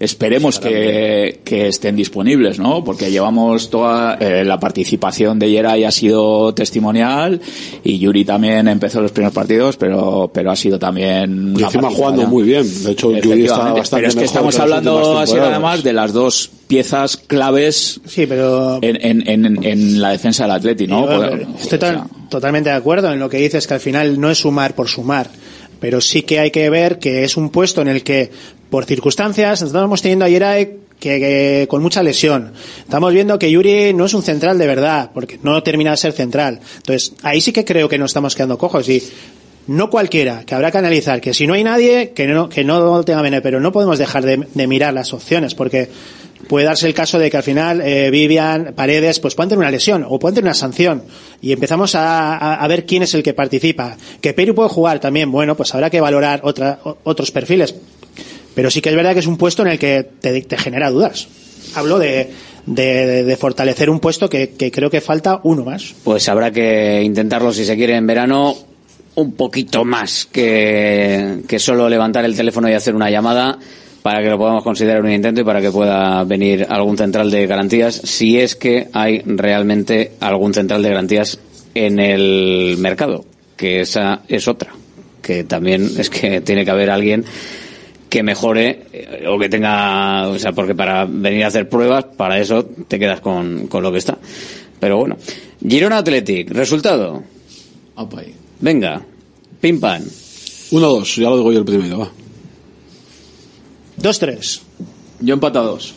esperemos que, que estén disponibles, ¿no? Porque llevamos toda eh, la participación de Yeray ha sido testimonial y Yuri también empezó los primeros partidos, pero pero ha sido también y encima jugando muy bien. De hecho, Yuri está bastante Pero es que estamos hablando así además de las dos piezas claves sí, pero... en, en, en, en la defensa del Atleti, ¿no? Yo, estoy to totalmente de acuerdo en lo que dices, que al final no es sumar por sumar, pero sí que hay que ver que es un puesto en el que, por circunstancias, estamos teniendo a Yeray que, que, con mucha lesión. Estamos viendo que Yuri no es un central de verdad, porque no termina de ser central. Entonces, ahí sí que creo que nos estamos quedando cojos y no cualquiera, que habrá que analizar, que si no hay nadie, que no, que no tenga veneno, pero no podemos dejar de, de mirar las opciones, porque puede darse el caso de que al final eh, Vivian, Paredes, pues pueden tener una lesión o pueden tener una sanción y empezamos a, a, a, ver quién es el que participa. Que Peru puede jugar también, bueno, pues habrá que valorar otra, otros perfiles. Pero sí que es verdad que es un puesto en el que te, te genera dudas. Hablo de, de, fortalecer un puesto que, que creo que falta uno más. Pues habrá que intentarlo si se quiere en verano un poquito más que, que solo levantar el teléfono y hacer una llamada para que lo podamos considerar un intento y para que pueda venir algún central de garantías, si es que hay realmente algún central de garantías en el mercado, que esa es otra, que también es que tiene que haber alguien que mejore eh, o que tenga, o sea, porque para venir a hacer pruebas, para eso te quedas con, con lo que está. Pero bueno, Girona Athletic, resultado. Venga, pim pam. 1-2, ya lo digo yo el primero, va. 2-3. Yo empata dos.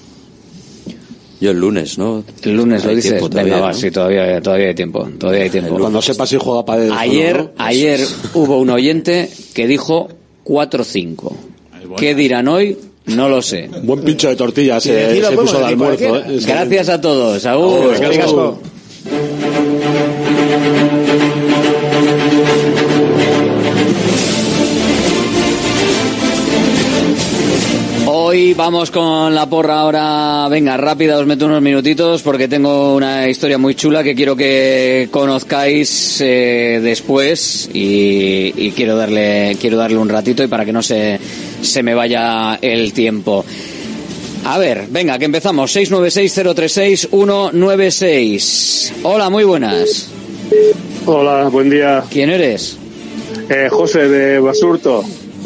Yo el lunes, ¿no? El lunes lo dices. Venga, va, ¿no? sí, todavía, todavía hay tiempo. Todavía hay tiempo. Cuando sepa si juega para Ayer, ¿no? ayer hubo un oyente que dijo 4-5. ¿Qué dirán hoy? No lo sé. Buen pincho de tortillas se, se puso de almuerzo. ¿eh? Gracias a todos. Agur. Agur. Hoy vamos con la porra ahora. Venga, rápida, os meto unos minutitos porque tengo una historia muy chula que quiero que conozcáis eh, después y, y, quiero darle quiero darle un ratito y para que no se, se me vaya el tiempo. A ver, venga, que empezamos. 696-036-196. Hola, muy buenas. Hola, buen día. ¿Quién eres? Eh, José de Basurto.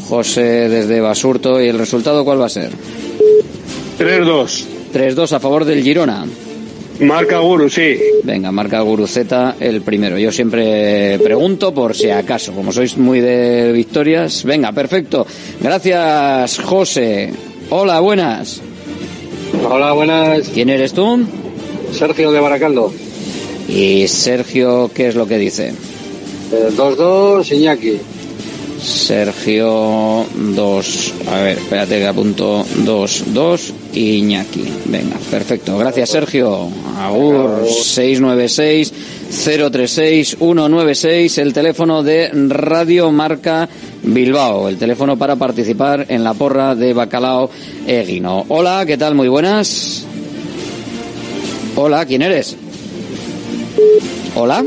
José desde Basurto. ¿Y el resultado cuál va a ser? 3-2. 3-2 a favor del Girona. Marca Guru, sí. Venga, marca Guru Z el primero. Yo siempre pregunto por si acaso, como sois muy de victorias. Venga, perfecto. Gracias, José. Hola, buenas. Hola, buenas. ¿Quién eres tú? Sergio de Baracaldo. ¿Y Sergio qué es lo que dice? 2-2, eh, Iñaki. Sergio 2. A ver, espérate que apunto 2, 2 Iñaki. Venga, perfecto. Gracias, Sergio. Agur 696 036 196, el teléfono de Radio Marca Bilbao, el teléfono para participar en la porra de Bacalao Eguino. Hola, ¿qué tal? Muy buenas. Hola, ¿quién eres? Hola.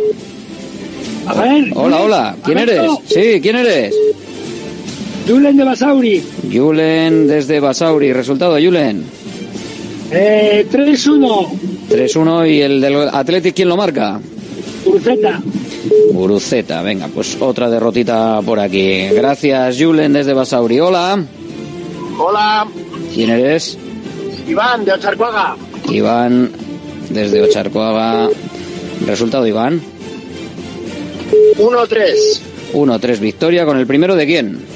A ver, hola, hola. ¿Quién eres? Sí, ¿quién eres? Julen de Basauri. Julen desde Basauri. ¿Resultado, Julen? Eh, 3-1. 3-1 y el del Athletic, ¿quién lo marca? Uruceta. Uruceta, venga, pues otra derrotita por aquí. Gracias, Julen desde Basauri. Hola. Hola. ¿Quién eres? Iván de Ocharcuaga. Iván desde Ocharcuaga. ¿Resultado, Iván? 1-3. 1-3 victoria con el primero de quién?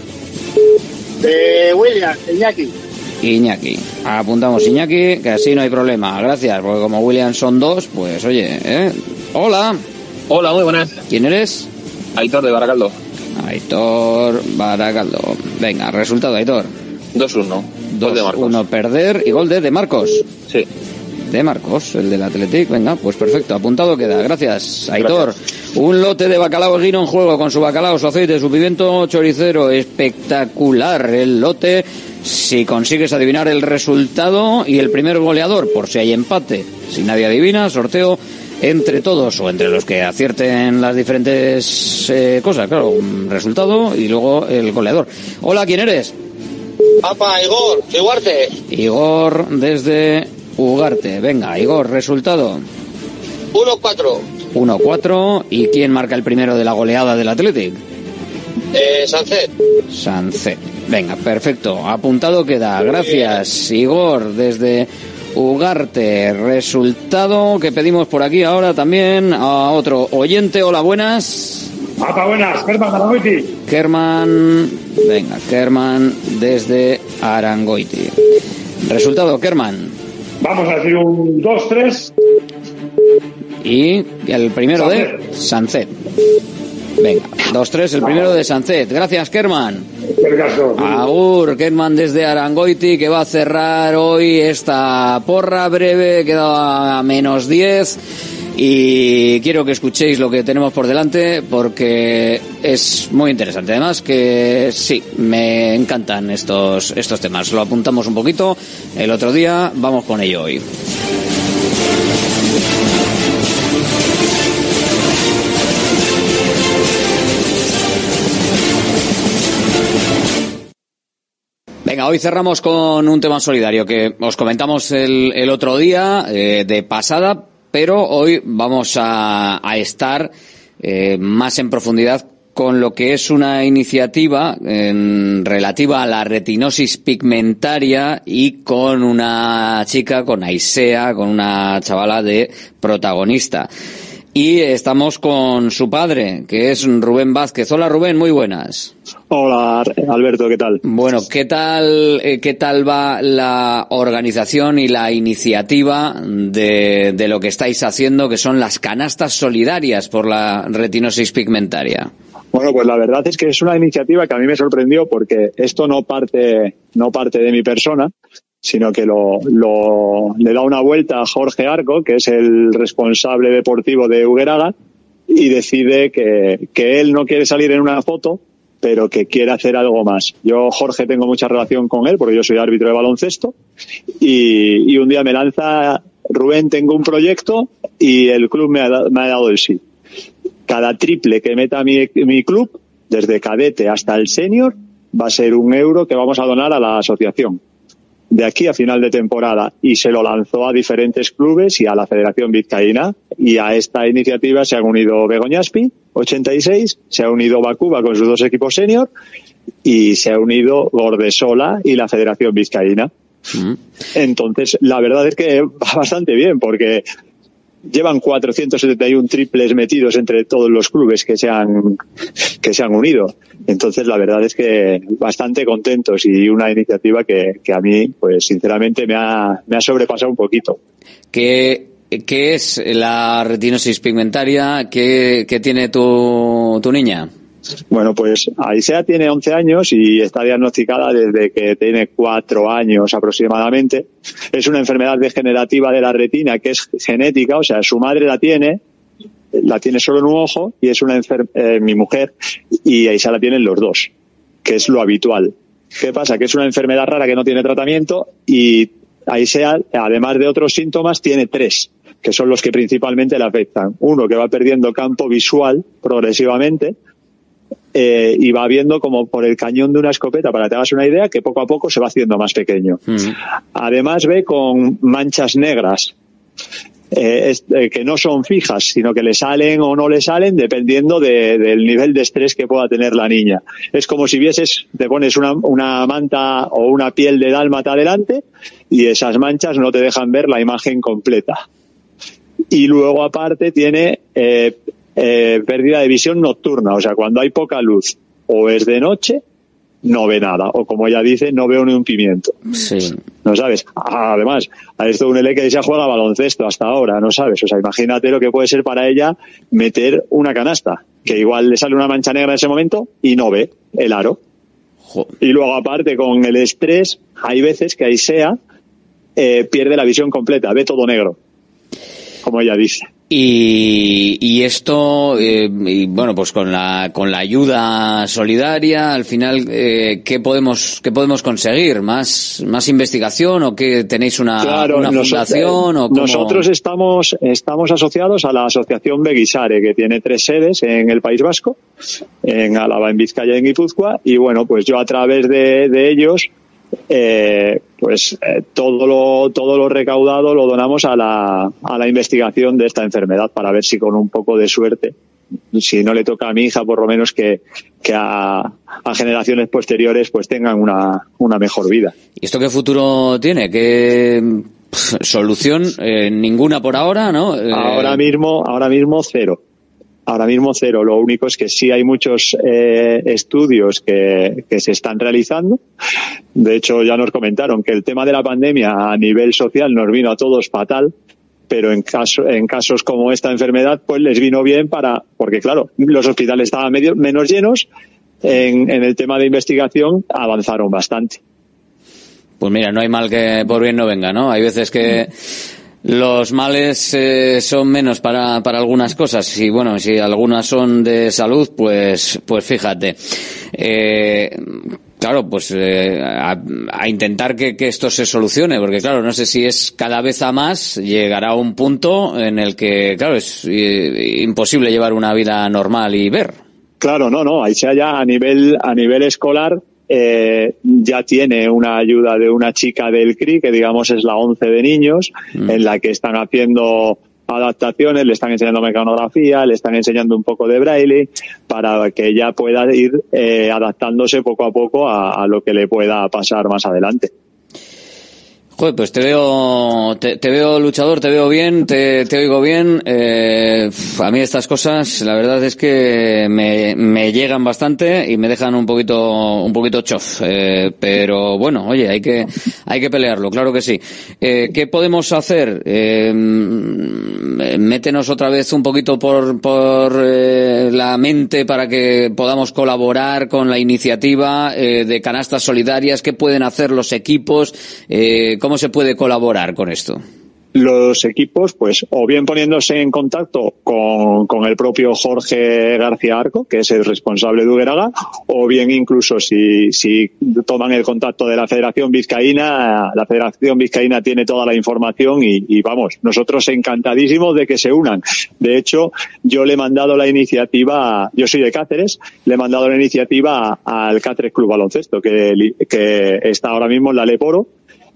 De William, Iñaki. Iñaki. Apuntamos Iñaki, que así no hay problema. Gracias, porque como William son dos, pues oye, ¿eh? Hola. Hola, muy buenas. ¿Quién eres? Aitor de Baracaldo. Aitor Baracaldo. Venga, resultado, Aitor. 2-1. Gol de Marcos. 1 perder y gol de, de Marcos. Sí. De Marcos, el del Athletic. Venga, pues perfecto. Apuntado queda. Gracias, Aitor. Gracias. Un lote de bacalao guino en juego con su bacalao, su aceite, su pimiento choricero. Espectacular el lote. Si consigues adivinar el resultado y el primer goleador, por si hay empate. Si nadie adivina, sorteo entre todos o entre los que acierten las diferentes eh, cosas. Claro, un resultado y luego el goleador. Hola, ¿quién eres? Papá, Igor, Iguarte. Igor desde Ugarte. Venga, Igor, resultado. 1-4. 1-4. ¿Y quién marca el primero de la goleada del Athletic? Eh, Sancet. Sancet. Venga, perfecto. Apuntado queda. Gracias, Igor, desde Ugarte. Resultado que pedimos por aquí ahora también a otro oyente. Hola, buenas. Hola, buenas. Kerman Arangoiti. Kerman. Venga, Kerman desde Arangoiti. Resultado, Kerman. Vamos a decir un 2-3. Y el primero de Sancet. Venga, 2-3, el primero de Sancet. Gracias, Kerman. Agur, Kerman desde Arangoiti, que va a cerrar hoy esta porra breve, queda a menos 10. Y quiero que escuchéis lo que tenemos por delante porque es muy interesante. Además que sí, me encantan estos, estos temas. Lo apuntamos un poquito el otro día, vamos con ello hoy. Venga, hoy cerramos con un tema solidario que os comentamos el, el otro día eh, de pasada, pero hoy vamos a, a estar eh, más en profundidad con lo que es una iniciativa relativa a la retinosis pigmentaria y con una chica, con Aisea, con una chavala de protagonista. Y estamos con su padre, que es Rubén Vázquez. Hola Rubén, muy buenas. Hola Alberto, ¿qué tal? Bueno, ¿qué tal, eh, qué tal va la organización y la iniciativa de, de lo que estáis haciendo, que son las canastas solidarias por la retinosis pigmentaria? Bueno, pues la verdad es que es una iniciativa que a mí me sorprendió porque esto no parte, no parte de mi persona, sino que lo, lo, le da una vuelta a Jorge Arco, que es el responsable deportivo de Ugueraga, y decide que, que él no quiere salir en una foto, pero que quiere hacer algo más. Yo, Jorge, tengo mucha relación con él, porque yo soy árbitro de baloncesto, y, un día me lanza, Rubén, tengo un proyecto, y el club me ha, me ha dado el sí. Cada triple que meta mi, mi club, desde cadete hasta el senior, va a ser un euro que vamos a donar a la asociación de aquí a final de temporada y se lo lanzó a diferentes clubes y a la Federación Vizcaína y a esta iniciativa se han unido Begoñaspi, 86, se ha unido Bacuba con sus dos equipos senior y se ha unido Gordesola y la Federación Vizcaína. Entonces, la verdad es que va bastante bien porque llevan 471 triples metidos entre todos los clubes que se han que se han unido. Entonces, la verdad es que bastante contentos y una iniciativa que, que a mí, pues sinceramente, me ha, me ha sobrepasado un poquito. ¿Qué, qué es la retinosis pigmentaria? ¿Qué, qué tiene tu, tu niña? Bueno, pues Aisea tiene 11 años y está diagnosticada desde que tiene cuatro años aproximadamente. Es una enfermedad degenerativa de la retina que es genética, o sea, su madre la tiene, la tiene solo en un ojo y es una eh, mi mujer y Aisea la tienen los dos, que es lo habitual. ¿Qué pasa? Que es una enfermedad rara que no tiene tratamiento y Aisea, además de otros síntomas, tiene tres, que son los que principalmente le afectan. Uno, que va perdiendo campo visual progresivamente, eh, y va viendo como por el cañón de una escopeta, para que te hagas una idea, que poco a poco se va haciendo más pequeño. Mm. Además ve con manchas negras. Eh, es, eh, que no son fijas, sino que le salen o no le salen dependiendo de, del nivel de estrés que pueda tener la niña. Es como si vieses, te pones una, una manta o una piel de dálmata adelante y esas manchas no te dejan ver la imagen completa. Y luego aparte tiene eh, eh, pérdida de visión nocturna, o sea, cuando hay poca luz o es de noche, no ve nada, o como ella dice, no veo ni un pimiento. Sí. ¿No sabes? Además, a esto un L que ya juega baloncesto hasta ahora, ¿no sabes? O sea, imagínate lo que puede ser para ella meter una canasta, que igual le sale una mancha negra en ese momento y no ve el aro. Y luego aparte con el estrés, hay veces que ahí sea, eh, pierde la visión completa, ve todo negro, como ella dice. Y, y esto, eh, y bueno, pues con la, con la ayuda solidaria, al final, eh, ¿qué podemos, qué podemos conseguir? ¿Más, más investigación o que tenéis una, Claro, una fundación o cómo? Nosotros estamos, estamos asociados a la Asociación Beguisare, que tiene tres sedes en el País Vasco, en Álava, en Vizcaya y en Guipúzcoa, y bueno, pues yo a través de, de ellos eh, pues eh, todo lo todo lo recaudado lo donamos a la, a la investigación de esta enfermedad para ver si con un poco de suerte si no le toca a mi hija por lo menos que, que a, a generaciones posteriores pues tengan una, una mejor vida ¿Y esto qué futuro tiene? ¿Qué solución? Eh, ninguna por ahora, ¿no? Eh, ahora mismo ahora mismo cero ahora mismo cero. Lo único es que sí hay muchos eh, estudios que, se están realizando. De hecho, ya nos comentaron que el tema de la pandemia a nivel social nos vino a todos fatal, pero en, caso, en casos como esta enfermedad, pues les vino bien para, porque claro, los hospitales estaban medio, menos llenos. En, en el tema de investigación avanzaron bastante. Pues mira, no hay mal que por bien no venga, ¿no? Hay veces que los males eh, son menos para, para algunas cosas y bueno, si algunas son de salud, pues, pues fíjate. Eh, claro, pues eh, a, a, intentar que, que, esto se solucione, porque claro, no sé si es cada vez a más, llegará un punto en el que, claro, es eh, imposible llevar una vida normal y ver. Claro, no, no, ahí sea ya a nivel, a nivel escolar, eh, ya tiene una ayuda de una chica del CRI, que digamos es la 11 de niños, mm. en la que están haciendo adaptaciones, le están enseñando mecanografía, le están enseñando un poco de braille, para que ella pueda ir eh, adaptándose poco a poco a, a lo que le pueda pasar más adelante. Pues te veo, te, veo luchador, te veo bien, te, te oigo bien. Eh, a mí estas cosas, la verdad es que me, me llegan bastante y me dejan un poquito, un poquito chof. Eh, pero bueno, oye, hay que, hay que pelearlo, claro que sí. Eh, ¿Qué podemos hacer? Eh, métenos otra vez un poquito por, por la mente para que podamos colaborar con la iniciativa de canastas solidarias. ¿Qué pueden hacer los equipos? ¿Cómo se puede colaborar con esto? los equipos, pues, o bien poniéndose en contacto con, con, el propio Jorge García Arco, que es el responsable de Uberaga, o bien incluso si, si toman el contacto de la Federación Vizcaína, la Federación Vizcaína tiene toda la información y, y vamos, nosotros encantadísimos de que se unan. De hecho, yo le he mandado la iniciativa, yo soy de Cáceres, le he mandado la iniciativa al Cáceres Club Baloncesto, que, que está ahora mismo en la Leporo,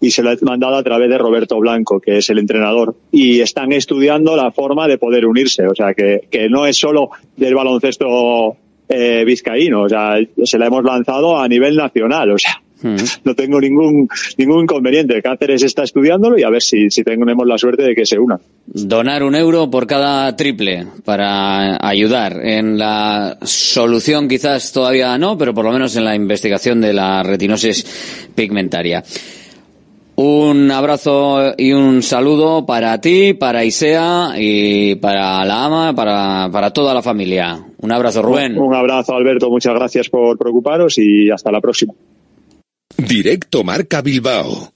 y se lo he mandado a través de Roberto Blanco, que es el entrenador. Y están estudiando la forma de poder unirse. O sea, que, que no es solo del baloncesto eh, vizcaíno. O sea, se la hemos lanzado a nivel nacional. O sea, Mm. No tengo ningún ningún inconveniente. Cáceres está estudiándolo y a ver si, si tenemos la suerte de que se una. Donar un euro por cada triple para ayudar en la solución, quizás todavía no, pero por lo menos en la investigación de la retinosis pigmentaria. Un abrazo y un saludo para ti, para Isea y para la ama, para, para toda la familia. Un abrazo, Rubén. Un, un abrazo, Alberto. Muchas gracias por preocuparos y hasta la próxima. Directo Marca Bilbao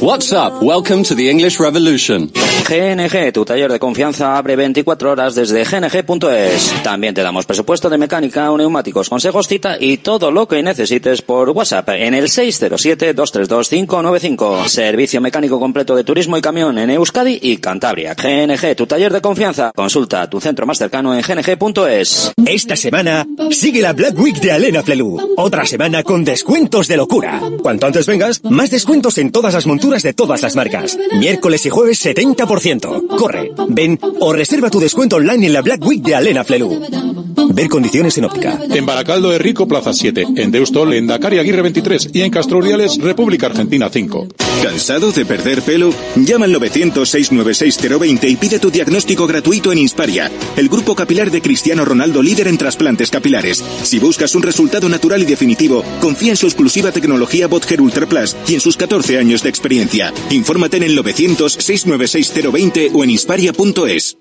WhatsApp, welcome to the English Revolution. GNG, tu taller de confianza abre 24 horas desde gng.es. También te damos presupuesto de mecánica, neumáticos, consejos, cita y todo lo que necesites por WhatsApp en el 607-232-595. Servicio mecánico completo de turismo y camión en Euskadi y Cantabria. GNG, tu taller de confianza. Consulta tu centro más cercano en gng.es. Esta semana sigue la Black Week de Alena Flelu. Otra semana con descuentos de locura. Cuanto antes vengas, más descuentos en todas las monturas de todas las marcas. Miércoles y jueves 70%. Corre, ven o reserva tu descuento online en la Black Week de Alena Flelu. Ver condiciones en óptica. En Baracaldo de Rico, Plaza 7. En Deustol, en Dakar Aguirre 23. Y en Castro Urdiales, República Argentina 5. ¿Cansado de perder pelo? Llama al 900-696-020 y pide tu diagnóstico gratuito en Insparia, el grupo capilar de Cristiano Ronaldo líder en trasplantes capilares. Si buscas un resultado natural y definitivo, confía en su exclusiva tecnología Botger Ultra Plus y en sus 14 años de experiencia. Infórmate en el 900-696-020 o en insparia.es.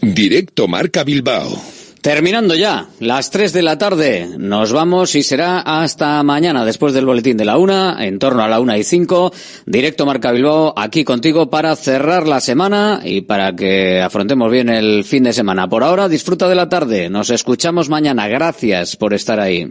Directo Marca Bilbao. Terminando ya, las 3 de la tarde, nos vamos y será hasta mañana después del boletín de la una, en torno a la una y cinco, directo Marca Bilbao, aquí contigo para cerrar la semana y para que afrontemos bien el fin de semana. Por ahora, disfruta de la tarde, nos escuchamos mañana, gracias por estar ahí.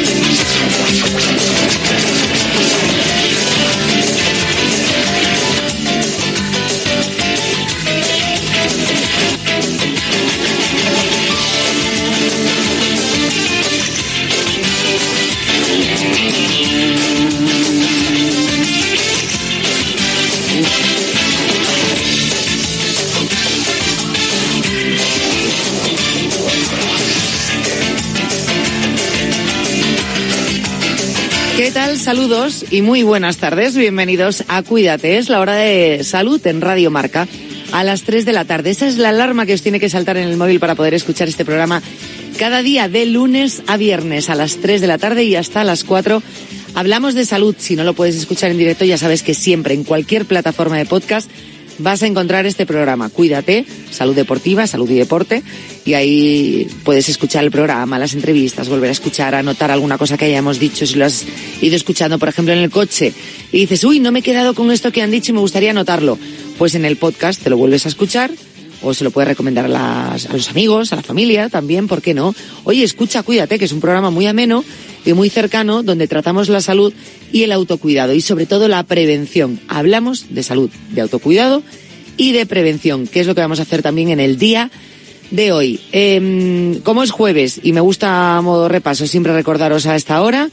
Saludos y muy buenas tardes. Bienvenidos a Cuídate. Es la hora de salud en Radio Marca a las 3 de la tarde. Esa es la alarma que os tiene que saltar en el móvil para poder escuchar este programa cada día de lunes a viernes a las 3 de la tarde y hasta las 4. Hablamos de salud. Si no lo puedes escuchar en directo, ya sabes que siempre en cualquier plataforma de podcast vas a encontrar este programa. Cuídate, salud deportiva, salud y deporte. Y ahí puedes escuchar el programa, las entrevistas, volver a escuchar, anotar alguna cosa que hayamos dicho, si lo has ido escuchando, por ejemplo, en el coche, y dices, uy, no me he quedado con esto que han dicho y me gustaría anotarlo. Pues en el podcast te lo vuelves a escuchar o se lo puedes recomendar a, las- a los amigos, a la familia también, ¿por qué no? Oye, escucha, cuídate, que es un programa muy ameno y muy cercano donde tratamos la salud y el autocuidado y sobre todo la prevención. Hablamos de salud, de autocuidado y de prevención, que es lo que vamos a hacer también en el día de hoy. Em, como es jueves y me gusta modo repaso siempre recordaros a esta hora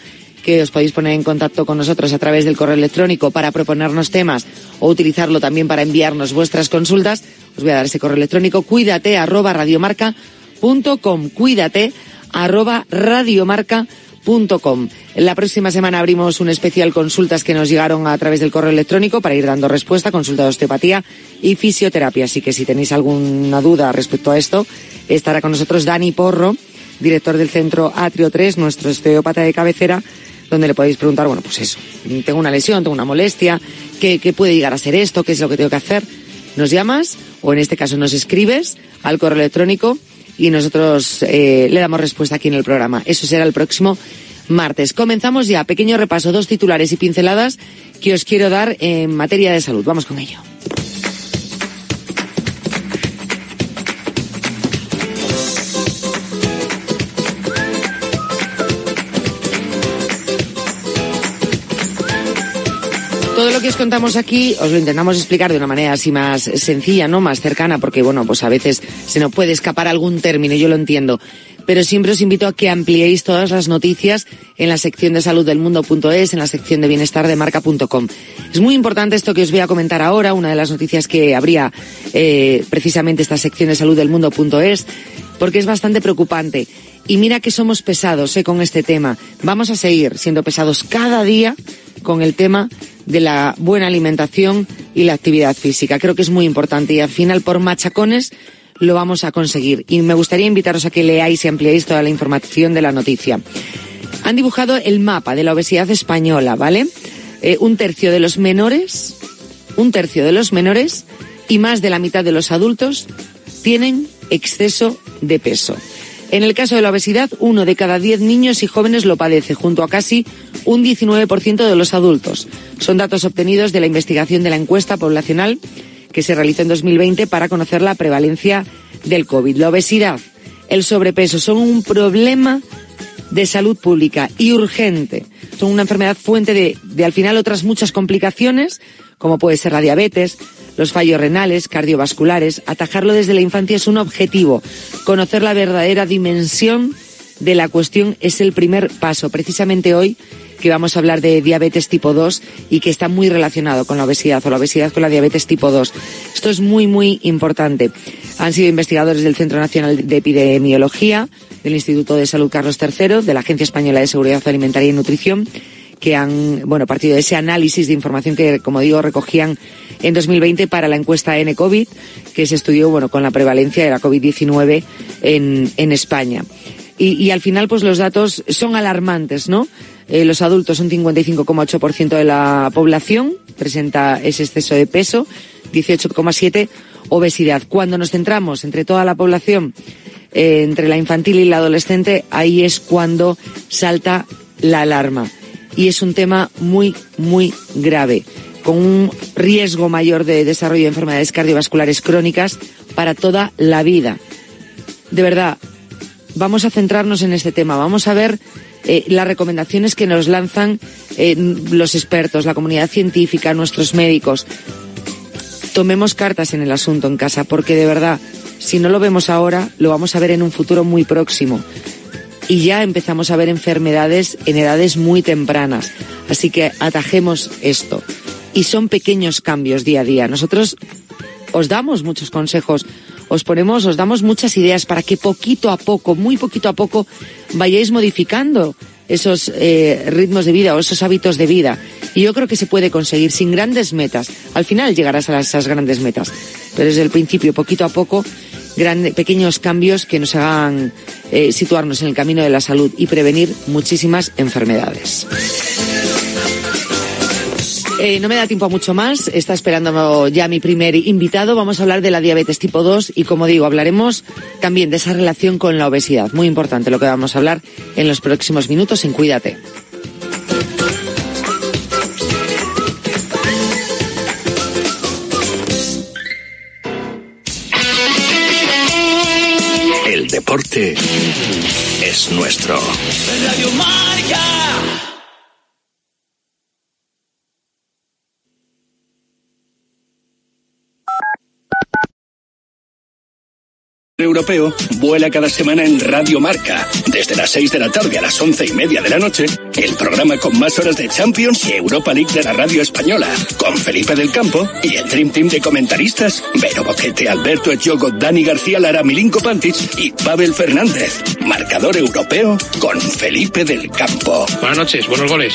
que os podéis poner en contacto con nosotros a través del correo electrónico para proponernos temas o utilizarlo también para enviarnos vuestras consultas, os voy a dar ese correo electrónico cuídate arroba radiomarca.com cuídate arroba radiomarca.com. La próxima semana abrimos un especial consultas que nos llegaron a través del correo electrónico para ir dando respuesta, consulta de osteopatía y fisioterapia. Así que si tenéis alguna duda respecto a esto, estará con nosotros Dani Porro, director del centro Atrio 3, nuestro osteópata de cabecera, donde le podéis preguntar, bueno, pues eso, tengo una lesión, tengo una molestia, ¿qué, qué puede llegar a ser esto? ¿Qué es lo que tengo que hacer? Nos llamas o en este caso nos escribes al correo electrónico y nosotros eh, le damos respuesta aquí en el programa. Eso será el próximo martes. Comenzamos ya. Pequeño repaso, dos titulares y pinceladas que os quiero dar en materia de salud. Vamos con ello. Lo que os contamos aquí os lo intentamos explicar de una manera así más sencilla, ¿no? Más cercana, porque bueno, pues a veces se nos puede escapar algún término, yo lo entiendo. Pero siempre os invito a que ampliéis todas las noticias en la sección de salud del mundo.es, en la sección de bienestar de marca.com. Es muy importante esto que os voy a comentar ahora, una de las noticias que habría eh, precisamente esta sección de salud del mundo.es, porque es bastante preocupante. Y mira que somos pesados eh, con este tema. Vamos a seguir siendo pesados cada día con el tema de la buena alimentación y la actividad física. Creo que es muy importante y al final por machacones lo vamos a conseguir. Y me gustaría invitaros a que leáis y ampliéis toda la información de la noticia. Han dibujado el mapa de la obesidad española, ¿vale? Eh, un tercio de los menores, un tercio de los menores y más de la mitad de los adultos tienen exceso de peso. En el caso de la obesidad, uno de cada diez niños y jóvenes lo padece, junto a casi un 19% de los adultos. Son datos obtenidos de la investigación de la encuesta poblacional que se realizó en 2020 para conocer la prevalencia del COVID. La obesidad, el sobrepeso son un problema de salud pública y urgente. Son una enfermedad fuente de, de al final otras muchas complicaciones, como puede ser la diabetes, los fallos renales, cardiovasculares. Atajarlo desde la infancia es un objetivo. Conocer la verdadera dimensión de la cuestión es el primer paso. Precisamente hoy que vamos a hablar de diabetes tipo 2 y que está muy relacionado con la obesidad o la obesidad con la diabetes tipo 2. Esto es muy, muy importante. Han sido investigadores del Centro Nacional de Epidemiología, del Instituto de Salud Carlos III, de la Agencia Española de Seguridad Alimentaria y Nutrición, que han, bueno, partido de ese análisis de información que, como digo, recogían en 2020 para la encuesta N-COVID, que se estudió, bueno, con la prevalencia de la COVID-19 en, en España. Y, y al final, pues los datos son alarmantes, ¿no? Eh, los adultos son 55,8% de la población, presenta ese exceso de peso, 18,7 obesidad. Cuando nos centramos entre toda la población, eh, entre la infantil y la adolescente, ahí es cuando salta la alarma. Y es un tema muy, muy grave, con un riesgo mayor de desarrollo de enfermedades cardiovasculares crónicas para toda la vida. De verdad, vamos a centrarnos en este tema. Vamos a ver eh, las recomendaciones que nos lanzan eh, los expertos, la comunidad científica, nuestros médicos. Tomemos cartas en el asunto en casa, porque de verdad, si no lo vemos ahora, lo vamos a ver en un futuro muy próximo. Y ya empezamos a ver enfermedades en edades muy tempranas. Así que atajemos esto. Y son pequeños cambios día a día. Nosotros os damos muchos consejos, os ponemos, os damos muchas ideas para que poquito a poco, muy poquito a poco, vayáis modificando esos eh, ritmos de vida o esos hábitos de vida. Y yo creo que se puede conseguir sin grandes metas. Al final llegarás a esas grandes metas. Pero desde el principio, poquito a poco, pequeños cambios que nos hagan eh, situarnos en el camino de la salud y prevenir muchísimas enfermedades. Eh, no me da tiempo a mucho más. Está esperando ya mi primer invitado. Vamos a hablar de la diabetes tipo 2 y, como digo, hablaremos también de esa relación con la obesidad. Muy importante lo que vamos a hablar en los próximos minutos en Cuídate. El deporte es nuestro. Europeo vuela cada semana en Radio Marca, desde las 6 de la tarde a las once y media de la noche, el programa con más horas de Champions y Europa League de la radio española, con Felipe del Campo y el Dream Team de comentaristas, Vero Boquete, Alberto Echogo, Dani García Lara, Milinko Pantic y Pavel Fernández. Marcador europeo con Felipe del Campo. Buenas noches, buenos goles.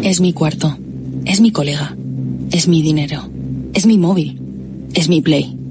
Es mi cuarto. Es mi colega. Es mi dinero. Es mi móvil. Es mi play.